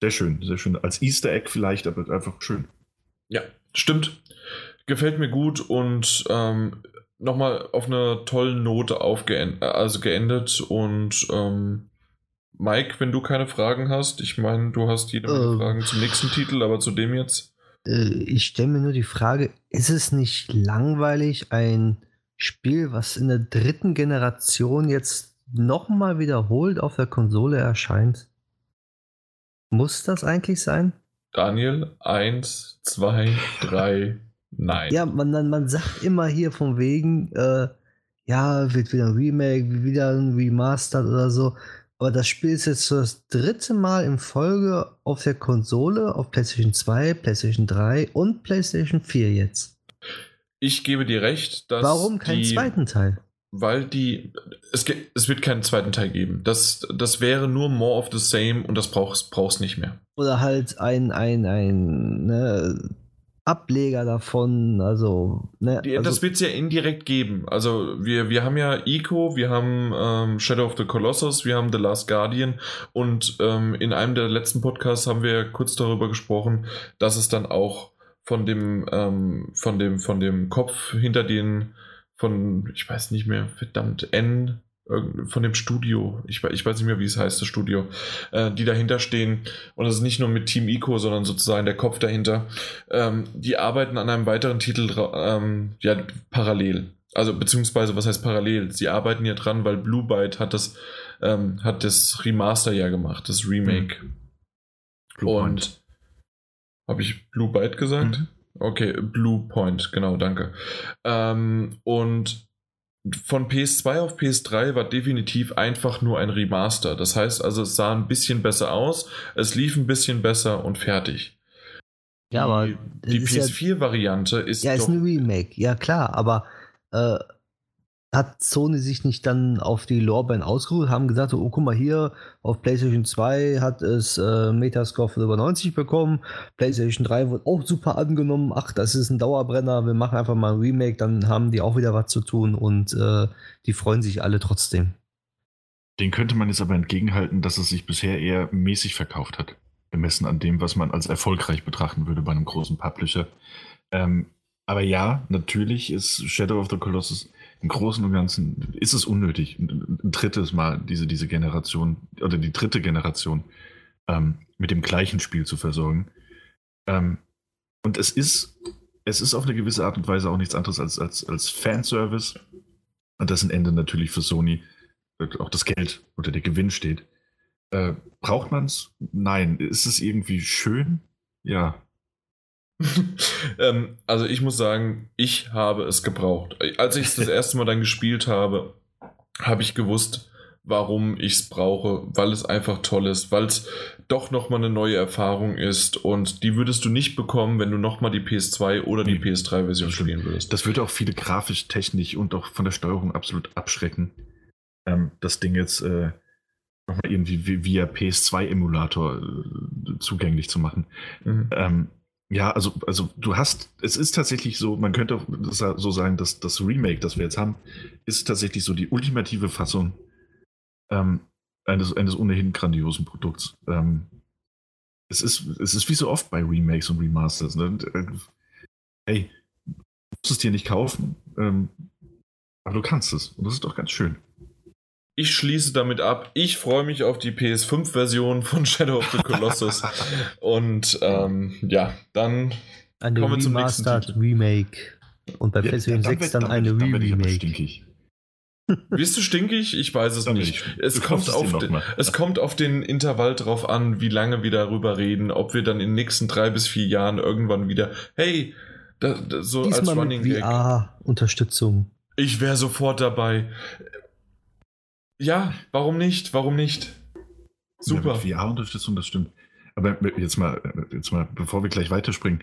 Sehr schön, sehr schön. Als Easter Egg vielleicht, aber einfach schön. Ja, stimmt. Gefällt mir gut und ähm, nochmal auf einer tollen Note aufgeendet, also geendet und ähm, Mike, wenn du keine Fragen hast, ich meine, du hast jede Menge äh, Fragen zum nächsten Titel, aber zu dem jetzt. Äh, ich stelle mir nur die Frage, ist es nicht langweilig, ein Spiel, was in der dritten Generation jetzt nochmal wiederholt auf der Konsole erscheint? Muss das eigentlich sein? Daniel, eins, zwei, drei, nein. Ja, man, man sagt immer hier von wegen, äh, ja, wird wieder ein Remake, wieder ein Remastered oder so. Aber das Spiel ist jetzt das dritte Mal in Folge auf der Konsole, auf PlayStation 2, PlayStation 3 und PlayStation 4 jetzt. Ich gebe dir recht, dass. Warum keinen die, zweiten Teil? Weil die, es, es wird keinen zweiten Teil geben. Das, das wäre nur more of the same und das brauchst brauchst nicht mehr. Oder halt ein, ein, ein ne, Ableger davon, also, ne, die, also Das wird es ja indirekt geben. Also wir, wir haben ja Ico, wir haben ähm, Shadow of the Colossus, wir haben The Last Guardian und ähm, in einem der letzten Podcasts haben wir kurz darüber gesprochen, dass es dann auch von dem, ähm, von dem, von dem Kopf hinter den von, ich weiß nicht mehr, verdammt, N, von dem Studio, ich, ich weiß nicht mehr, wie es heißt, das Studio, äh, die dahinter stehen. Und das ist nicht nur mit Team Ico, sondern sozusagen der Kopf dahinter. Ähm, die arbeiten an einem weiteren Titel ähm, ja, parallel. Also beziehungsweise, was heißt parallel? Sie arbeiten ja dran, weil Blue Byte hat das, ähm, hat das Remaster ja gemacht, das Remake. Mhm. Und habe ich Blue Byte gesagt? Mhm. Okay, Blue Point, genau, danke. Ähm, und von PS2 auf PS3 war definitiv einfach nur ein Remaster. Das heißt also, es sah ein bisschen besser aus, es lief ein bisschen besser und fertig. Ja, aber die PS4-Variante ist. Ja, ist ein Remake, ja klar, aber äh, hat Sony sich nicht dann auf die Lorbein ausgeruht, haben gesagt, oh guck mal hier, auf PlayStation 2 hat es äh, Metascore von über 90 bekommen, PlayStation 3 wird auch super angenommen, ach, das ist ein Dauerbrenner, wir machen einfach mal ein Remake, dann haben die auch wieder was zu tun und äh, die freuen sich alle trotzdem. Den könnte man jetzt aber entgegenhalten, dass es sich bisher eher mäßig verkauft hat, gemessen an dem, was man als erfolgreich betrachten würde bei einem großen Publisher. Ähm, aber ja, natürlich ist Shadow of the Colossus im Großen und Ganzen ist es unnötig, ein, ein drittes Mal diese, diese Generation oder die dritte Generation ähm, mit dem gleichen Spiel zu versorgen. Ähm, und es ist, es ist auf eine gewisse Art und Weise auch nichts anderes als, als, als Fanservice. Und dessen Ende natürlich für Sony auch das Geld oder der Gewinn steht. Äh, braucht man es? Nein. Ist es irgendwie schön? Ja. ähm, also ich muss sagen, ich habe es gebraucht. Als ich es das erste Mal dann gespielt habe, habe ich gewusst, warum ich es brauche, weil es einfach toll ist, weil es doch nochmal eine neue Erfahrung ist und die würdest du nicht bekommen, wenn du nochmal die PS2 oder die PS3-Version spielen würdest. Das würde auch viele grafisch, technisch und auch von der Steuerung absolut abschrecken, ähm, das Ding jetzt äh, nochmal irgendwie via PS2-Emulator äh, zugänglich zu machen. Mhm. Ähm, ja, also, also du hast, es ist tatsächlich so, man könnte so sagen, dass das Remake, das wir jetzt haben, ist tatsächlich so die ultimative Fassung ähm, eines, eines ohnehin grandiosen Produkts. Ähm, es, ist, es ist wie so oft bei Remakes und Remasters. Ne? Äh, hey, du musst es dir nicht kaufen, ähm, aber du kannst es. Und das ist doch ganz schön. Ich schließe damit ab. Ich freue mich auf die PS5-Version von Shadow of the Colossus. Und ähm, ja, dann eine kommen wir zum nächsten Titel. Remake. Und bei ja, PlayStation 6 dann, dann eine Remake. Bist du stinkig? Ich weiß es nicht. Es kommt, auf den, es kommt auf den Intervall drauf an, wie lange wir darüber reden, ob wir dann in den nächsten drei bis vier Jahren irgendwann wieder, hey, da, da, so Diesmal als Running mit VR-Unterstützung. Ich wäre sofort dabei. Ja, warum nicht? Warum nicht? Super. Ja, VR-Unterstützung, das stimmt. Aber jetzt mal, jetzt mal, bevor wir gleich weiterspringen,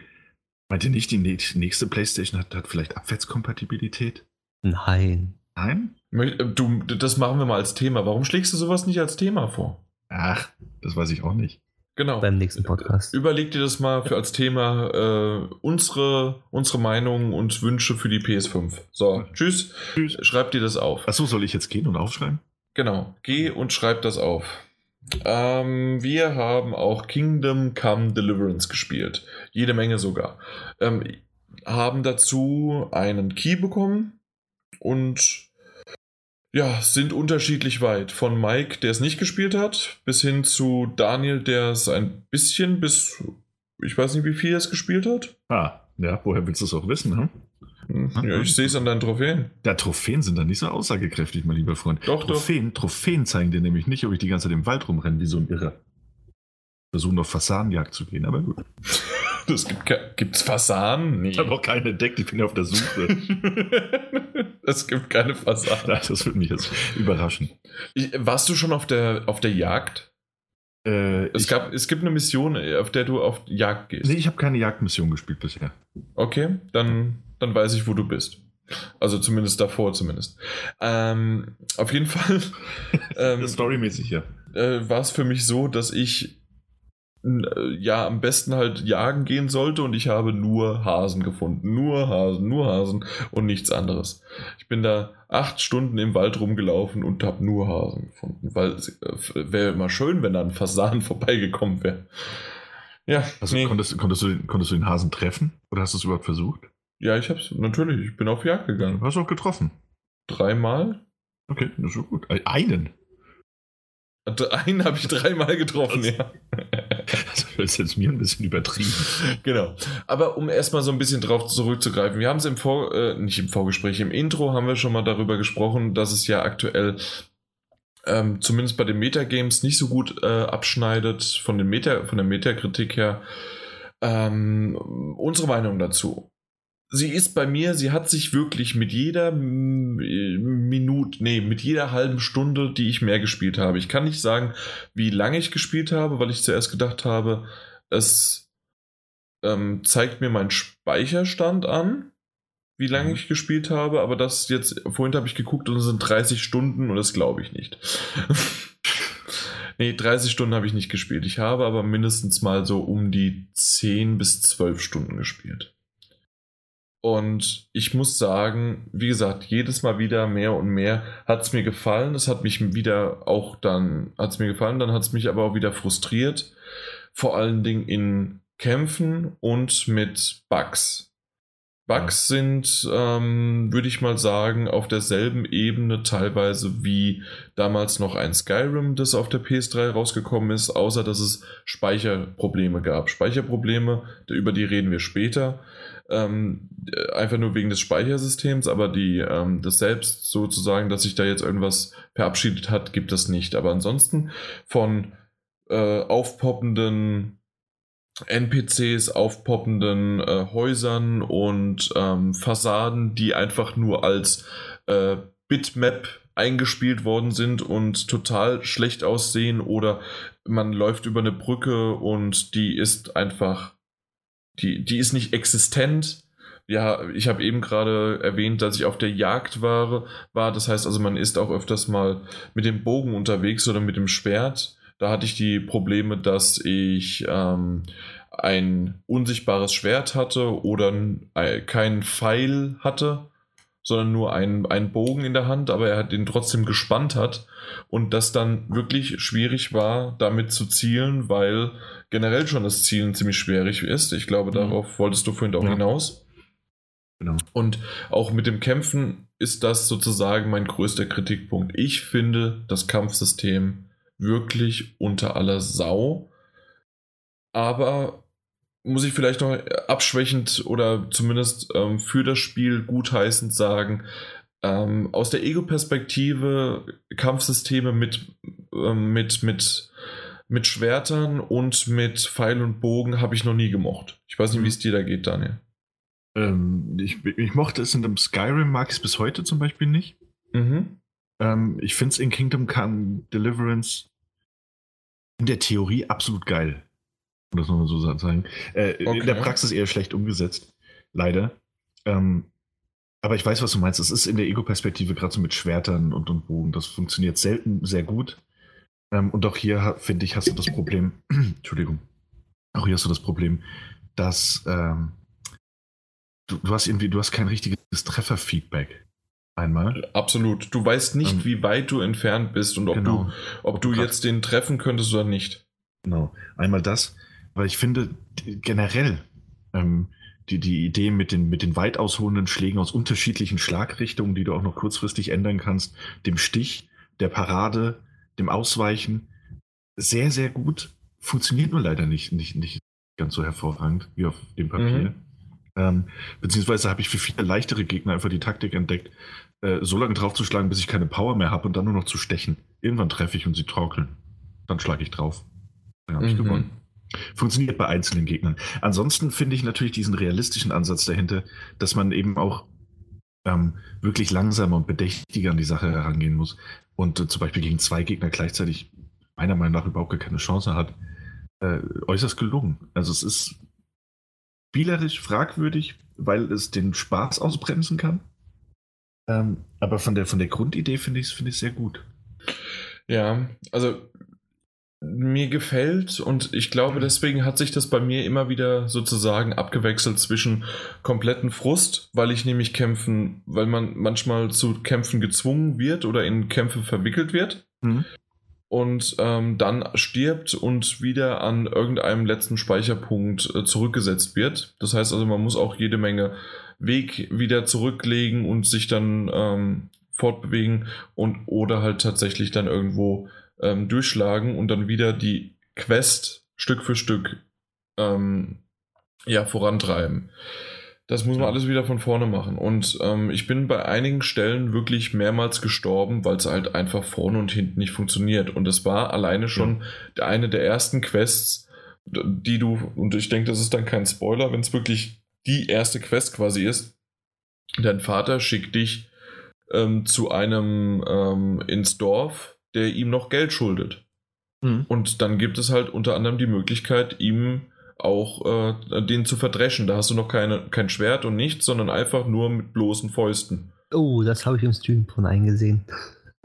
meint ihr nicht, die nächste PlayStation hat, hat vielleicht Abwärtskompatibilität? Nein. Nein? Du, das machen wir mal als Thema. Warum schlägst du sowas nicht als Thema vor? Ach, das weiß ich auch nicht. Genau. Beim nächsten Podcast. Überleg dir das mal für als Thema äh, unsere, unsere Meinungen und Wünsche für die PS5. So, tschüss. Tschüss. Schreib dir das auf. Achso, soll ich jetzt gehen und aufschreiben? Genau, geh und schreib das auf. Ähm, wir haben auch Kingdom Come Deliverance gespielt. Jede Menge sogar. Ähm, haben dazu einen Key bekommen und ja, sind unterschiedlich weit. Von Mike, der es nicht gespielt hat, bis hin zu Daniel, der es ein bisschen bis, ich weiß nicht, wie viel er es gespielt hat. Ah, ja, woher willst du es auch wissen? Hm, ja, ich sehe es an deinen Trophäen. Ja, Trophäen sind dann nicht so aussagekräftig, mein lieber Freund. Doch, Trophäen, doch. Trophäen zeigen dir nämlich nicht, ob ich die ganze Zeit im Wald rumrenne wie so ein Irrer. Versuchen auf Fasanenjagd zu gehen, aber gut. Das gibt gibt's Fasanen? Nee. Ich habe auch keine entdeckt, ich bin auf der Suche. es gibt keine Fasanen. Ja, das würde mich jetzt überraschen. Ich, warst du schon auf der, auf der Jagd? Äh, es, gab, es gibt eine Mission, auf der du auf Jagd gehst. Nee, ich habe keine Jagdmission gespielt bisher. Okay, dann dann weiß ich, wo du bist. Also zumindest davor, zumindest. Ähm, auf jeden Fall. Ähm, Storymäßig, ja. Äh, war es für mich so, dass ich äh, ja am besten halt jagen gehen sollte und ich habe nur Hasen gefunden. Nur Hasen, nur Hasen und nichts anderes. Ich bin da acht Stunden im Wald rumgelaufen und habe nur Hasen gefunden, weil es äh, wäre immer schön, wenn da ein Fasan vorbeigekommen wäre. Ja. Also nee. konntest, konntest, du, konntest du den Hasen treffen oder hast du es überhaupt versucht? Ja, ich hab's, natürlich, ich bin auf Jagd gegangen. Hast du auch getroffen? Dreimal? Okay, das ist gut. Äh, einen? Einen habe ich dreimal getroffen, ja. Das ist jetzt mir ein bisschen übertrieben. Genau. Aber um erstmal so ein bisschen drauf zurückzugreifen, wir haben es im Vor, äh, nicht im Vorgespräch, im Intro haben wir schon mal darüber gesprochen, dass es ja aktuell ähm, zumindest bei den Metagames nicht so gut äh, abschneidet von, den Meta, von der Metakritik her. Ähm, unsere Meinung dazu sie ist bei mir, sie hat sich wirklich mit jeder Minute, nee, mit jeder halben Stunde, die ich mehr gespielt habe. Ich kann nicht sagen, wie lange ich gespielt habe, weil ich zuerst gedacht habe, es ähm, zeigt mir meinen Speicherstand an, wie lange mhm. ich gespielt habe, aber das jetzt, vorhin habe ich geguckt und es sind 30 Stunden und das glaube ich nicht. nee, 30 Stunden habe ich nicht gespielt. Ich habe aber mindestens mal so um die 10 bis 12 Stunden gespielt. Und ich muss sagen, wie gesagt, jedes Mal wieder mehr und mehr hat es mir gefallen. Es hat mich wieder auch dann, hat es mir gefallen, dann hat es mich aber auch wieder frustriert. Vor allen Dingen in Kämpfen und mit Bugs. Bugs ja. sind, ähm, würde ich mal sagen, auf derselben Ebene teilweise wie damals noch ein Skyrim, das auf der PS3 rausgekommen ist, außer dass es Speicherprobleme gab. Speicherprobleme, über die reden wir später. Ähm, einfach nur wegen des Speichersystems, aber die, ähm, das selbst sozusagen, dass sich da jetzt irgendwas verabschiedet hat, gibt es nicht. Aber ansonsten von äh, aufpoppenden NPCs, aufpoppenden äh, Häusern und ähm, Fassaden, die einfach nur als äh, Bitmap eingespielt worden sind und total schlecht aussehen oder man läuft über eine Brücke und die ist einfach, die, die ist nicht existent. Ja, ich habe eben gerade erwähnt, dass ich auf der Jagd war, war. Das heißt also, man ist auch öfters mal mit dem Bogen unterwegs oder mit dem Schwert. Da hatte ich die Probleme, dass ich ähm, ein unsichtbares Schwert hatte oder keinen Pfeil hatte, sondern nur einen, Bogen in der Hand, aber er den trotzdem gespannt hat und das dann wirklich schwierig war, damit zu zielen, weil generell schon das Zielen ziemlich schwierig ist. Ich glaube, mhm. darauf wolltest du vorhin auch ja. hinaus. Genau. Und auch mit dem Kämpfen ist das sozusagen mein größter Kritikpunkt. Ich finde das Kampfsystem wirklich unter aller Sau. Aber muss ich vielleicht noch abschwächend oder zumindest ähm, für das Spiel gutheißend sagen, ähm, aus der Ego-Perspektive Kampfsysteme mit, ähm, mit, mit, mit Schwertern und mit Pfeil und Bogen habe ich noch nie gemocht. Ich weiß nicht, wie es dir da geht, Daniel. Ähm, ich, ich mochte es in dem Skyrim, mag ich es bis heute zum Beispiel nicht. Mhm. Ähm, ich finde es in Kingdom Come Deliverance in der Theorie absolut geil. Um das nochmal so sagen. Äh, okay. In der Praxis eher schlecht umgesetzt. Leider. Ähm, aber ich weiß, was du meinst. Es ist in der Ego-Perspektive gerade so mit Schwertern und, und Bogen. Das funktioniert selten sehr gut. Ähm, und auch hier, finde ich, hast du das Problem. Entschuldigung. Auch hier hast du das Problem, dass ähm, du, du, hast irgendwie, du hast kein richtiges Trefferfeedback einmal. Absolut. Du weißt nicht, ähm, wie weit du entfernt bist und ob genau. du, ob, ob du jetzt den treffen könntest oder nicht. Genau. Einmal das, weil ich finde generell ähm, die, die Idee mit den, mit den weit ausholenden Schlägen aus unterschiedlichen Schlagrichtungen, die du auch noch kurzfristig ändern kannst, dem Stich, der Parade, dem Ausweichen, sehr, sehr gut. Funktioniert nur leider nicht, nicht, nicht ganz so hervorragend wie auf dem Papier. Mhm. Ähm, beziehungsweise habe ich für viele leichtere Gegner einfach die Taktik entdeckt, äh, so lange draufzuschlagen, bis ich keine Power mehr habe und dann nur noch zu stechen. Irgendwann treffe ich und sie torkeln. Dann schlage ich drauf. Dann habe ich mhm. gewonnen. Funktioniert bei einzelnen Gegnern. Ansonsten finde ich natürlich diesen realistischen Ansatz dahinter, dass man eben auch ähm, wirklich langsamer und bedächtiger an die Sache herangehen muss und äh, zum Beispiel gegen zwei Gegner gleichzeitig meiner Meinung nach überhaupt keine Chance hat, äh, äußerst gelungen. Also es ist spielerisch fragwürdig, weil es den Spaß ausbremsen kann. Ähm, aber von der, von der Grundidee finde ich es find sehr gut. Ja, also mir gefällt und ich glaube, deswegen hat sich das bei mir immer wieder sozusagen abgewechselt zwischen kompletten Frust, weil ich nämlich kämpfen, weil man manchmal zu Kämpfen gezwungen wird oder in Kämpfe verwickelt wird. Mhm und ähm, dann stirbt und wieder an irgendeinem letzten Speicherpunkt äh, zurückgesetzt wird. Das heißt also, man muss auch jede Menge Weg wieder zurücklegen und sich dann ähm, fortbewegen und oder halt tatsächlich dann irgendwo ähm, durchschlagen und dann wieder die Quest Stück für Stück ähm, ja, vorantreiben. Das muss man alles wieder von vorne machen. Und ähm, ich bin bei einigen Stellen wirklich mehrmals gestorben, weil es halt einfach vorne und hinten nicht funktioniert. Und es war alleine schon ja. eine der ersten Quests, die du, und ich denke, das ist dann kein Spoiler, wenn es wirklich die erste Quest quasi ist. Dein Vater schickt dich ähm, zu einem ähm, ins Dorf, der ihm noch Geld schuldet. Mhm. Und dann gibt es halt unter anderem die Möglichkeit, ihm auch äh, den zu verdreschen. Da hast du noch keine, kein Schwert und nichts, sondern einfach nur mit bloßen Fäusten. Oh, das habe ich im Stream von eingesehen.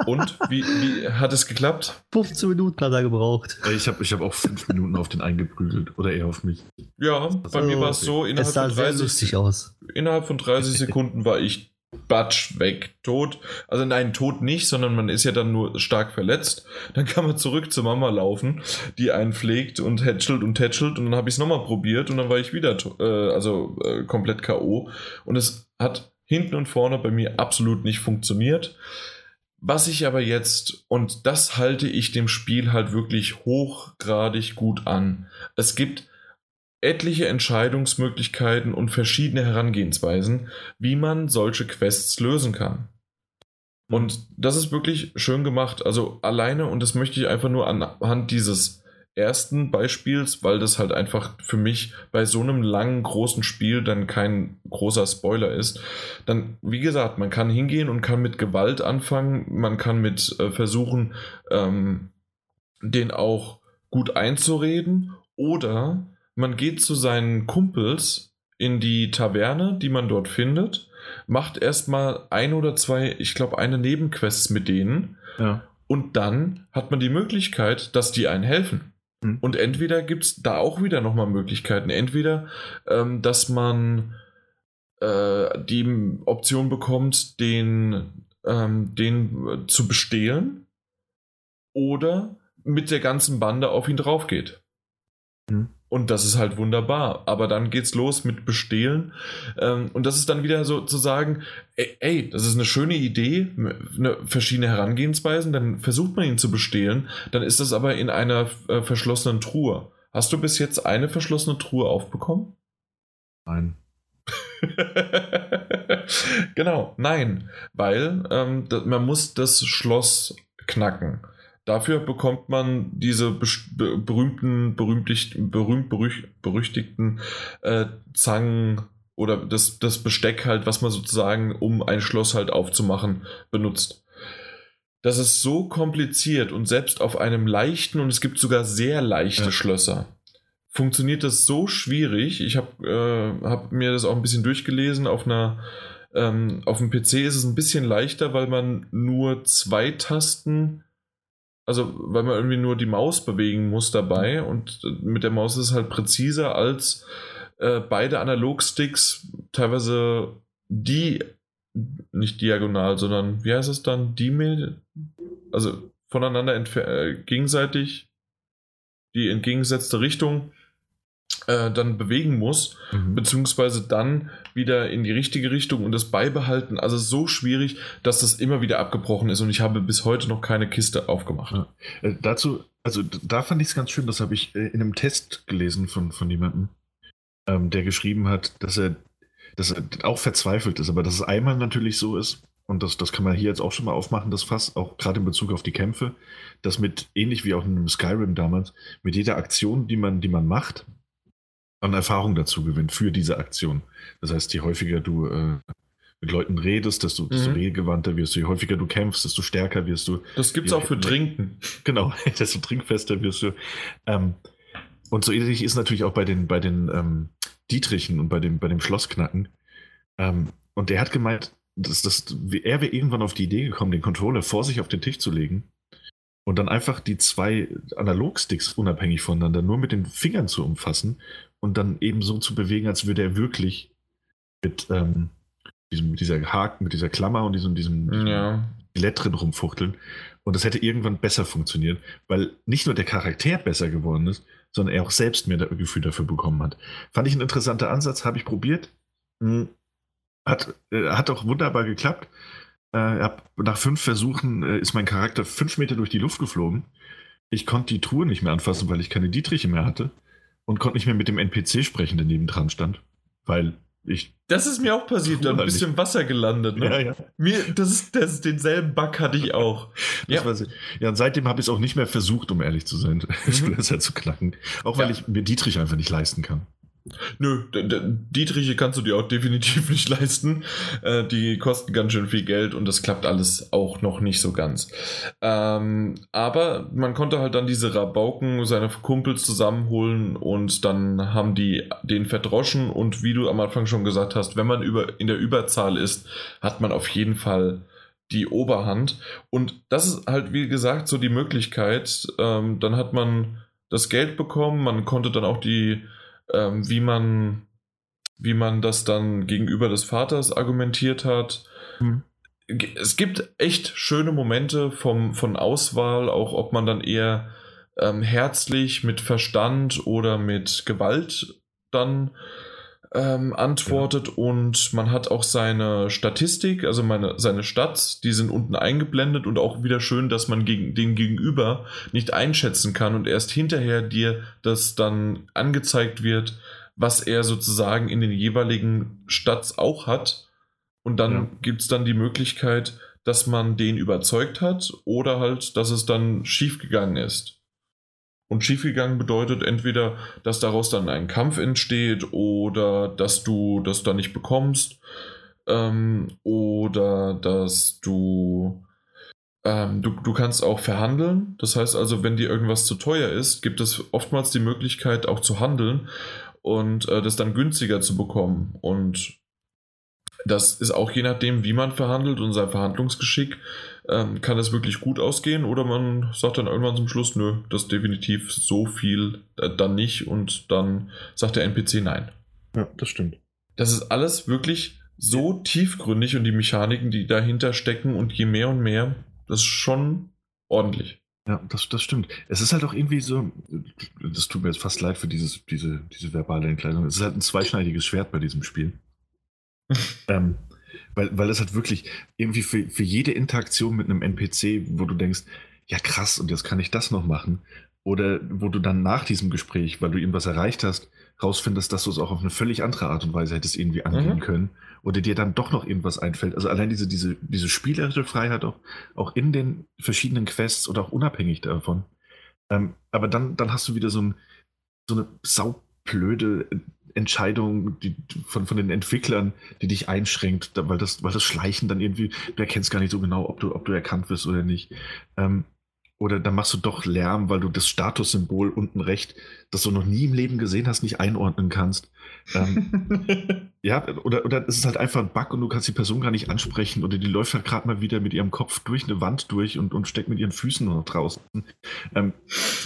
Und wie, wie hat es geklappt? 15 Minuten hat er gebraucht. Ich habe ich hab auch fünf Minuten auf den eingeprügelt. Oder eher auf mich. Ja, bei mir war es so, innerhalb Es sah von, sehr 30, lustig aus. innerhalb von 30 Sekunden war ich batsch weg, tot. Also nein, tot nicht, sondern man ist ja dann nur stark verletzt. Dann kann man zurück zur Mama laufen, die einen pflegt und hätschelt und tätschelt und dann habe ich es nochmal probiert und dann war ich wieder äh, also äh, komplett K.O. Und es hat hinten und vorne bei mir absolut nicht funktioniert. Was ich aber jetzt, und das halte ich dem Spiel halt wirklich hochgradig gut an. Es gibt etliche Entscheidungsmöglichkeiten und verschiedene Herangehensweisen, wie man solche Quests lösen kann. Und das ist wirklich schön gemacht. Also alleine, und das möchte ich einfach nur anhand dieses ersten Beispiels, weil das halt einfach für mich bei so einem langen, großen Spiel dann kein großer Spoiler ist. Dann, wie gesagt, man kann hingehen und kann mit Gewalt anfangen, man kann mit äh, versuchen, ähm, den auch gut einzureden, oder man geht zu seinen Kumpels in die Taverne, die man dort findet, macht erstmal ein oder zwei, ich glaube, eine Nebenquests mit denen Ja. und dann hat man die Möglichkeit, dass die einen helfen. Mhm. Und entweder gibt es da auch wieder nochmal Möglichkeiten. Entweder, ähm, dass man äh, die Option bekommt, den, ähm, den äh, zu bestehlen oder mit der ganzen Bande auf ihn drauf geht. Mhm. Und das ist halt wunderbar. Aber dann geht's los mit Bestehlen. Ähm, und das ist dann wieder so zu sagen, ey, ey, das ist eine schöne Idee, eine, verschiedene Herangehensweisen, dann versucht man ihn zu bestehlen, dann ist das aber in einer äh, verschlossenen Truhe. Hast du bis jetzt eine verschlossene Truhe aufbekommen? Nein. genau, nein, weil ähm, man muss das Schloss knacken. Dafür bekommt man diese be berühmten, berühmtlich, berühmt berüch- berüchtigten äh, Zangen oder das, das Besteck halt, was man sozusagen, um ein Schloss halt aufzumachen, benutzt. Das ist so kompliziert und selbst auf einem leichten, und es gibt sogar sehr leichte Ja. Schlösser, funktioniert das so schwierig. Ich habe äh, hab mir das auch ein bisschen durchgelesen. Auf einer ähm, auf dem PC ist es ein bisschen leichter, weil man nur zwei Tasten, also weil man irgendwie nur die Maus bewegen muss dabei und mit der Maus ist es halt präziser als äh, beide Analogsticks teilweise die nicht diagonal, sondern wie heißt es dann? Die also voneinander äh, gegenseitig die entgegengesetzte Richtung äh, dann bewegen muss, Mhm. beziehungsweise dann wieder in die richtige Richtung und das beibehalten. Also so schwierig, dass das immer wieder abgebrochen ist und ich habe bis heute noch keine Kiste aufgemacht. Ja. Äh, dazu, also da fand ich es ganz schön, das habe ich äh, in einem Test gelesen von, von jemandem, ähm, der geschrieben hat, dass er, dass er auch verzweifelt ist, aber dass es einmal natürlich so ist, und das, das kann man hier jetzt auch schon mal aufmachen, das Fass, auch gerade in Bezug auf die Kämpfe, dass mit, ähnlich wie auch in einem Skyrim damals, mit jeder Aktion, die man, die man macht, an Erfahrung dazu gewinnt für diese Aktion. Das heißt, je häufiger du äh, mit Leuten redest, desto, desto Mhm. redegewandter wirst du, je häufiger du kämpfst, desto stärker wirst du. Das gibt es auch für. Trinken. Genau, desto trinkfester wirst du. Ähm, und so ähnlich ist natürlich auch bei den, bei den ähm, Dietrichen und bei dem, bei dem Schlossknacken. Ähm, und der hat gemeint, dass, dass er wäre irgendwann auf die Idee gekommen, den Controller vor sich auf den Tisch zu legen und dann einfach die zwei Analogsticks unabhängig voneinander nur mit den Fingern zu umfassen und dann eben so zu bewegen, als würde er wirklich mit, ähm, diesem, mit dieser Haken, mit dieser Klammer und diesem, diesem, Ja. Skelett drin rumfuchteln. Und das hätte irgendwann besser funktioniert, weil nicht nur der Charakter besser geworden ist, sondern er auch selbst mehr das Gefühl dafür bekommen hat. Fand ich ein interessanter Ansatz, habe ich probiert. Hm, Hat, äh, hat auch wunderbar geklappt. Äh, hab, nach fünf Versuchen äh, ist mein Charakter fünf Meter durch die Luft geflogen. Ich konnte die Truhe nicht mehr anfassen, weil ich keine Dietriche mehr hatte. Und konnte nicht mehr mit dem NPC sprechen, der nebendran stand. Weil ich. Das ist mir auch passiert, da ein bisschen im Wasser gelandet. Ne? ja. Mir, das ist, das denselben Bug hatte ich auch. Ja. sehr- ja, und seitdem habe ich es auch nicht mehr versucht, um ehrlich zu sein, Schlösser zu knacken. Auch weil Ja. ich mir Dietrich einfach nicht leisten kann. Nö, Dietriche kannst du dir auch definitiv nicht leisten. Äh, die kosten ganz schön viel Geld und das klappt alles auch noch nicht so ganz. Ähm, aber man konnte halt dann diese Rabauken, seine Kumpels zusammenholen und dann haben die den verdroschen und wie du am Anfang schon gesagt hast, wenn man über, in der Überzahl ist, hat man auf jeden Fall die Oberhand. Und das ist halt, wie gesagt, so die Möglichkeit. Ähm, dann hat man das Geld bekommen, man konnte dann auch die ähm, wie man wie man das dann gegenüber des Vaters argumentiert hat. Mhm. Es gibt echt schöne Momente vom, von Auswahl, auch ob man dann eher ähm, herzlich mit Verstand oder mit Gewalt dann ähm, antwortet ja. und man hat auch seine Statistik, also meine, seine Stats, die sind unten eingeblendet und auch wieder schön, dass man gegen, den Gegenüber nicht einschätzen kann und erst hinterher dir das dann angezeigt wird, was er sozusagen in den jeweiligen Stats auch hat. Und dann ja. gibt es dann die Möglichkeit, dass man den überzeugt hat oder halt, dass es dann schiefgegangen ist. Und schiefgegangen bedeutet entweder, dass daraus dann ein Kampf entsteht oder dass du das dann nicht bekommst ähm, oder dass du, ähm, du, du kannst auch verhandeln. Das heißt also, wenn dir irgendwas zu teuer ist, gibt es oftmals die Möglichkeit auch zu handeln und äh, das dann günstiger zu bekommen. Und das ist auch je nachdem, wie man verhandelt und sein Verhandlungsgeschick, ähm, kann es wirklich gut ausgehen oder man sagt dann irgendwann zum Schluss, nö, das ist definitiv so viel äh, dann nicht und dann sagt der NPC nein. Ja, das stimmt. Das ist alles wirklich so tiefgründig und die Mechaniken, die dahinter stecken und je mehr und mehr, das ist schon ordentlich. Ja, das, das stimmt. Es ist halt auch irgendwie so, das tut mir jetzt fast leid für dieses, diese, diese verbale Entkleidung. Es ist halt ein zweischneidiges Schwert bei diesem Spiel. ähm, weil, weil es halt wirklich irgendwie für, für jede Interaktion mit einem NPC, wo du denkst, ja krass, und jetzt kann ich das noch machen. Oder wo du dann nach diesem Gespräch, weil du irgendwas erreicht hast, rausfindest, dass du es auch auf eine völlig andere Art und Weise hättest irgendwie angehen mhm. können. Oder dir dann doch noch irgendwas einfällt. Also allein diese, diese, diese spielerische Freiheit auch, auch in den verschiedenen Quests oder auch unabhängig davon. Ähm, aber dann, dann hast du wieder so, ein, so eine saublöde Entscheidung die, von, von den Entwicklern, die dich einschränkt, weil das, weil das Schleichen dann irgendwie, du erkennst gar nicht so genau, ob du, ob du erkannt wirst oder nicht. Ähm, oder dann machst du doch Lärm, weil du das Statussymbol unten recht, das du noch nie im Leben gesehen hast, nicht einordnen kannst. Ähm, ja, oder, oder es ist halt einfach ein Bug und du kannst die Person gar nicht ansprechen oder die läuft halt gerade mal wieder mit ihrem Kopf durch eine Wand durch und, und steckt mit ihren Füßen noch draußen. Ähm,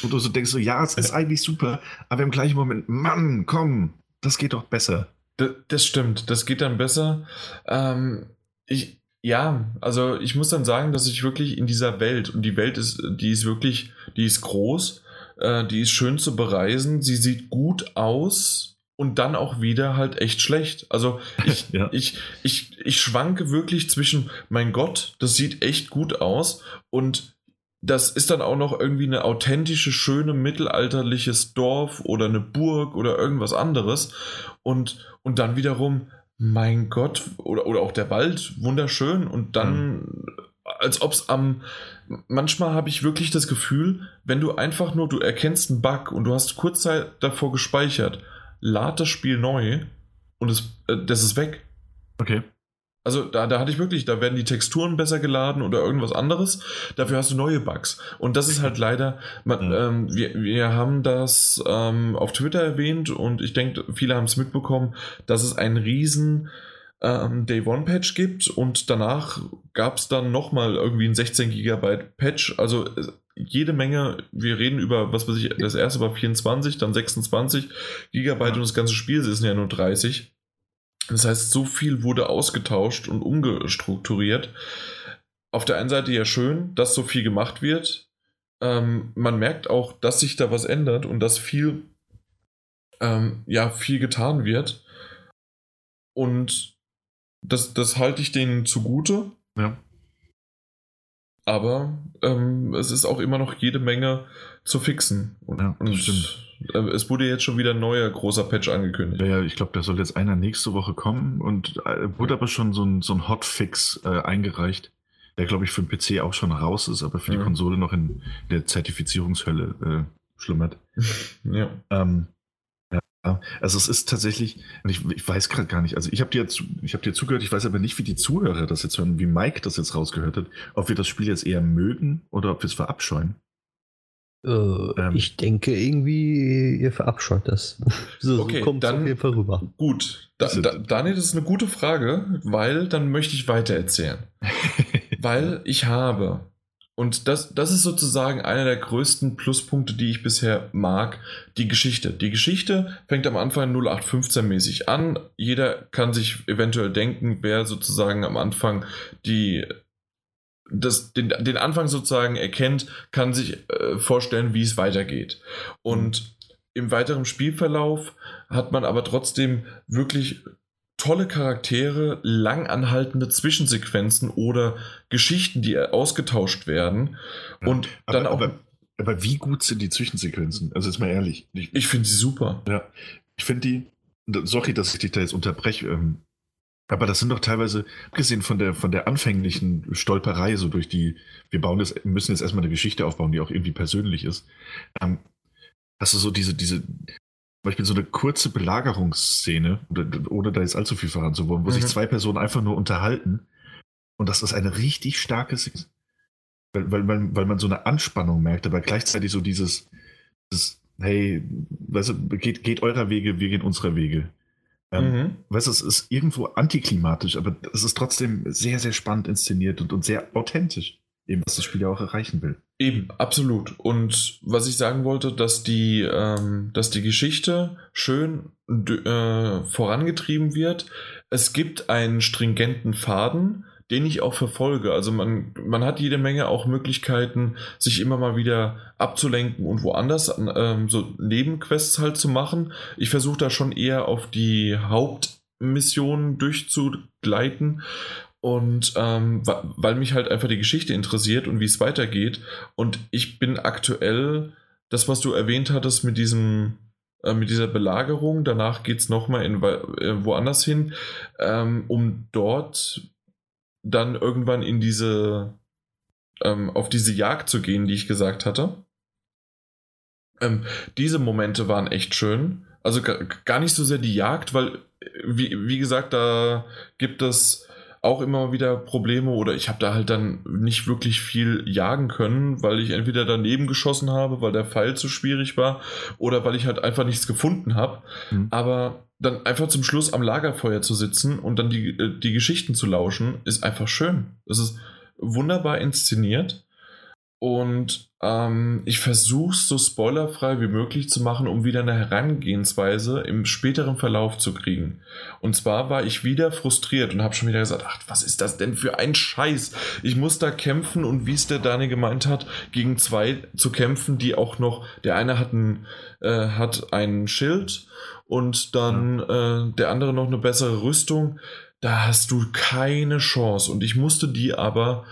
und du so denkst so, ja, es ist eigentlich super, aber im gleichen Moment, Mann, komm, das geht doch besser. Das, das stimmt, das geht dann besser. Ähm, ich, ja, also ich muss dann sagen, dass ich wirklich in dieser Welt, und die Welt ist, die ist wirklich, die ist groß, äh, die ist schön zu bereisen, sie sieht gut aus und dann auch wieder halt echt schlecht. Also ich, ja. ich, ich, ich schwanke wirklich zwischen, mein Gott, das sieht echt gut aus und das ist dann auch noch irgendwie eine authentische, schöne, mittelalterliches Dorf oder eine Burg oder irgendwas anderes. Und, und dann wiederum, mein Gott, oder, oder auch der Wald, wunderschön. Und dann, mhm. als ob es am. Manchmal habe ich wirklich das Gefühl, wenn du einfach nur, du erkennst einen Bug und du hast kurz Zeit davor gespeichert, lad das Spiel neu und es, äh, das ist weg. Okay. Also da, da hatte ich wirklich, da werden die Texturen besser geladen oder irgendwas anderes. Dafür hast du neue Bugs. Und das ist halt leider, man, mhm. ähm, wir, wir haben das ähm, auf Twitter erwähnt und ich denke, viele haben es mitbekommen, dass es einen riesen ähm, Day One Patch gibt und danach gab es dann nochmal irgendwie ein 16 Gigabyte Patch. Also äh, jede Menge, wir reden über, was weiß ich, das erste war 24, dann 26 Gigabyte und das ganze Spiel ist ja nur 30. Das heißt, so viel wurde ausgetauscht und umgestrukturiert. Auf der einen Seite ja schön, dass so viel gemacht wird. Ähm, man merkt auch, dass sich da was ändert und dass viel, ähm, ja, viel getan wird. Und das, das halte ich denen zugute. Ja. Aber ähm, es ist auch immer noch jede Menge zu fixen. Und, ja, und stimmt. Äh, es wurde jetzt schon wieder ein neuer großer Patch angekündigt. Ja, ja ich glaube, da soll jetzt einer nächste Woche kommen und äh, wurde aber schon so ein, so ein Hotfix äh, eingereicht, der glaube ich für den PC auch schon raus ist, aber für die Konsole noch in der Zertifizierungshölle äh, schlummert. ja. Ähm, ja. Also es ist tatsächlich, ich, ich weiß gerade gar nicht, also ich habe dir, hab dir zugehört, ich weiß aber nicht, wie die Zuhörer das jetzt hören, wie Mike das jetzt rausgehört hat, ob wir das Spiel jetzt eher mögen oder ob wir es verabscheuen. Äh, ähm, ich denke irgendwie, ihr verabscheut das. so, okay, so kommt dann, auf jeden Fall rüber. Gut, da, da, Daniel, das ist eine gute Frage, weil dann möchte ich weiter erzählen. weil ich habe und das, das ist sozusagen einer der größten Pluspunkte, die ich bisher mag, die Geschichte. Die Geschichte fängt am Anfang 0815-mäßig an. Jeder kann sich eventuell denken, wer sozusagen am Anfang die, das, den, den Anfang sozusagen erkennt, kann sich äh, vorstellen, wie es weitergeht. Und im weiteren Spielverlauf hat man aber trotzdem wirklich tolle Charaktere, langanhaltende Zwischensequenzen oder Geschichten, die ausgetauscht werden. Und aber, dann auch. Aber, aber, wie gut sind die Zwischensequenzen? Also jetzt mal ehrlich. Ich, ich finde sie super. Ja. Ich finde die. Sorry, dass ich dich da jetzt unterbreche. Ähm, aber das sind doch teilweise, abgesehen von der, von der anfänglichen Stolperei, so durch die, wir bauen das, müssen jetzt erstmal eine Geschichte aufbauen, die auch irgendwie persönlich ist. Ähm, hast du so diese, diese, Beispiel so eine kurze Belagerungsszene, ohne da jetzt allzu viel verraten zu wollen, wo mhm. sich zwei Personen einfach nur unterhalten. Und das ist eine richtig starke Szene. Weil, weil, weil, weil man so eine Anspannung merkt, aber gleichzeitig so dieses, dieses hey, weißt du, geht, geht eurer Wege, wir gehen unserer Wege. Ähm, mhm. Weißt du, es ist irgendwo antiklimatisch, aber es ist trotzdem sehr, sehr spannend inszeniert und, und sehr authentisch eben, was das Spiel ja auch erreichen will. Eben, absolut. Und was ich sagen wollte, dass die, ähm, dass die Geschichte schön äh, vorangetrieben wird. Es gibt einen stringenten Faden, den ich auch verfolge. Also man, man hat jede Menge auch Möglichkeiten, sich immer mal wieder abzulenken und woanders ähm, so Nebenquests halt zu machen. Ich versuche da schon eher auf die Hauptmissionen durchzugleiten und ähm, weil mich halt einfach die Geschichte interessiert und wie es weitergeht. Und ich bin aktuell, das, was du erwähnt hattest mit diesem, äh, mit dieser Belagerung, danach geht es nochmal äh, woanders hin, ähm, um dort dann irgendwann in diese, ähm, auf diese Jagd zu gehen, die ich gesagt hatte. Ähm, diese Momente waren echt schön. Also gar nicht so sehr die Jagd, weil, wie, wie gesagt, da gibt es auch immer wieder Probleme oder ich habe da halt dann nicht wirklich viel jagen können, weil ich entweder daneben geschossen habe, weil der Pfeil zu schwierig war oder weil ich halt einfach nichts gefunden habe. Mhm. Aber dann einfach zum Schluss am Lagerfeuer zu sitzen und dann die, äh, die Geschichten zu lauschen, ist einfach schön. Es ist wunderbar inszeniert. Und ähm, ich versuche es so spoilerfrei wie möglich zu machen, um wieder eine Herangehensweise im späteren Verlauf zu kriegen. Und zwar war ich wieder frustriert und habe schon wieder gesagt, ach, was ist das denn für ein Scheiß? Ich muss da kämpfen und wie es der Dani gemeint hat, gegen zwei zu kämpfen, die auch noch, der eine hat ein, äh, hat ein Schild und dann äh, der andere noch eine bessere Rüstung. Da hast du keine Chance und ich musste die aber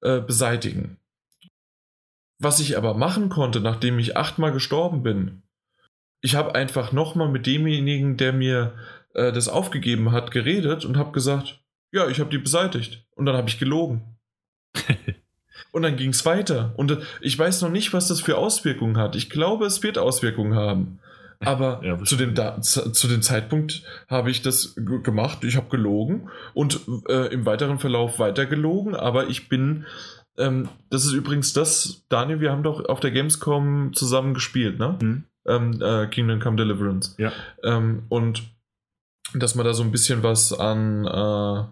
äh, beseitigen. Was ich aber machen konnte, nachdem ich achtmal gestorben bin, ich habe einfach nochmal mit demjenigen, der mir äh, das aufgegeben hat, geredet und habe gesagt, ja, ich habe die beseitigt. Und dann habe ich gelogen. und dann ging es weiter. Und äh, ich weiß noch nicht, was das für Auswirkungen hat. Ich glaube, es wird Auswirkungen haben. Aber ja, zu, dem zu dem Zeitpunkt habe ich das gemacht. Ich habe gelogen und äh, im weiteren Verlauf weiter gelogen. Aber ich bin ähm, das ist übrigens das, Daniel, wir haben doch auf der Gamescom zusammen gespielt, ne? Mhm. Ähm, äh, Kingdom Come Deliverance. Ja. Ähm, und dass man da so ein bisschen was an äh,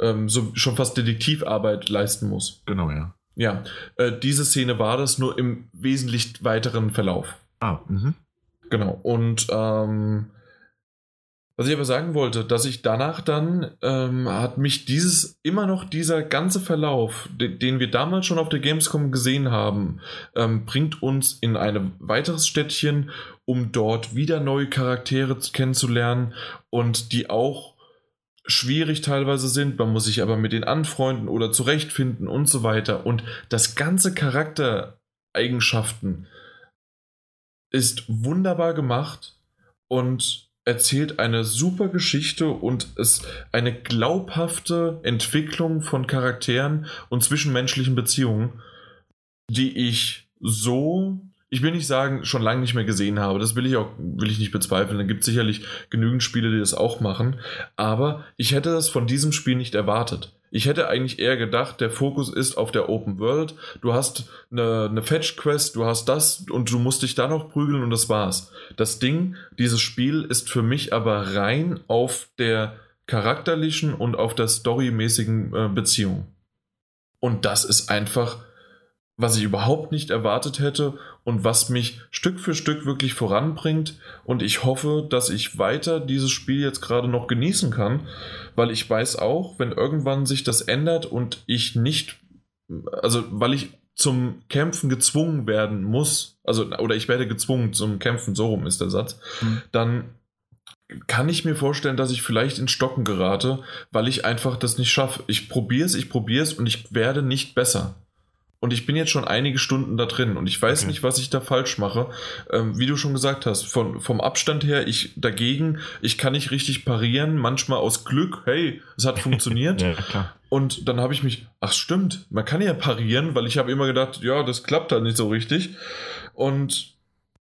ähm, so schon fast Detektivarbeit leisten muss. Genau, ja. Ja, äh, diese Szene war das nur im wesentlich weiteren Verlauf. Ah, mhm. Genau. Und ähm, was ich aber sagen wollte, dass ich danach dann, ähm, hat mich dieses, immer noch dieser ganze Verlauf, den, wir damals schon auf der Gamescom gesehen haben, ähm, bringt uns in ein weiteres Städtchen, um dort wieder neue Charaktere kennenzulernen und die auch schwierig teilweise sind. Man muss sich aber mit denen anfreunden oder zurechtfinden und so weiter. Und das ganze Charaktereigenschaften ist wunderbar gemacht und erzählt eine super Geschichte und ist eine glaubhafte Entwicklung von Charakteren und zwischenmenschlichen Beziehungen, die ich so ich will nicht sagen, schon lange nicht mehr gesehen habe. Das will ich auch, will ich nicht bezweifeln. Da gibt es sicherlich genügend Spiele, die das auch machen. Aber ich hätte das von diesem Spiel nicht erwartet. Ich hätte eigentlich eher gedacht, der Fokus ist auf der Open World. Du hast eine, eine Fetch-Quest, du hast das und du musst dich da noch prügeln und das war's. Das Ding, dieses Spiel ist für mich aber rein auf der charakterlichen und auf der storymäßigen äh, Beziehung. Und das ist einfach was ich überhaupt nicht erwartet hätte und was mich Stück für Stück wirklich voranbringt. Und ich hoffe, dass ich weiter dieses Spiel jetzt gerade noch genießen kann, weil ich weiß auch, wenn irgendwann sich das ändert und ich nicht, also weil ich zum Kämpfen gezwungen werden muss, also oder ich werde gezwungen zum Kämpfen, so rum ist der Satz, mhm. dann kann ich mir vorstellen, dass ich vielleicht in Stocken gerate, weil ich einfach das nicht schaffe. Ich probiere es, ich probiere es und ich werde nicht besser. Und ich bin jetzt schon einige Stunden da drin und ich weiß okay. nicht, was ich da falsch mache. Ähm, wie du schon gesagt hast, von, vom Abstand her, ich dagegen, ich kann nicht richtig parieren, manchmal aus Glück, hey, es hat funktioniert. ja. Und dann habe ich mich, ach stimmt, man kann ja parieren, weil ich habe immer gedacht, ja, das klappt halt nicht so richtig. Und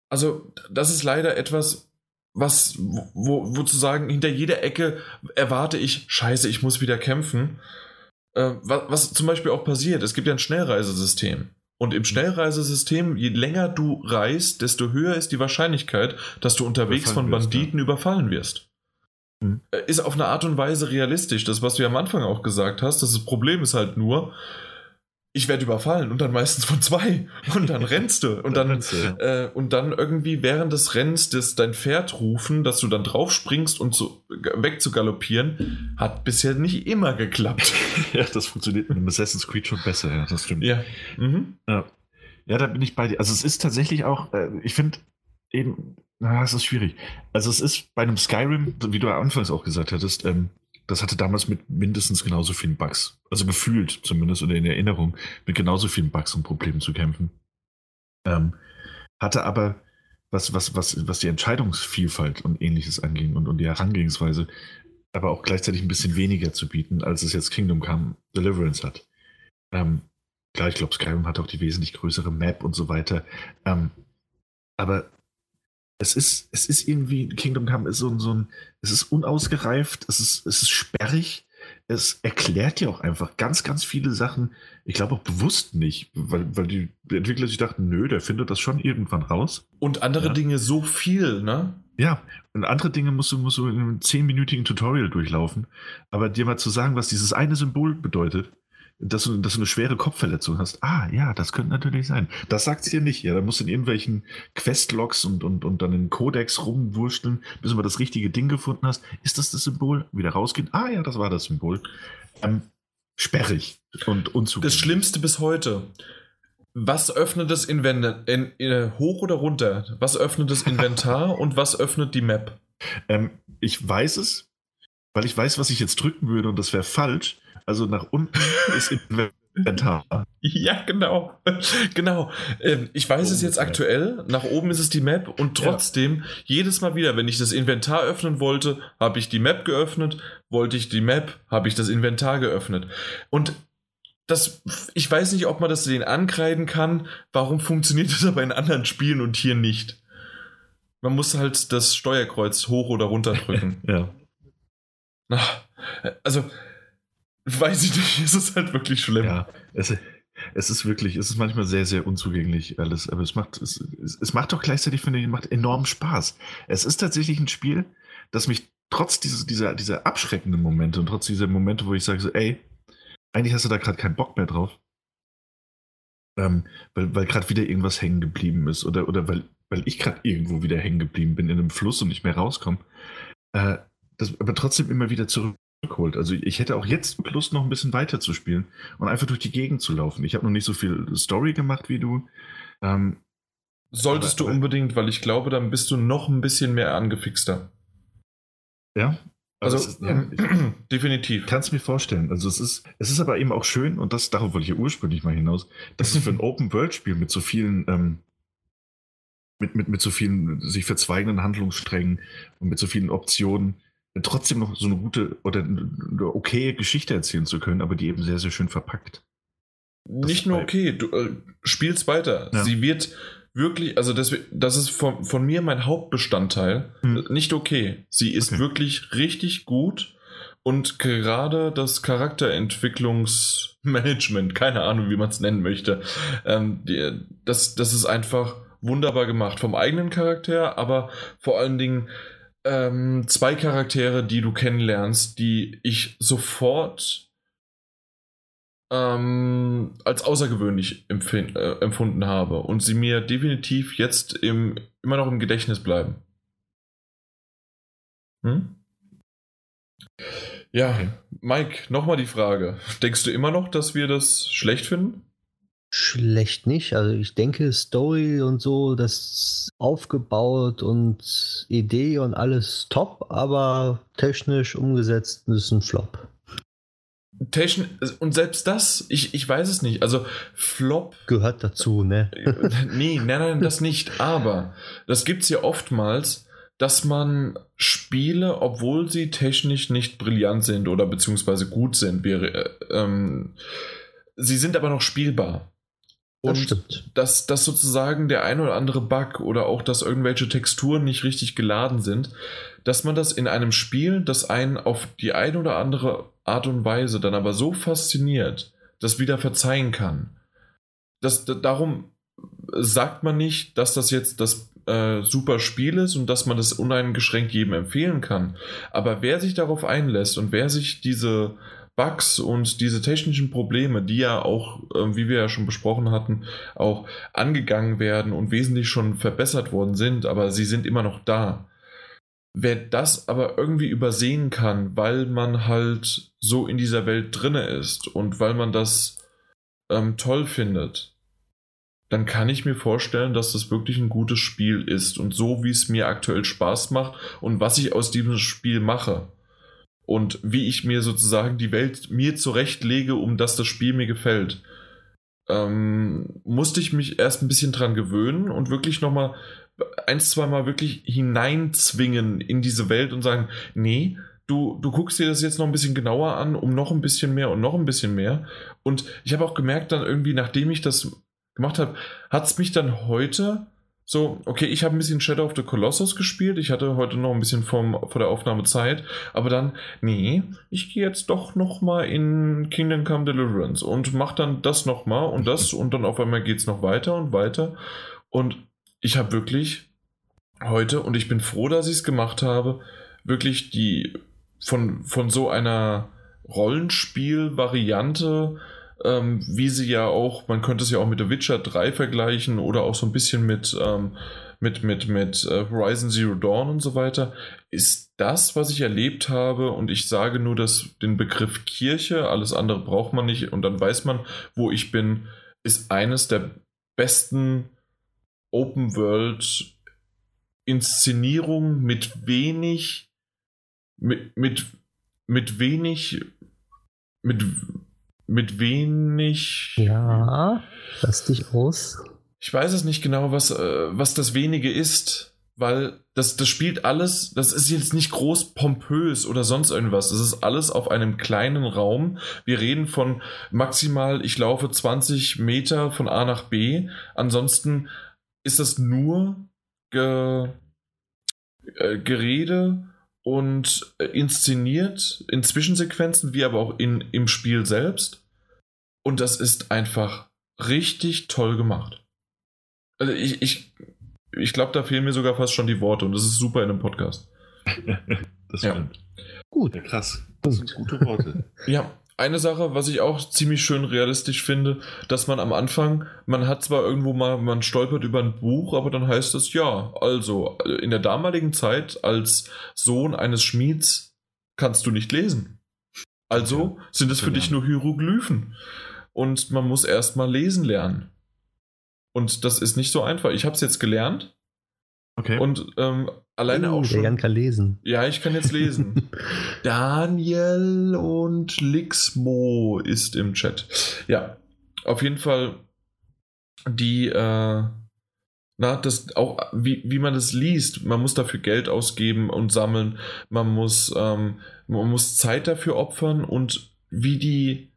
also, das ist leider etwas, was, wo, wo zu sagen, hinter jeder Ecke erwarte ich, scheiße, ich muss wieder kämpfen. Äh, was, was zum Beispiel auch passiert, es gibt ja ein Schnellreisesystem. Und im Schnellreisesystem, je länger du reist, desto höher ist die Wahrscheinlichkeit, dass du unterwegs von Banditen wirst, ja. überfallen wirst. Mhm. Ist auf eine Art und Weise realistisch. Das, was du ja am Anfang auch gesagt hast, das Problem ist halt nur, ich werde überfallen und dann meistens von zwei und dann rennst du und dann, rennst du, ja. äh, und dann irgendwie während des Rennens das, dein Pferd rufen, dass du dann drauf springst und so weg zu galoppieren, hat bisher nicht immer geklappt. ja, das funktioniert mit dem Assassin's Creed schon besser, ja, das stimmt. Ja. Mhm. ja. Ja, da bin ich bei dir. Also es ist tatsächlich auch, äh, ich finde eben, na, es ist schwierig. Also es ist bei einem Skyrim, wie du anfangs auch gesagt hattest, ähm, das hatte damals mit mindestens genauso vielen Bugs, also gefühlt zumindest oder in Erinnerung, mit genauso vielen Bugs und Problemen zu kämpfen. Ähm, hatte aber, was, was, was, was die Entscheidungsvielfalt und ähnliches anging und, und die Herangehensweise, aber auch gleichzeitig ein bisschen weniger zu bieten, als es jetzt Kingdom Come Deliverance hat. Ähm, klar, ich glaube, Skyrim hat auch die wesentlich größere Map und so weiter. Ähm, aber es ist, es ist irgendwie, Kingdom Come ist so, so ein, es ist unausgereift, es ist, es ist sperrig, es erklärt ja auch einfach ganz, ganz viele Sachen, ich glaube auch bewusst nicht, weil, weil die Entwickler sich dachten, nö, der findet das schon irgendwann raus. Und andere ja. Dinge so viel, ne? Ja, und andere Dinge musst du, musst du in einem zehnminütigen Tutorial durchlaufen. Aber dir mal zu sagen, was dieses eine Symbol bedeutet, dass du, dass du eine schwere Kopfverletzung hast. Ah, ja, das könnte natürlich sein. Das sagt sie dir nicht. Ja, da musst du in irgendwelchen Questlogs und, und, und dann in Codex rumwurschteln, bis du mal das richtige Ding gefunden hast. Ist das das Symbol? Wieder rausgehen. Ah, ja, das war das Symbol. Ähm, sperrig und unzugänglich. Das Schlimmste bis heute. Was öffnet das Inventar? In, in, hoch oder runter? Was öffnet das Inventar und was öffnet die Map? Ähm, ich weiß es, weil ich weiß, was ich jetzt drücken würde und das wäre falsch. Also nach unten ist Inventar. Ja, genau. genau. Ähm, ich weiß oh, es jetzt aktuell. Nach oben ist es die Map und trotzdem, ja. jedes Mal wieder, wenn ich das Inventar öffnen wollte, habe ich die Map geöffnet. Wollte ich die Map, habe ich das Inventar geöffnet. Und das, ich weiß nicht, ob man das denen ankreiden kann. Warum funktioniert das aber in anderen Spielen und hier nicht? Man muss halt das Steuerkreuz hoch oder runter drücken. ja. Also, weiß ich nicht, es ist halt wirklich schlimm. Ja, es, es ist wirklich, es ist manchmal sehr, sehr unzugänglich alles, aber es macht, es, es macht doch gleichzeitig, finde ich, macht enorm Spaß. Es ist tatsächlich ein Spiel, das mich trotz dieses, dieser, dieser abschreckenden Momente und trotz dieser Momente, wo ich sage so, ey, eigentlich hast du da gerade keinen Bock mehr drauf, ähm, weil, weil gerade wieder irgendwas hängen geblieben ist oder, oder weil, weil ich gerade irgendwo wieder hängen geblieben bin in einem Fluss und nicht mehr rauskomme, äh, aber trotzdem immer wieder zurück zurückholt. Also ich hätte auch jetzt Lust, noch ein bisschen weiter zu spielen und einfach durch die Gegend zu laufen. Ich habe noch nicht so viel Story gemacht wie du. Ähm, Solltest aber, du unbedingt, weil ich glaube, dann bist du noch ein bisschen mehr angefixter. Ja. Also, ist, ja, ich, definitiv. Kannst du mir vorstellen. Also es ist, es ist aber eben auch schön, und das, darauf wollte ich ja ursprünglich mal hinaus, dass es für ein Open-World-Spiel mit so vielen, ähm, mit, mit, mit so vielen sich verzweigenden Handlungssträngen und mit so vielen Optionen trotzdem noch so eine gute oder eine okaye Geschichte erzählen zu können, aber die eben sehr, sehr schön verpackt. Nicht nur okay, du äh, spielst weiter. Ja. Sie wird wirklich, also das, das ist von, von mir mein Hauptbestandteil. Hm. Nicht okay. Sie ist Okay. wirklich richtig gut und gerade das Charakterentwicklungsmanagement, keine Ahnung, wie man es nennen möchte, ähm, die, das, das ist einfach wunderbar gemacht. Vom eigenen Charakter, aber vor allen Dingen ähm, zwei Charaktere, die du kennenlernst, die ich sofort ähm, als außergewöhnlich äh, empfunden habe und sie mir definitiv jetzt im, immer noch im Gedächtnis bleiben. Hm? Ja, Okay. Mike, nochmal die Frage. Denkst du immer noch, dass wir das schlecht finden? Schlecht nicht. Also ich denke, Story und so, das aufgebaut und Idee und alles top, aber technisch umgesetzt ist ein Flop. Techn und selbst das, ich, ich weiß es nicht. Also Flop Gehört dazu, ne? nee, nein, nein, das nicht. Aber das gibt es ja oftmals, dass man Spiele, obwohl sie technisch nicht brillant sind oder beziehungsweise gut sind, wäre, äh, ähm, sie sind aber noch spielbar. Das Und stimmt. dass, dass sozusagen der ein oder andere Bug oder auch, dass irgendwelche Texturen nicht richtig geladen sind, dass man das in einem Spiel, das einen auf die eine oder andere Art und Weise dann aber so fasziniert, das wieder verzeihen kann. Das, darum sagt man nicht, dass das jetzt das äh, super Spiel ist und dass man das uneingeschränkt jedem empfehlen kann. Aber wer sich darauf einlässt und wer sich diese Bugs und diese technischen Probleme, die ja auch, äh, wie wir ja schon besprochen hatten, auch angegangen werden und wesentlich schon verbessert worden sind, aber sie sind immer noch da. Wer das aber irgendwie übersehen kann, weil man halt so in dieser Welt drinne ist und weil man das ähm, toll findet, dann kann ich mir vorstellen, dass das wirklich ein gutes Spiel ist und so wie es mir aktuell Spaß macht und was ich aus diesem Spiel mache und wie ich mir sozusagen die Welt mir zurechtlege, um dass das Spiel mir gefällt, ähm, musste ich mich erst ein bisschen dran gewöhnen und wirklich nochmal ein, zwei Mal wirklich hineinzwingen in diese Welt und sagen, nee, du, du guckst dir das jetzt noch ein bisschen genauer an, um noch ein bisschen mehr und noch ein bisschen mehr. Und ich habe auch gemerkt, dann irgendwie, nachdem ich das gemacht habe, hat es mich dann heute so, okay, ich habe ein bisschen Shadow of the Colossus gespielt. Ich hatte heute noch ein bisschen vom, vor der Aufnahme Zeit. Aber dann, nee, ich gehe jetzt doch noch mal in Kingdom Come Deliverance und mache dann das noch mal und das und dann auf einmal geht es noch weiter und weiter. Und ich habe wirklich heute, und ich bin froh, dass ich es gemacht habe, wirklich die von, von so einer Rollenspiel-Variante, ähm, wie sie ja auch, man könnte es ja auch mit The Witcher 3 vergleichen oder auch so ein bisschen mit, ähm, mit, mit, mit äh, Horizon Zero Dawn und so weiter, ist das, was ich erlebt habe, und ich sage nur das, den Begriff Kirche, alles andere braucht man nicht, und dann weiß man, wo ich bin, ist eines der besten Open World Inszenierungen mit wenig, mit, mit, mit wenig, mit, mit wenig. Ja, lass dich aus. Ich weiß es nicht genau, was, äh, was das wenige ist, weil das, das spielt alles, das ist jetzt nicht groß pompös oder sonst irgendwas. Das ist alles auf einem kleinen Raum. Wir reden von maximal, ich laufe 20 Meter von A nach B. Ansonsten ist das nur ge, äh, Gerede und äh, inszeniert in Zwischensequenzen, wie aber auch in, im Spiel selbst. Und das ist einfach richtig toll gemacht. Also ich, ich, ich glaube, da fehlen mir sogar fast schon die Worte und das ist super in einem Podcast. das Ja. stimmt. Gut. Ja, krass. Das sind gute Worte. Ja, eine Sache, was ich auch ziemlich schön realistisch finde, dass man am Anfang, man hat zwar irgendwo mal, man stolpert über ein Buch, aber dann heißt es, ja, also in der damaligen Zeit als Sohn eines Schmieds kannst du nicht lesen. Also sind es für dich nur Hieroglyphen. Und man muss erst mal lesen lernen. Und das ist nicht so einfach. Ich habe es jetzt gelernt Okay. und ähm, alleine Oh, auch Der schon. Jan kann lesen. Ja, ich kann jetzt lesen. Daniel und Lixmo ist im Chat. Ja, auf jeden Fall die, äh, na, das auch, wie, wie man das liest, man muss dafür Geld ausgeben und sammeln, man muss, ähm, man muss Zeit dafür opfern und wie die,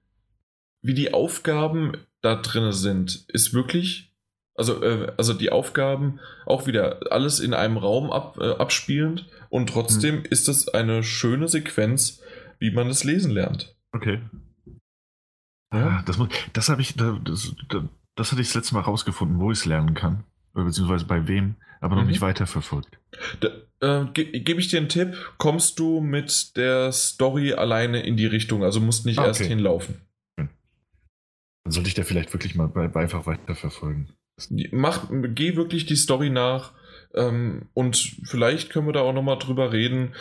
wie die Aufgaben da drin sind, ist wirklich Also, äh, also die Aufgaben auch wieder alles in einem Raum ab, äh, abspielend und trotzdem mhm. ist es eine schöne Sequenz, wie man es lesen lernt. Okay. Ja, ah, das, das habe ich, das, das, das hatte ich das letzte Mal rausgefunden, wo ich es lernen kann. Beziehungsweise bei wem, aber noch mhm. nicht weiterverfolgt. Da, äh, ge Gebe ich dir einen Tipp, kommst du mit der Story alleine in die Richtung, also musst nicht ah, erst hinlaufen. Dann sollte ich da vielleicht wirklich mal einfach weiterverfolgen. Mach, geh wirklich die Story nach ähm, und vielleicht können wir da auch nochmal drüber reden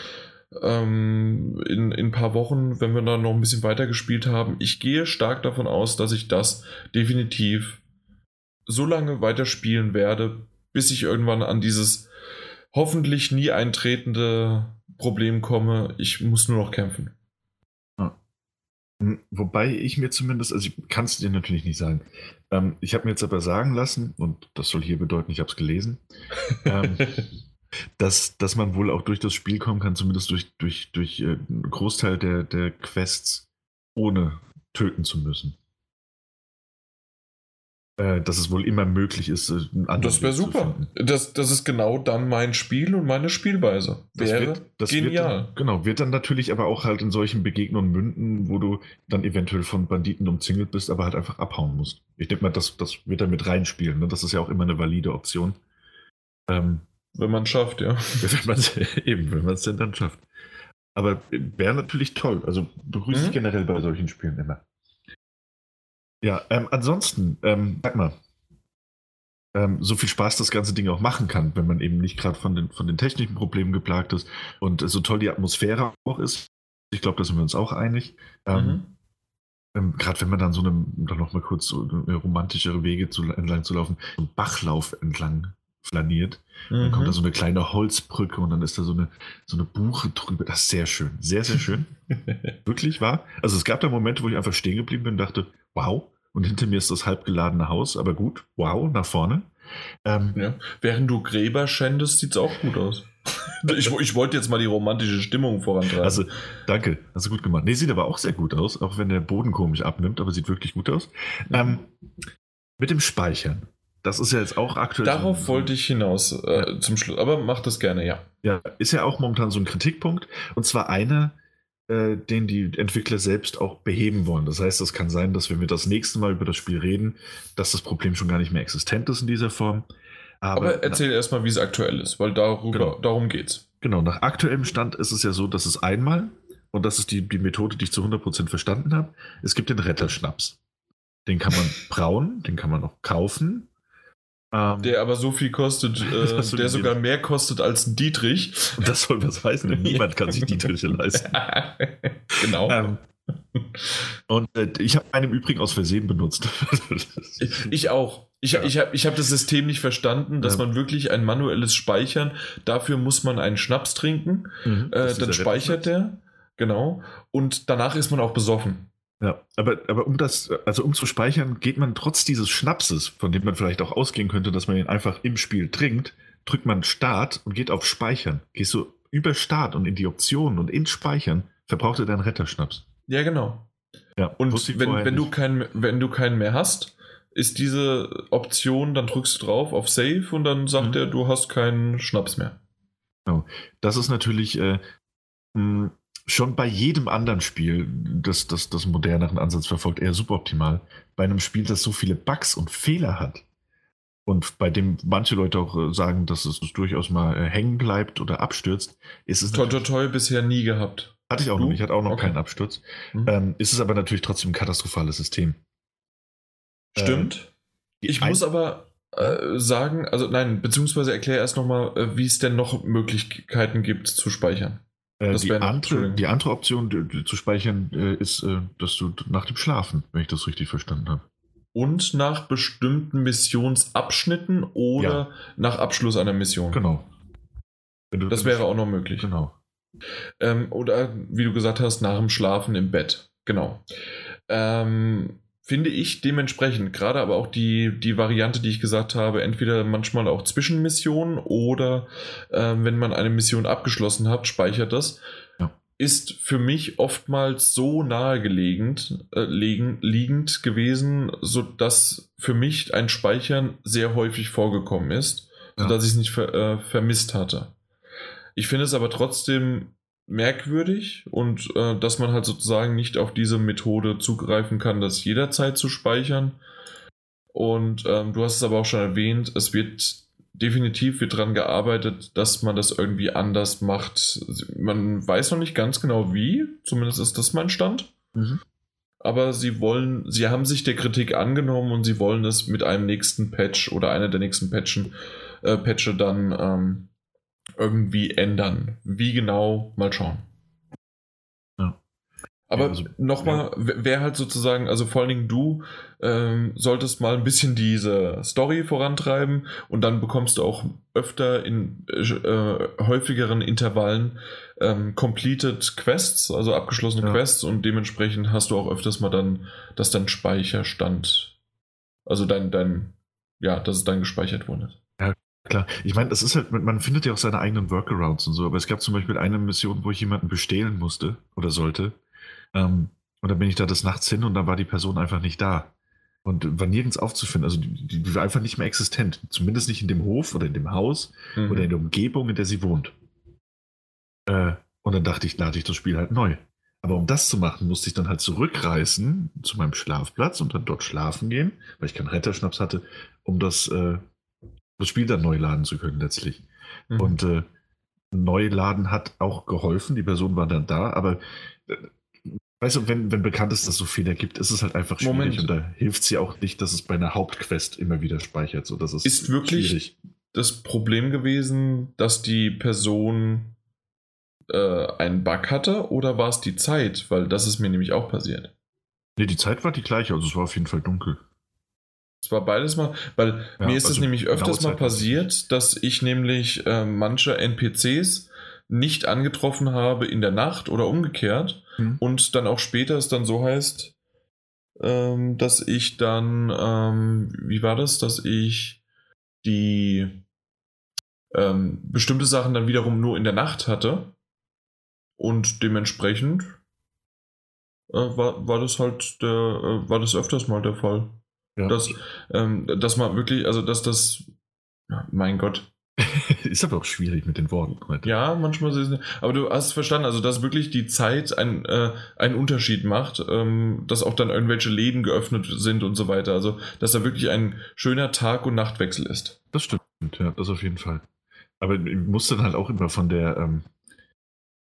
ähm, in, in ein paar Wochen, wenn wir da noch ein bisschen weiter gespielt haben. Ich gehe stark davon aus, dass ich das definitiv so lange weiterspielen werde, bis ich irgendwann an dieses hoffentlich nie eintretende Problem komme. Ich muss nur noch kämpfen. Wobei ich mir zumindest, also ich kann es dir natürlich nicht sagen. Ähm, ich habe mir jetzt aber sagen lassen, und das soll hier bedeuten, ich habe es gelesen, ähm, dass, dass man wohl auch durch das Spiel kommen kann, zumindest durch, durch, durch äh, einen Großteil der, der Quests, ohne töten zu müssen. Äh, dass es wohl immer möglich ist, äh, Das wäre super. Das, das ist genau dann mein Spiel und meine Spielweise. Das wäre wird, das genial. Wird dann, genau, wird dann natürlich aber auch halt in solchen Begegnungen münden, wo du dann eventuell von Banditen umzingelt bist, aber halt einfach abhauen musst. Ich denke mal, das, das wird dann mit reinspielen. Ne? Das ist ja auch immer eine valide Option. Ähm, wenn man es schafft, ja. Wenn man's, eben, wenn man es denn dann schafft. Aber wäre natürlich toll. Also begrüße mhm. ich generell bei solchen Spielen immer. Ja, ähm, ansonsten, ähm, sag mal, ähm, so viel Spaß das ganze Ding auch machen kann, wenn man eben nicht gerade von den, von den technischen Problemen geplagt ist und so toll die Atmosphäre auch ist. Ich glaube, da sind wir uns auch einig. Ähm, mhm. Ähm, gerade wenn man dann so eine, dann noch mal kurz so romantischere Wege zu, entlang zu laufen, so einen Bachlauf entlang flaniert. Mhm. Dann kommt da mhm. so eine kleine Holzbrücke und dann ist da so eine, so eine Buche drüber. Das ist sehr schön. Sehr, sehr schön. Wirklich wahr. Also es gab da Momente, wo ich einfach stehen geblieben bin und dachte, wow, und hinter mir ist das halbgeladene Haus, aber gut, wow, nach vorne. Ähm, ja. Während du Gräber schändest, sieht es auch gut aus. ich, ich wollte jetzt mal die romantische Stimmung vorantreiben. Also, danke, hast du gut gemacht. Nee, sieht aber auch sehr gut aus, auch wenn der Boden komisch abnimmt, aber sieht wirklich gut aus. Ähm, mit dem Speichern. Das ist ja jetzt auch aktuell. Darauf so, wollte ich hinaus äh, ja. zum Schluss, aber mach das gerne, ja. Ja, ist ja auch momentan so ein Kritikpunkt. Und zwar einer, äh, den die Entwickler selbst auch beheben wollen. Das heißt, es kann sein, dass wenn wir das nächste Mal über das Spiel reden, dass das Problem schon gar nicht mehr existent ist in dieser Form. Aber, Aber erzähl erstmal, wie es aktuell ist, weil darüber, genau. darum geht's. Genau, nach aktuellem Stand ist es ja so, dass es einmal, und das ist die, die Methode, die ich zu 100% verstanden habe, es gibt den Retterschnaps. Den kann man brauen, den kann man auch kaufen. Ähm, der aber so viel kostet, äh, der sogar mehr kostet als Dietrich. Das soll was heißen, denn niemand kann sich Dietriche leisten. genau. Ähm, und äh, ich habe einen im Übrigen aus Versehen benutzt. ich, ich, auch. Ich, ja. ich habe ich hab das System nicht verstanden, dass ja. man wirklich ein manuelles Speichern, dafür muss man einen Schnaps trinken, mhm, äh, dann speichert der, genau, und danach ist man auch besoffen. Ja, aber, aber um das, also um zu speichern, geht man trotz dieses Schnapses, von dem man vielleicht auch ausgehen könnte, dass man ihn einfach im Spiel trinkt, drückt man Start und geht auf Speichern. Gehst du über Start und in die Optionen und ins Speichern, verbraucht er deinen Retterschnaps. Ja, genau. Ja, und wenn, wenn, du kein, wenn du keinen mehr hast, ist diese Option, dann drückst du drauf auf Save und dann sagt mhm. er, du hast keinen Schnaps mehr. Genau. Das ist natürlich äh, schon bei jedem anderen Spiel, das, das das moderneren Ansatz verfolgt, eher suboptimal. Bei einem Spiel, das so viele Bugs und Fehler hat und bei dem manche Leute auch äh, sagen, dass es durchaus mal äh, hängen bleibt oder abstürzt, ist es. Toi, toi, toi, bisher nie gehabt. Hatte ich auch du? noch. Ich hatte auch noch okay. keinen Absturz. Mhm. Ähm, ist es aber natürlich trotzdem ein katastrophales System. Stimmt. Ähm, ich muss aber äh, sagen, also nein, beziehungsweise erkläre erst nochmal, äh, wie es denn noch Möglichkeiten gibt zu speichern. Äh, die, andere, die, andere, Option die, die zu speichern äh, ist, äh, dass du nach dem Schlafen, wenn ich das richtig verstanden habe. Und nach bestimmten Missionsabschnitten oder ja. nach Abschluss einer Mission. Genau. Das wäre auch noch möglich. Genau. Ähm, oder wie du gesagt hast, nach dem Schlafen im Bett. Genau. Ähm, finde ich dementsprechend, gerade aber auch die, die Variante, die ich gesagt habe, entweder manchmal auch Zwischenmissionen oder äh, wenn man eine Mission abgeschlossen hat, speichert das. Ja. ist für mich oftmals so nahegelegend äh, liegen, liegend gewesen, sodass für mich ein Speichern sehr häufig vorgekommen ist, Ja. sodass ich es nicht ver, äh, vermisst hatte. Ich finde es aber trotzdem merkwürdig und äh, dass man halt sozusagen nicht auf diese Methode zugreifen kann, das jederzeit zu speichern. Und ähm, du hast es aber auch schon erwähnt, es wird definitiv wird daran gearbeitet, dass man das irgendwie anders macht. Man weiß noch nicht ganz genau wie, zumindest ist das mein Stand. Mhm. Aber sie wollen, sie haben sich der Kritik angenommen und sie wollen es mit einem nächsten Patch oder einer der nächsten Patchen, äh, Patche dann ähm, irgendwie ändern. Wie genau, mal schauen. Ja. Aber Ja, also- nochmal, wer halt sozusagen, also vor allen Dingen du, ähm, solltest mal ein bisschen diese Story vorantreiben und dann bekommst du auch öfter in äh, häufigeren Intervallen ähm, completed Quests, also abgeschlossene Ja. Quests und dementsprechend hast du auch öfters mal dann, dass dein Speicherstand, also dein, dein, ja, dass es dann gespeichert wurde. Klar, ich meine, das ist halt, man findet ja auch seine eigenen Workarounds und so, aber es gab zum Beispiel eine Mission, wo ich jemanden bestehlen musste oder sollte. Ähm, und dann bin ich da des Nachts hin und dann war die Person einfach nicht da. Und war nirgends aufzufinden. Also die, die, war einfach nicht mehr existent. Zumindest nicht in dem Hof oder in dem Haus Mhm. oder in der Umgebung, in der sie wohnt. Äh, und dann dachte ich, lade ich das Spiel halt neu. Aber um das zu machen, musste ich dann halt zurückreisen zu meinem Schlafplatz und dann dort schlafen gehen, weil ich keinen Retterschnaps hatte, um das, äh, das Spiel dann neu laden zu können letztlich. Mhm. Und äh, Neuladen hat auch geholfen, die Person war dann da, aber äh, weißt du, wenn, wenn bekannt ist, dass es so Fehler gibt, ist es halt einfach schwierig Moment. und da hilft es ja auch nicht, dass es bei einer Hauptquest immer wieder speichert. So, das ist, Ist wirklich- schwierig. das Problem gewesen, dass die Person äh, einen Bug hatte oder war es die Zeit? Weil das ist mir nämlich auch passiert. Nee, die Zeit war die gleiche, also es war auf jeden Fall dunkel. Es war beides mal, weil Ja, mir ist es also nämlich öfters mal ich passiert, dass ich nämlich äh, manche NPCs nicht angetroffen habe in der Nacht oder umgekehrt Hm. und dann auch später es dann so heißt, ähm, dass ich dann, ähm, wie war das, dass ich die ähm, bestimmte Sachen dann wiederum nur in der Nacht hatte und dementsprechend äh, war, war das halt der, äh, war das öfters mal der Fall. Ja. Dass, ähm, dass man wirklich, also dass das, mein Gott, ist aber auch schwierig mit den Worten heute. ja, manchmal ist es, aber du hast verstanden, also dass wirklich die Zeit ein, äh, einen Unterschied macht, ähm, dass auch dann irgendwelche Läden geöffnet sind und so weiter, also dass da wirklich ein schöner Tag- und Nachtwechsel ist. Das stimmt, ja, das auf jeden Fall. Aber ich musste dann halt auch immer von der, ähm,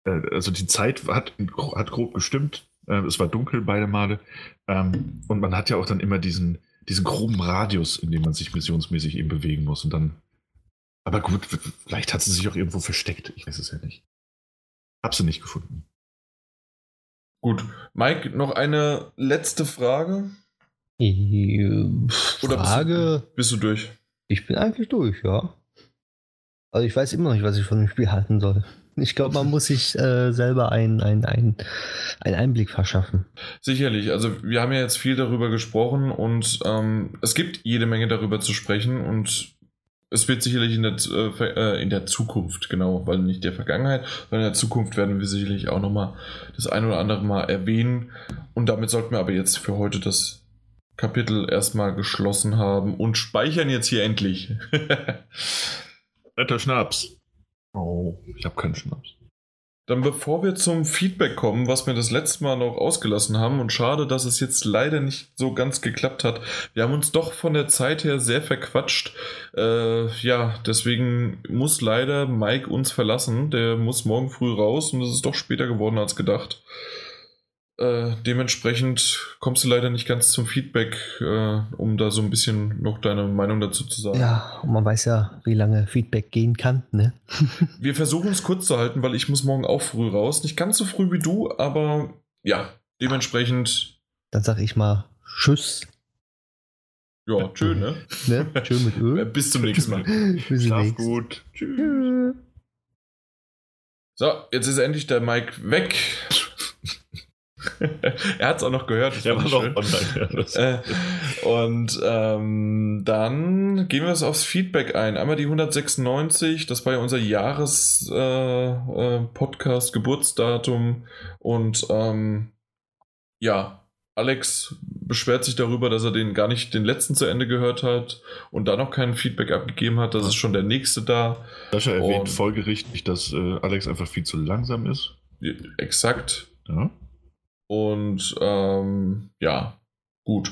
äh, also die Zeit hat, hat grob gestimmt. Äh, es war dunkel beide Male. Ähm, und man hat ja auch dann immer diesen, diesen groben Radius, in dem man sich missionsmäßig eben bewegen muss. Und dann. Aber gut, vielleicht hat sie sich auch irgendwo versteckt. Ich weiß es ja nicht. Hab sie nicht gefunden. Gut, Mike, noch eine letzte Frage? Äh, Oder Frage, Bist du durch? ich bin eigentlich durch, ja. Also ich weiß immer noch nicht, was ich von dem Spiel halten soll. Ich glaube, man muss sich äh, selber einen ein, ein, einen Einblick verschaffen. Sicherlich, also wir haben ja jetzt viel darüber gesprochen und ähm, es gibt jede Menge darüber zu sprechen und es wird sicherlich in der, äh, äh, in der Zukunft, genau, weil nicht der Vergangenheit, sondern in der Zukunft werden wir sicherlich auch nochmal das ein oder andere Mal erwähnen und damit sollten wir aber jetzt für heute das Kapitel erstmal geschlossen haben und speichern jetzt hier endlich. Alter Schnaps. Oh, ich habe keinen Schnaps. Dann bevor wir zum Feedback kommen, was wir das letzte Mal noch ausgelassen haben und schade, dass es jetzt leider nicht so ganz geklappt hat. Wir haben uns doch von der Zeit her sehr verquatscht. Äh, ja, deswegen muss leider Mike uns verlassen. Der muss morgen früh raus und es ist doch später geworden als gedacht. Äh, dementsprechend kommst du leider nicht ganz zum Feedback, äh, um da so ein bisschen noch deine Meinung dazu zu sagen. Ja, und man weiß ja, wie lange Feedback gehen kann, ne? Wir versuchen es kurz zu halten, weil ich muss morgen auch früh raus. Nicht ganz so früh wie du, aber ja, dementsprechend, Dann sag ich mal Tschüss. ja, schön, ne? Ne? Tschö mit Öl. Bis zum nächsten Mal. Bis Schlaf demnächst. gut. Tschüss. Tschö. So, jetzt ist endlich der Mike weg. er hat es auch noch gehört. Er war noch online. Äh, und ähm, dann gehen wir es aufs Feedback ein. Einmal die 196, das war ja unser Jahres-Podcast, äh, äh, Geburtsdatum. Und ähm, ja, Alex beschwert sich darüber, dass er den gar nicht den letzten zu Ende gehört hat und da noch kein Feedback abgegeben hat. Das ist schon der nächste da. Sascha erwähnt folgerichtig, dass äh, Alex einfach viel zu langsam ist. Exakt. Ja. Und ähm, ja, gut.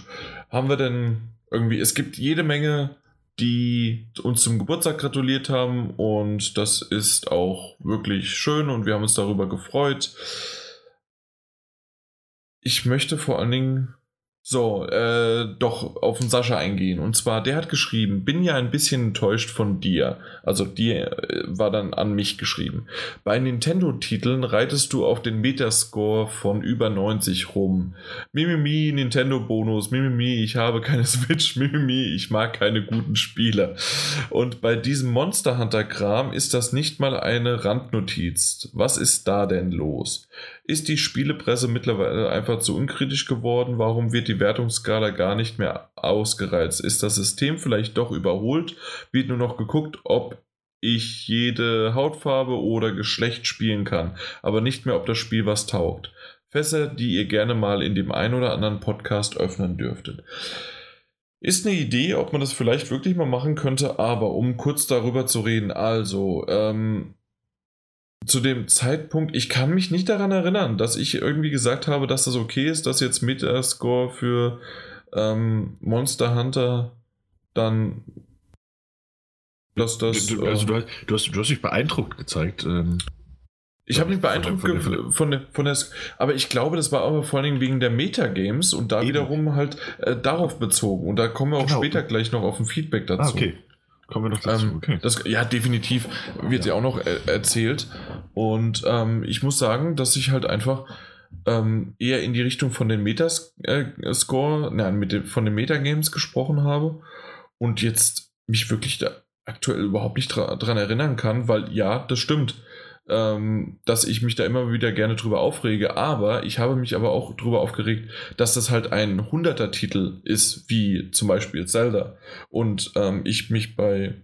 Haben wir denn irgendwie, es gibt jede Menge, die uns zum Geburtstag gratuliert haben und das ist auch wirklich schön und wir haben uns darüber gefreut. Ich möchte vor allen Dingen so, äh, doch auf den Sascha eingehen. Und zwar, der hat geschrieben, bin ja ein bisschen enttäuscht von dir. Also dir äh, war dann an mich geschrieben. Bei Nintendo-Titeln reitest du auf den Metascore von über 90 rum. Mimimi, Nintendo-Bonus, Mimimi, ich habe keine Switch, Mimimi, ich mag keine guten Spiele. Und bei diesem Monster Hunter-Kram ist das nicht mal eine Randnotiz. Was ist da denn los? Ist die Spielepresse mittlerweile einfach zu unkritisch geworden? Warum wird die Wertungsskala gar nicht mehr ausgereizt? Ist das System vielleicht doch überholt? Wird nur noch geguckt, ob ich jede Hautfarbe oder Geschlecht spielen kann, aber nicht mehr, ob das Spiel was taugt. Fässer, die ihr gerne mal in dem einen oder anderen Podcast öffnen dürftet. Ist eine Idee, ob man das vielleicht wirklich mal machen könnte, aber um kurz darüber zu reden, also, ähm, zu dem Zeitpunkt, ich kann mich nicht daran erinnern, dass ich irgendwie gesagt habe, dass das okay ist, dass jetzt Metascore für ähm, Monster Hunter dann dass das. Du, also du, hast, du, hast, du hast dich beeindruckt gezeigt. Ähm, ich habe mich beeindruckt von, von, von, der, von der, aber ich glaube, das war aber vor allen Dingen wegen der Metagames und da Eben. wiederum halt äh, darauf bezogen. Und da kommen wir auch genau. später gleich noch auf ein Feedback dazu. Ah, okay. Kommen wir noch dazu. Ähm, okay. Das, ja, definitiv wird ja. sie auch noch er erzählt. Und ähm, ich muss sagen, dass ich halt einfach ähm, eher in die Richtung von den Metascore, äh, nein, mit dem, von den Metagames gesprochen habe und jetzt mich wirklich da aktuell überhaupt nicht dran erinnern kann, weil ja, das stimmt ähm, dass ich mich da immer wieder gerne drüber aufrege, aber ich habe mich aber auch drüber aufgeregt, dass das halt ein 100er Titel ist, wie zum Beispiel Zelda. Und ähm, ich mich bei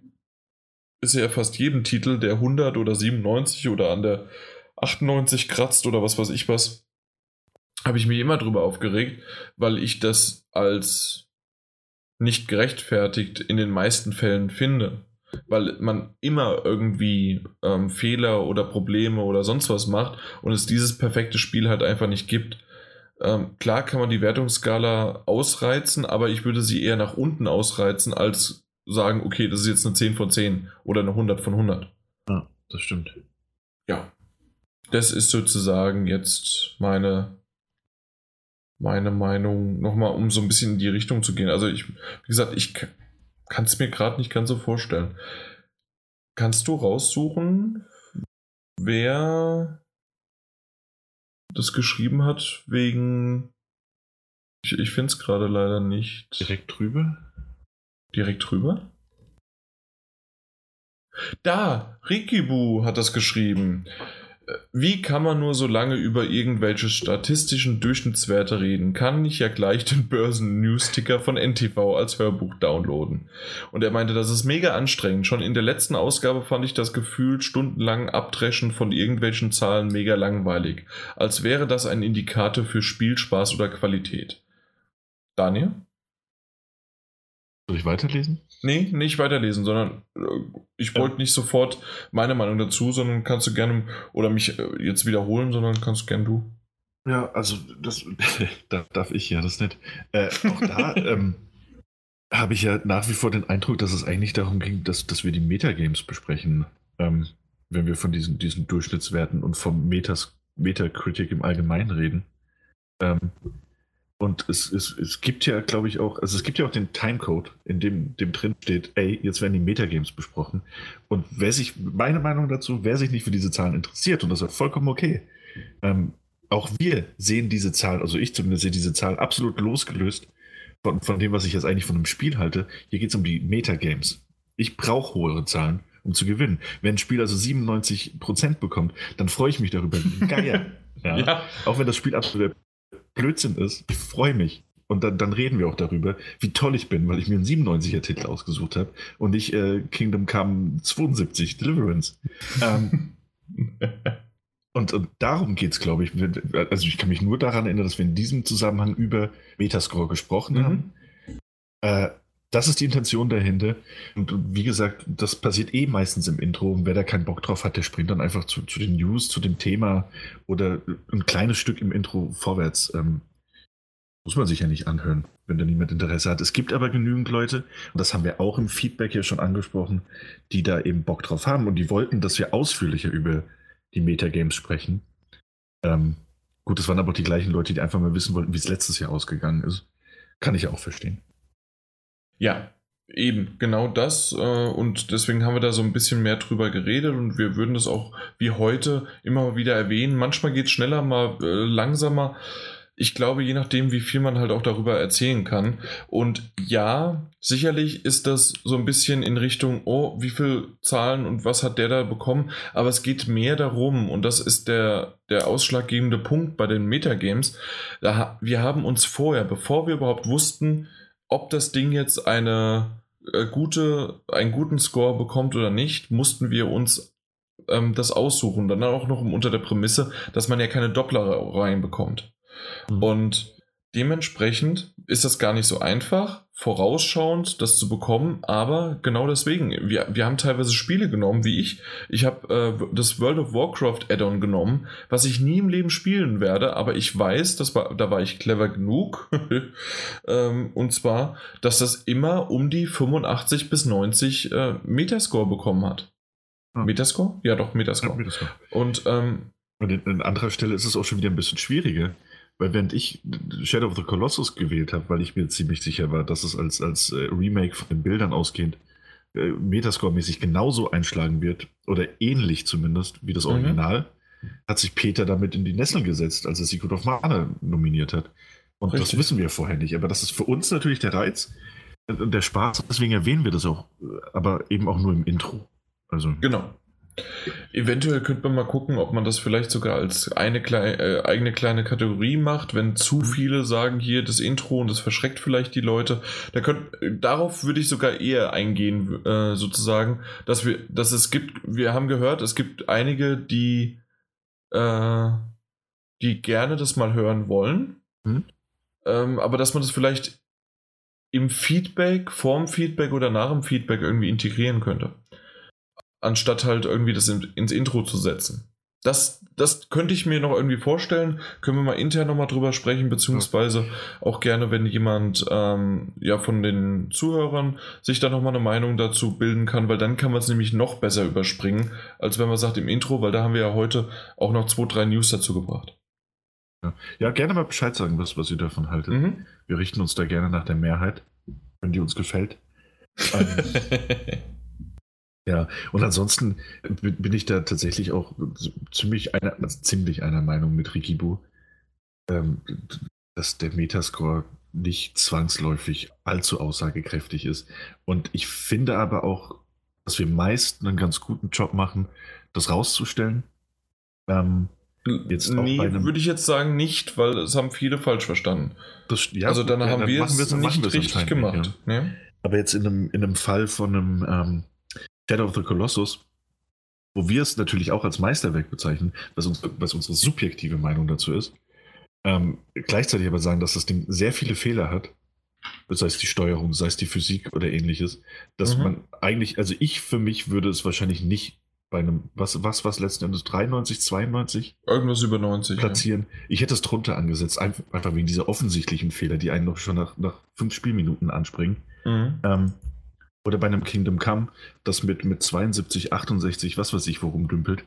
bisher fast jedem Titel, der 100 oder 97 oder an der 98 kratzt oder was weiß ich was, habe ich mich immer drüber aufgeregt, weil ich das als nicht gerechtfertigt in den meisten Fällen finde weil man immer irgendwie ähm, Fehler oder Probleme oder sonst was macht und es dieses perfekte Spiel halt einfach nicht gibt. Ähm, klar kann man die Wertungsskala ausreizen, aber ich würde sie eher nach unten ausreizen, als sagen, okay, das ist jetzt eine 10 von 10 oder eine 100 von 100. Ja, das stimmt. Ja. Das ist sozusagen jetzt meine, meine Meinung, nochmal, um so ein bisschen in die Richtung zu gehen. Also ich, wie gesagt, ich kann es mir gerade nicht ganz so vorstellen. Kannst du raussuchen, wer das geschrieben hat wegen... Ich, ich finde es gerade leider nicht. Direkt drüber? Direkt drüber? Da, Rikibu hat das geschrieben. Wie kann man nur so lange über irgendwelche statistischen Durchschnittswerte reden? Kann ich ja gleich den Börsen-News-Ticker von NTV als Hörbuch downloaden. Und er meinte, das ist mega anstrengend. Schon in der letzten Ausgabe fand ich das Gefühl stundenlang Abdreschen von irgendwelchen Zahlen mega langweilig. Als wäre das ein Indikator für Spielspaß oder Qualität. Daniel? Soll ich weiterlesen? Nee, nicht weiterlesen, sondern äh, ich wollte nicht sofort meine Meinung dazu, sondern kannst du gerne oder mich äh, jetzt wiederholen, sondern kannst gerne du. Ja, also das darf ich ja, das nett. Äh, auch da ähm, habe ich ja nach wie vor den Eindruck, dass es eigentlich darum ging, dass, dass wir die Metagames besprechen, ähm, wenn wir von diesen, diesen Durchschnittswerten und vom Metas, Metacritic im Allgemeinen reden. Ähm, und es, es, es gibt ja, glaube ich, auch, also es gibt ja auch den Timecode, in dem, dem drin steht, ey, jetzt werden die Metagames besprochen. Und wer sich, meine Meinung dazu, wer sich nicht für diese Zahlen interessiert, und das ist vollkommen okay, ähm, auch wir sehen diese Zahl, also ich zumindest sehe diese Zahl absolut losgelöst von, von dem, was ich jetzt eigentlich von einem Spiel halte. Hier geht es um die Metagames. Ich brauche hohe Zahlen, um zu gewinnen. Wenn ein Spiel also 97% bekommt, dann freue ich mich darüber. Geil. ja. ja. Auch wenn das Spiel absolut Blödsinn ist. Ich freue mich. Und dann, dann, reden wir auch darüber, wie toll ich bin, weil ich mir einen 97er-Titel ausgesucht habe und nicht äh, Kingdom Come 72 Deliverance. ähm, und, und, darum geht es, glaube ich. Also ich kann mich nur daran erinnern, dass wir in diesem Zusammenhang über Metascore gesprochen mhm. haben. Äh, das ist die Intention dahinter. Und, wie gesagt, das passiert eh meistens im Intro. Und wer da keinen Bock drauf hat, der springt dann einfach zu, zu den News, zu dem Thema oder ein kleines Stück im Intro vorwärts. Ähm, muss man sich ja nicht anhören, wenn da niemand Interesse hat. Es gibt aber genügend Leute, und das haben wir auch im Feedback hier schon angesprochen, die da eben Bock drauf haben und die wollten, dass wir ausführlicher über die Metagames sprechen. Ähm, gut, das waren aber auch die gleichen Leute, die einfach mal wissen wollten, wie es letztes Jahr ausgegangen ist. Kann ich auch verstehen. Ja, eben, genau das. Äh, und deswegen haben wir da so ein bisschen mehr drüber geredet und wir würden das auch wie heute immer wieder erwähnen. Manchmal geht es schneller, mal äh, langsamer ich glaube, je nachdem, wie viel man halt auch darüber erzählen kann. Und ja, sicherlich ist das so ein bisschen in Richtung, oh, wie viel Zahlen und was hat der da bekommen. Aber es geht mehr darum, und das ist der, der ausschlaggebende Punkt bei den Metagames. Da, wir haben uns vorher, bevor wir überhaupt wussten, ob das Ding jetzt eine äh, gute, einen guten Score bekommt oder nicht, mussten wir uns ähm, das aussuchen. Dann auch noch unter der Prämisse, dass man ja keine Doppler reinbekommt. Mhm. Und dementsprechend ist das gar nicht so einfach, vorausschauend das zu bekommen, aber genau deswegen, wir, wir haben teilweise Spiele genommen, wie ich. Ich habe äh, das World of Warcraft Add-on genommen, was ich nie im Leben spielen werde, aber ich weiß, das war, da war ich clever genug. ähm, und zwar, dass das immer um die 85 bis 90 äh, Metascore bekommen hat. Ah. Metascore? Ja, doch, Metascore. Ja, Metascore. Und, ähm, und an anderer Stelle ist es auch schon wieder ein bisschen schwieriger. Weil während ich Shadow of the Colossus gewählt habe, weil ich mir ziemlich sicher war, dass es als, als äh, Remake von den Bildern ausgehend äh, Metascore-mäßig genauso einschlagen wird, oder ähnlich zumindest wie das mhm. Original, mhm. hat sich Peter damit in die Nessel gesetzt, als er Secret of Mana nominiert hat. Und Richtig. das wissen wir vorher nicht. Aber das ist für uns natürlich der Reiz und der Spaß. Deswegen erwähnen wir das auch, aber eben auch nur im Intro. Also. Genau. Eventuell könnte man mal gucken, ob man das vielleicht sogar als eine kleine, äh, eigene kleine Kategorie macht, wenn zu mhm. viele sagen hier das Intro und das verschreckt vielleicht die Leute. Da könnt, darauf würde ich sogar eher eingehen, äh, sozusagen, dass wir, dass es gibt, wir haben gehört, es gibt einige, die, äh, die gerne das mal hören wollen, mhm. ähm, aber dass man das vielleicht im Feedback, vorm Feedback oder nach dem Feedback irgendwie integrieren könnte anstatt halt irgendwie das in, ins Intro zu setzen. Das, das könnte ich mir noch irgendwie vorstellen. Können wir mal intern nochmal drüber sprechen, beziehungsweise auch gerne, wenn jemand ähm, ja von den Zuhörern sich da nochmal eine Meinung dazu bilden kann, weil dann kann man es nämlich noch besser überspringen, als wenn man sagt im Intro, weil da haben wir ja heute auch noch zwei, drei News dazu gebracht. Ja, ja gerne mal Bescheid sagen, was, was ihr davon haltet. Mhm. Wir richten uns da gerne nach der Mehrheit, wenn die uns gefällt. Ähm, Ja, und ansonsten bin ich da tatsächlich auch ziemlich einer, also ziemlich einer Meinung mit Rikibu, ähm, dass der Metascore nicht zwangsläufig allzu aussagekräftig ist. Und ich finde aber auch, dass wir meist einen ganz guten Job machen, das rauszustellen. Ähm, jetzt nee, würde ich jetzt sagen nicht, weil es haben viele falsch verstanden. Das, ja, also dann ja, haben dann wir es nicht richtig gemacht. Ja. Ne? Aber jetzt in einem, in einem Fall von einem ähm, Shadow of the Colossus, wo wir es natürlich auch als Meisterwerk bezeichnen, was, uns, was unsere subjektive Meinung dazu ist, ähm, gleichzeitig aber sagen, dass das Ding sehr viele Fehler hat, sei es die Steuerung, sei es die Physik oder ähnliches, dass mhm. man eigentlich, also ich für mich würde es wahrscheinlich nicht bei einem, was, was, was letzten Endes, 93, 92? Irgendwas über 90. Platzieren. Ja. Ich hätte es drunter angesetzt, einfach, wegen dieser offensichtlichen Fehler, die einen noch schon nach, nach fünf Spielminuten anspringen. Mhm. Ähm, oder bei einem Kingdom Come, das mit, mit 72, 68, was weiß ich, worum dümpelt,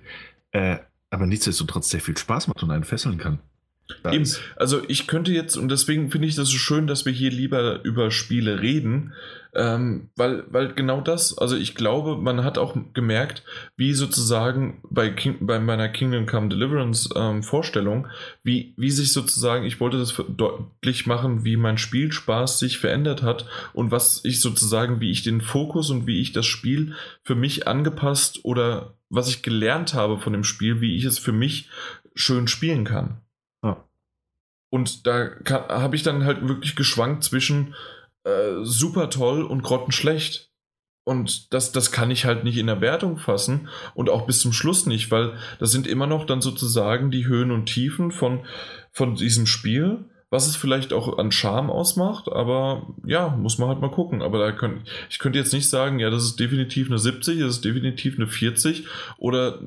äh, aber nichtsdestotrotz sehr viel Spaß macht und einen fesseln kann. Eben, also ich könnte jetzt, und deswegen finde ich das so schön, dass wir hier lieber über Spiele reden, ähm, weil, weil genau das, also ich glaube, man hat auch gemerkt, wie sozusagen bei, King, bei meiner Kingdom Come Deliverance ähm, Vorstellung, wie, wie sich sozusagen, ich wollte das deutlich machen, wie mein Spielspaß sich verändert hat und was ich sozusagen, wie ich den Fokus und wie ich das Spiel für mich angepasst oder was ich gelernt habe von dem Spiel, wie ich es für mich schön spielen kann. Und da habe ich dann halt wirklich geschwankt zwischen äh, super toll und grottenschlecht. Und das, das kann ich halt nicht in der Wertung fassen und auch bis zum Schluss nicht, weil das sind immer noch dann sozusagen die Höhen und Tiefen von, von diesem Spiel, was es vielleicht auch an Charme ausmacht, aber ja, muss man halt mal gucken. Aber da könnt, ich könnte jetzt nicht sagen, ja, das ist definitiv eine 70, das ist definitiv eine 40 oder,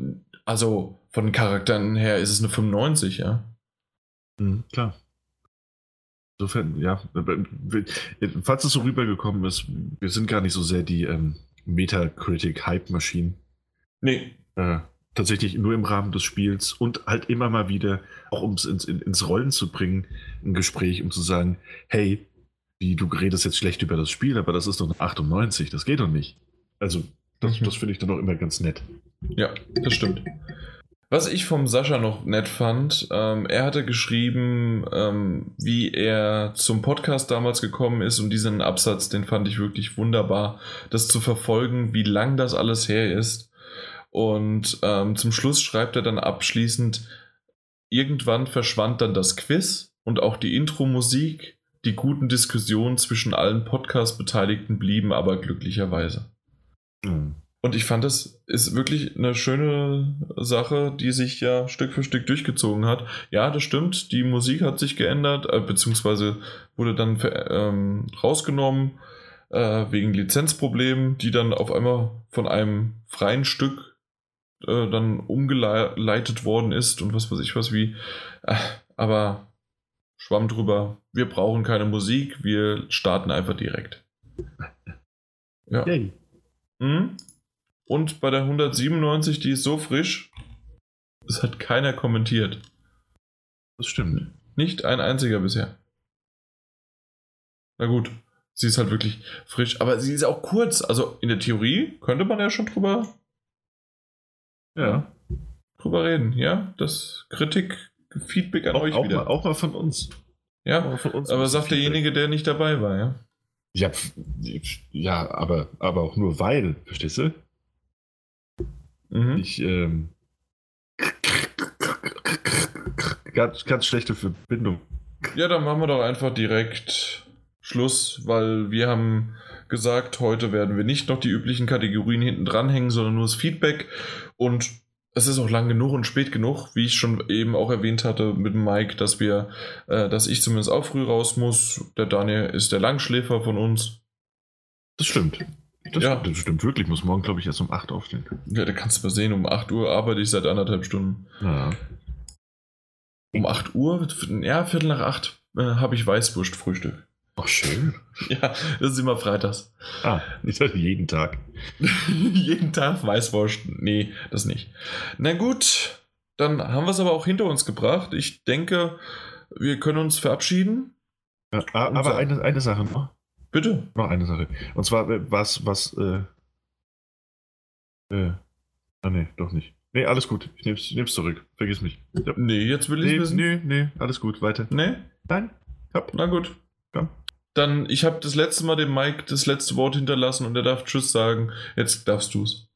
also von den Charakteren her ist es eine 95, ja. Mhm, klar. Insofern, ja, falls es so rübergekommen ist, wir sind gar nicht so sehr die ähm, Metacritic-Hype-Maschinen. Nee. Äh, tatsächlich nur im Rahmen des Spiels und halt immer mal wieder, auch um es ins, ins Rollen zu bringen, ein Gespräch, um zu sagen, hey, wie du redest jetzt schlecht über das Spiel, aber das ist doch eine 98, das geht doch nicht. Also, das, mhm. das finde ich dann auch immer ganz nett. Ja, das stimmt. Was ich vom Sascha noch nett fand, ähm, er hatte geschrieben, ähm, wie er zum Podcast damals gekommen ist und diesen Absatz, den fand ich wirklich wunderbar, das zu verfolgen, wie lang das alles her ist. Und ähm, zum Schluss schreibt er dann abschließend, irgendwann verschwand dann das Quiz und auch die Intro-Musik, die guten Diskussionen zwischen allen Podcast-Beteiligten blieben aber glücklicherweise. Mhm. Und ich fand, das ist wirklich eine schöne Sache, die sich ja Stück für Stück durchgezogen hat. Ja, das stimmt, die Musik hat sich geändert, äh, beziehungsweise wurde dann ähm, rausgenommen äh, wegen Lizenzproblemen, die dann auf einmal von einem freien Stück äh, dann umgeleitet worden ist und was weiß ich was wie. Äh, aber schwamm drüber. Wir brauchen keine Musik, wir starten einfach direkt. Ja. Yay. Mhm. Und bei der 197, die ist so frisch, es hat keiner kommentiert. Das stimmt. Nicht ein einziger bisher. Na gut, sie ist halt wirklich frisch, aber sie ist auch kurz. Also in der Theorie könnte man ja schon drüber, ja. drüber reden. Ja, das Kritik, Feedback an auch, euch auch wieder. Mal, auch mal von uns. Ja, von uns aber sagt derjenige, der nicht dabei war, ja. Ja, ja aber, aber auch nur weil, verstehst du? Mhm. Ich, ähm, ganz, ganz schlechte Verbindung. Ja, dann machen wir doch einfach direkt Schluss, weil wir haben gesagt, heute werden wir nicht noch die üblichen Kategorien hinten dranhängen, sondern nur das Feedback. Und es ist auch lang genug und spät genug, wie ich schon eben auch erwähnt hatte mit Mike, dass wir, äh, dass ich zumindest auch früh raus muss. Der Daniel ist der Langschläfer von uns. Das stimmt. Das, ja. das stimmt wirklich. Ich muss morgen, glaube ich, erst um 8 aufstehen. Ja, da kannst du mal sehen. Um 8 Uhr arbeite ich seit anderthalb Stunden. Ja. Um 8 Uhr, ja, Viertel nach 8 äh, habe ich Weißwurst-Frühstück. Ach, schön. Ja, das ist immer freitags. Ah, nicht jeden Tag. jeden Tag Weißwurst. Nee, das nicht. Na gut, dann haben wir es aber auch hinter uns gebracht. Ich denke, wir können uns verabschieden. Ja, aber eine, eine Sache noch. Bitte. Noch eine Sache. Und zwar, äh, was, was, äh, äh, ah, nee, doch nicht. Nee, alles gut. Ich nehm's, nehm's zurück. Vergiss mich. Ja. Nee, jetzt will ich nee, wissen. Nee, nee, alles gut, weiter. Nee? Nein? Hopp. Na gut. Komm. Dann, ich habe das letzte Mal dem Mike das letzte Wort hinterlassen und er darf Tschüss sagen. Jetzt darfst du's.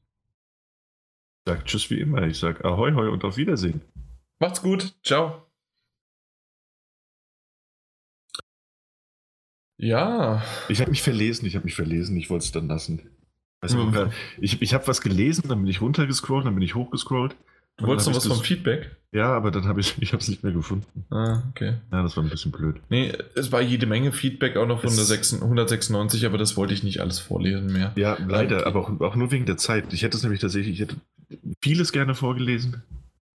Ich sag Tschüss wie immer. Ich sag Ahoi, hoi und auf Wiedersehen. Macht's gut. Ciao. Ja. Ich habe mich verlesen, ich habe mich verlesen, ich wollte es dann lassen. Also, mhm. Ich, ich habe was gelesen, dann bin ich runtergescrollt, dann bin ich hochgescrollt. Du wolltest noch was vom Feedback? Ja, aber dann habe ich ich es nicht mehr gefunden. Ah, okay. Ja, das war ein bisschen blöd. Nee, es war jede Menge Feedback auch noch von der 196, aber das wollte ich nicht alles vorlesen mehr. Ja, leider, okay. aber auch, auch, nur wegen der Zeit. Ich hätte es nämlich tatsächlich, ich hätte vieles gerne vorgelesen.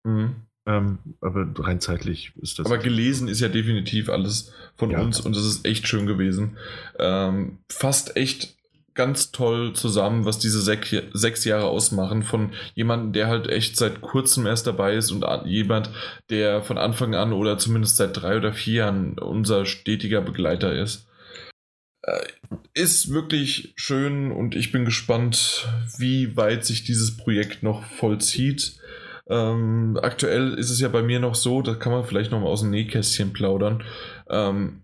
Mhm. Ähm, aber rein zeitlich ist das. Aber gelesen ist ja definitiv alles von ja. uns und das ist echt schön gewesen. Ähm, fast echt ganz toll zusammen, was diese sech, sechs Jahre ausmachen, von jemandem, der halt echt seit kurzem erst dabei ist und jemand, der von Anfang an oder zumindest seit drei oder vier Jahren unser stetiger Begleiter ist. Äh, ist wirklich schön und ich bin gespannt, wie weit sich dieses Projekt noch vollzieht. Ähm, aktuell ist es ja bei mir noch so, da kann man vielleicht noch mal aus dem Nähkästchen plaudern. Ähm,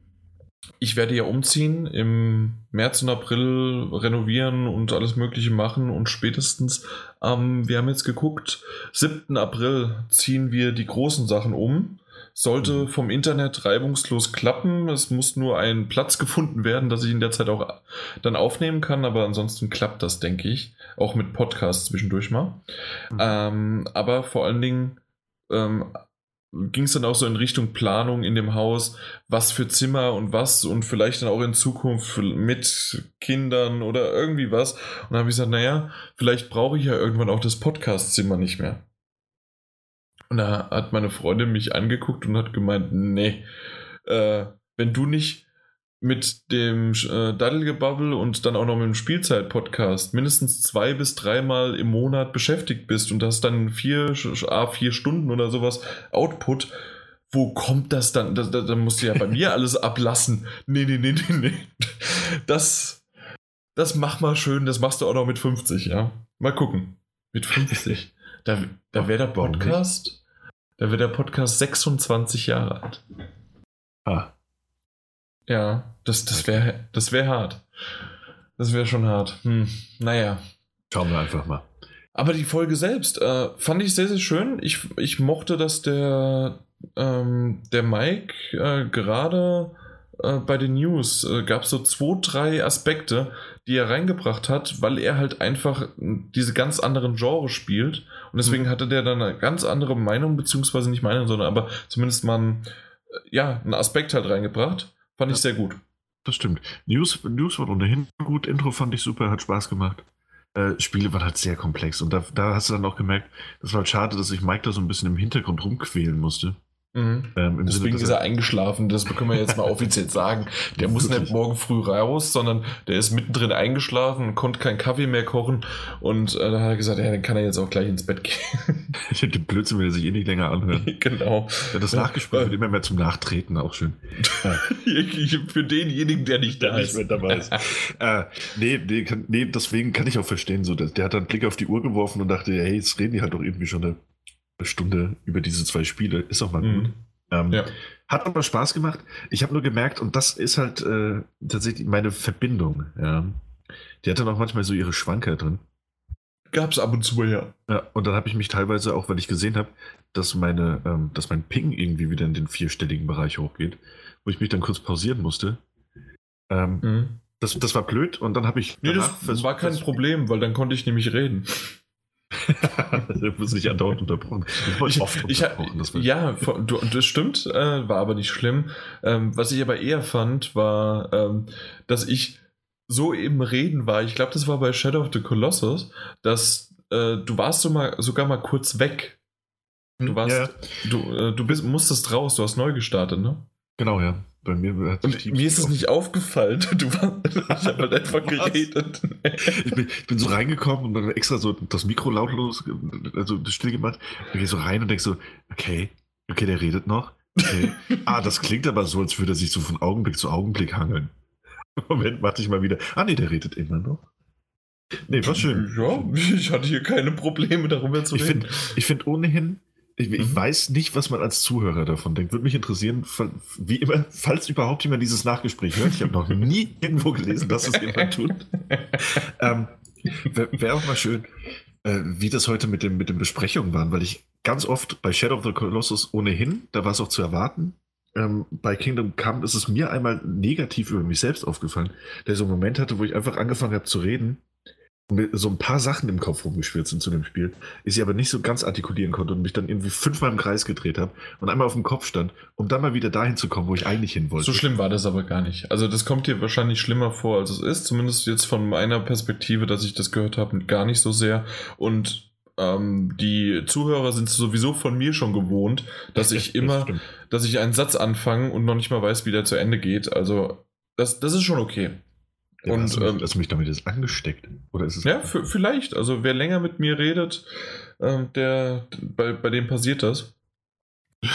ich werde ja umziehen, im März und April renovieren und alles Mögliche machen und spätestens, ähm, wir haben jetzt geguckt, 7. April ziehen wir die großen Sachen um. Sollte Mhm. vom Internet reibungslos klappen. Es muss nur ein Platz gefunden werden, dass ich in der Zeit auch dann aufnehmen kann, aber ansonsten klappt das, denke ich. Auch mit Podcasts zwischendurch mal. Mhm. Ähm, aber vor allen Dingen ähm, ging es dann auch so in Richtung Planung in dem Haus, was für Zimmer und was und vielleicht dann auch in Zukunft mit Kindern oder irgendwie was. Und dann habe ich gesagt, naja, vielleicht brauche ich ja irgendwann auch das Podcast-Zimmer nicht mehr. Und da hat meine Freundin mich angeguckt und hat gemeint, nee, äh, wenn du nicht mit dem äh, Daddelgebabbel und dann auch noch mit dem Spielzeit-Podcast mindestens zwei bis dreimal im Monat beschäftigt bist und hast dann vier, ah, vier Stunden oder sowas Output, wo kommt das dann? Da, da, da musst du ja bei mir alles ablassen. Nee, nee, nee, nee, nee. Das, das mach mal schön, das machst du auch noch mit 50, ja. Mal gucken. Mit 50. Da, da wäre der? Podcast, da wäre der Podcast 26 Jahre alt. Ah, Ja, das, das wäre das wär hart. Das wäre schon hart. Hm, naja. schauen wir einfach mal. Aber die Folge selbst äh, fand ich sehr, sehr schön. Ich, ich mochte, dass der, ähm, der Mike äh, gerade äh, bei den News äh, gab es so zwei, drei Aspekte, die er reingebracht hat, weil er halt einfach diese ganz anderen Genres spielt. Und deswegen hatte der dann eine ganz andere Meinung, beziehungsweise nicht Meinung, sondern aber zumindest mal einen, äh, ja, einen Aspekt halt reingebracht. Fand ich Ja. sehr gut. Das stimmt. News, News war ohnehin gut. Intro fand ich super, hat Spaß gemacht. Äh, Spiele waren halt sehr komplex. Und da, da hast du dann auch gemerkt, das war halt schade, dass ich Mike da so ein bisschen im Hintergrund rumquälen musste. Mhm. Ähm, Deswegen dass ist er eingeschlafen, das können wir jetzt mal offiziell sagen. Der muss Wirklich? nicht morgen früh raus, sondern der ist mittendrin eingeschlafen und konnte keinen Kaffee mehr kochen. Und äh, da hat er gesagt, ja, dann kann er jetzt auch gleich ins Bett gehen. Ich hätte den Blödsinn will er sich eh nicht länger anhören. genau. Ja, das Nachgespräch wird immer mehr zum Nachtreten, auch schön. Für denjenigen, der nicht da ist. mehr dabei ist. äh, nee, nee, kann, nee, deswegen kann ich auch verstehen, so, dass- der hat dann einen Blick auf die Uhr geworfen und dachte, hey, jetzt reden die halt doch irgendwie schon eine Stunde über diese zwei Spiele. Ist auch mal gut. Mhm. Ähm, Ja. Hat aber Spaß gemacht. Ich habe nur gemerkt, und das ist halt äh, tatsächlich meine Verbindung. Ja. Die hatte noch manchmal so ihre Schwanker drin. Gab's ab und zu, ja. Ja, und dann habe ich mich teilweise auch, weil ich gesehen habe, dass meine, ähm, dass mein Ping irgendwie wieder in den vierstelligen Bereich hochgeht, wo ich mich dann kurz pausieren musste. Ähm, Mhm. das, das war blöd und dann habe ich. Nee, das war kein Problem, weil dann konnte ich nämlich reden. Du wirst nicht andauernd unterbrochen. Ich wurde Ich, oft ich, unterbrochen. Das war, ja, du, das stimmt, äh, war aber nicht schlimm. Ähm, was ich aber eher fand, war, ähm, dass ich so im Reden war. Ich glaube, das war bei Shadow of the Colossus, dass äh, du warst so mal, sogar mal kurz weg. Du warst, Ja, du, äh, du bist, musstest raus, du hast neu gestartet, ne? genau, ja. Bei mir hat sich Und mir ist es nicht aufgefallen. Du war, ich habe halt einfach geredet. Ich bin, ich bin so reingekommen und dann extra so das Mikro lautlos, also still gemacht. Und gehe so rein und denke so, okay, okay, der redet noch. Okay. Ah, das klingt aber so, als würde er sich so von Augenblick zu Augenblick hangeln. Moment, warte ich mal wieder. Ah, nee, der redet immer noch. Nee, war schön. Ja, ich hatte hier keine Probleme darüber zu Ich reden. finde ich find ohnehin, ich, ich Mhm. weiß nicht, was man als Zuhörer davon denkt. Würde mich interessieren, wie immer, falls überhaupt jemand dieses Nachgespräch hört. Ich habe noch nie irgendwo gelesen, dass es jemand tut. Ähm, Wäre wär auch mal schön, äh, wie das heute mit, dem, mit den Besprechungen waren, weil ich ganz oft bei Shadow of the Colossus ohnehin, da war es auch zu erwarten, ähm, bei Kingdom Come ist es mir einmal negativ über mich selbst aufgefallen, der so einen Moment hatte, wo ich einfach angefangen habe zu reden so ein paar Sachen im Kopf rumgeschwirrt sind zu dem Spiel, ich sie aber nicht so ganz artikulieren konnte und mich dann irgendwie fünfmal im Kreis gedreht habe und einmal auf dem Kopf stand, um dann mal wieder dahin zu kommen, wo ich eigentlich hin wollte. So schlimm war das aber gar nicht. Also das kommt dir wahrscheinlich schlimmer vor, als es ist. Zumindest jetzt von meiner Perspektive, dass ich das gehört habe, gar nicht so sehr. Und ähm, die Zuhörer sind sowieso von mir schon gewohnt, dass ich immer, stimmt. dass ich einen Satz anfange und noch nicht mal weiß, wie der zu Ende geht. Also das, das ist schon okay. Ja, hast, und du mich, ähm, hast du mich damit jetzt angesteckt? Oder ist es ja, vielleicht. Also wer länger mit mir redet, ähm, der bei, bei dem passiert das.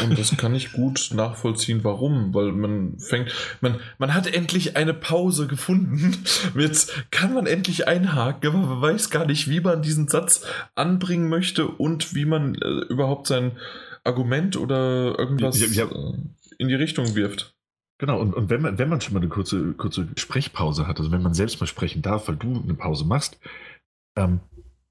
Und das kann ich gut nachvollziehen, warum. Weil man fängt, man, man hat endlich eine Pause gefunden. Jetzt kann man endlich einhaken, aber man weiß gar nicht, wie man diesen Satz anbringen möchte und wie man äh, überhaupt sein Argument oder irgendwas Ja, ja. äh, in die Richtung wirft. Genau, und, und wenn, man, wenn man schon mal eine kurze, kurze Sprechpause hat, also wenn man selbst mal sprechen darf, weil du eine Pause machst, ähm,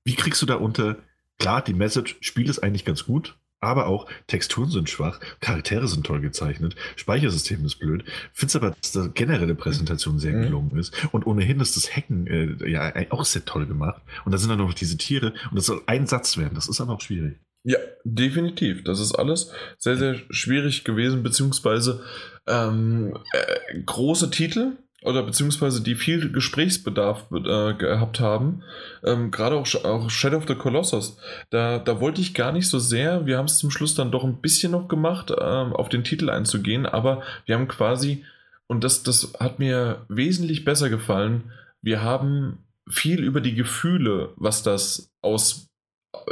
wie kriegst du da unter, klar, die Message, Spiel ist eigentlich ganz gut, Aber auch Texturen sind schwach, Charaktere sind toll gezeichnet, Speichersystem ist blöd. Find's aber, dass die generelle Präsentation sehr Mhm. gelungen ist. Und ohnehin ist das Hacken äh, ja auch sehr toll gemacht. Und da sind dann noch diese Tiere und das soll ein Satz werden. Das ist aber auch schwierig. Ja, definitiv. Das ist alles sehr, sehr schwierig gewesen, beziehungsweise ähm, äh, große Titel oder beziehungsweise die viel Gesprächsbedarf äh, gehabt haben. Ähm, Gerade auch, auch Shadow of the Colossus. Da, da wollte ich gar nicht so sehr, wir haben es zum Schluss dann doch ein bisschen noch gemacht, ähm, auf den Titel einzugehen, aber wir haben quasi, und das, das hat mir wesentlich besser gefallen, wir haben viel über die Gefühle, was das aus,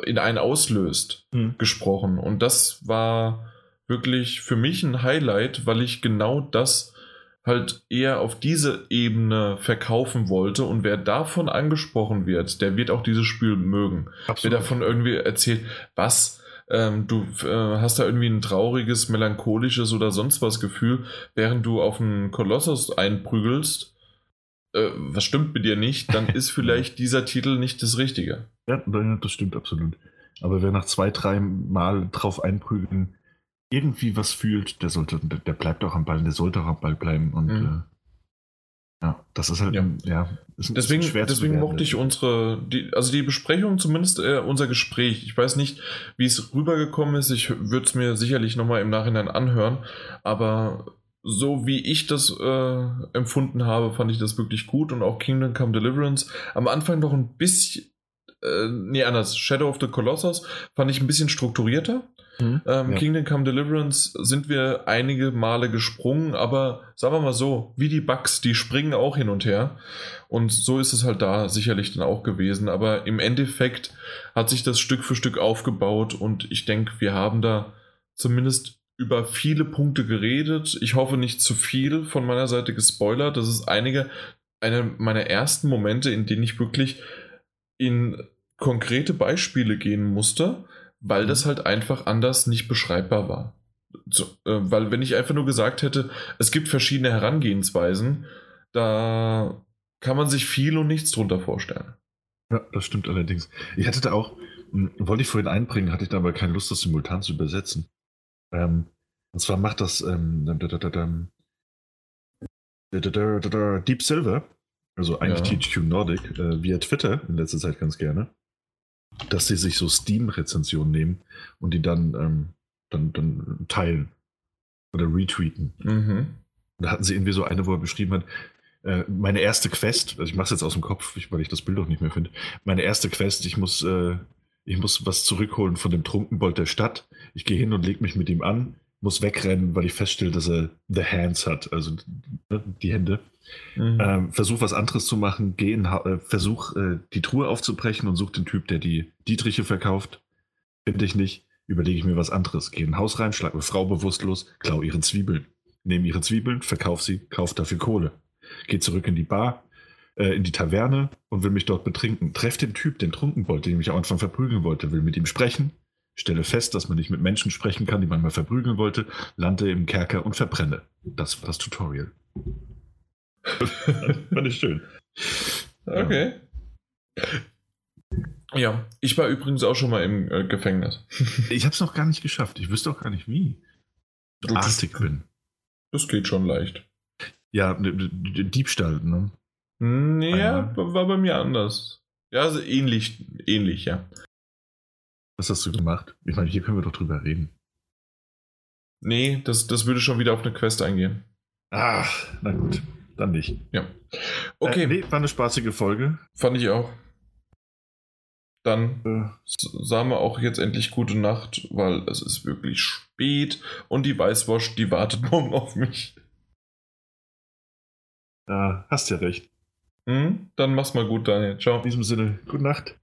in einen auslöst, Mhm. gesprochen. Und das war wirklich für mich ein Highlight, weil ich genau das halt eher auf diese Ebene verkaufen wollte. Und wer davon angesprochen wird, der wird auch dieses Spiel mögen. Wer davon irgendwie erzählt, was, ähm, du äh, hast da irgendwie ein trauriges, melancholisches oder sonst was Gefühl, während du auf einen Kolossus einprügelst, äh, was stimmt mit dir nicht, dann ist vielleicht dieser Titel nicht das Richtige. Ja, ja, das stimmt absolut. Aber wer nach zwei, drei Mal drauf einprügeln irgendwie was fühlt, der sollte, der, der bleibt auch am Ball, der sollte auch am Ball bleiben. Und Mhm. äh, ja, das ist halt, Ja. ein- ja, ist ein- Deswegen, schwer zu deswegen mochte ich unsere, die, also die Besprechung, zumindest äh, unser Gespräch. Ich weiß nicht, wie es rübergekommen ist. Ich würde es mir sicherlich nochmal im Nachhinein anhören. Aber so wie ich das äh, empfunden habe, fand ich das wirklich gut. Und auch Kingdom Come Deliverance am Anfang noch ein bisschen, äh, nee, anders. Shadow of the Colossus fand ich ein bisschen strukturierter. Mhm. Ähm, Ja. Kingdom Come Deliverance sind wir einige Male gesprungen, aber sagen wir mal so, wie die Bugs, die springen auch hin und her. Und so ist es halt da sicherlich dann auch gewesen. Aber im Endeffekt hat sich das Stück für Stück aufgebaut und ich denke, wir haben da zumindest über viele Punkte geredet. Ich hoffe nicht zu viel von meiner Seite gespoilert. Das ist einige, einer meiner ersten Momente, in denen ich wirklich in konkrete Beispiele gehen musste, weil das halt einfach anders nicht beschreibbar war. So, äh, weil wenn ich einfach nur gesagt hätte, es gibt verschiedene Herangehensweisen, da kann man sich viel und nichts drunter vorstellen. Ja, das stimmt allerdings. Ich hatte da auch, wollte ich vorhin einbringen, hatte ich da aber keine Lust, das simultan zu übersetzen. Ähm, und zwar macht das ähm, Deep Silver, also eigentlich ja. THQ Nordic, äh, via Twitter in letzter Zeit ganz gerne dass sie sich so Steam-Rezensionen nehmen und die dann, ähm, dann, dann teilen oder retweeten. Mhm. Da hatten sie irgendwie so eine, wo er beschrieben hat, äh, meine erste Quest, also ich mache es jetzt aus dem Kopf, weil ich das Bild auch nicht mehr finde. Meine erste Quest, ich muss, äh, ich muss was zurückholen von dem Trunkenbold der Stadt. Ich gehe hin und lege mich mit ihm an, muss wegrennen, weil ich feststelle, dass er The Hands hat, also ne, die Hände. Mhm. Ähm, versuch was anderes zu machen, geh in, äh, versuch äh, die Truhe aufzubrechen und such den Typ, der die Dietriche verkauft. Finde ich nicht, überlege ich mir was anderes. Geh in ein Haus rein, schlag eine Frau bewusstlos, klau ihre Zwiebeln. Nehme ihre Zwiebeln, verkauf sie, kauf dafür Kohle. Geh zurück in die Bar, äh, in die Taverne und will mich dort betrinken. Treff den Typ, den Trunkenbold, den ich am Anfang verprügeln wollte, will mit ihm sprechen. Stelle fest, dass man nicht mit Menschen sprechen kann, die man mal verprügeln wollte, lande im Kerker und verbrenne. Das war das Tutorial. Fand ich schön. Okay. Ja, ich war übrigens auch schon mal im äh, Gefängnis. Ich habe es noch gar nicht geschafft. Ich wüsste auch gar nicht wie. Du- bin. Das geht schon leicht. Ja, Diebstahl, ne? Nee, ja, war bei mir anders. Ja, also ähnlich, ähnlich, ja. Was hast du gemacht? Ich meine, hier können wir doch drüber reden. Nee, das, das würde schon wieder auf eine Quest eingehen. Ach, na gut, dann nicht. Okay, Äh, nee, war eine spaßige Folge. fand ich auch. Dann Äh, sagen wir auch jetzt endlich gute Nacht, weil es ist wirklich spät und die Weißwurst, die wartet morgen auf mich. ja, hast ja recht. Hm? Dann mach's mal gut, Daniel. Ciao. In diesem Sinne, gute Nacht.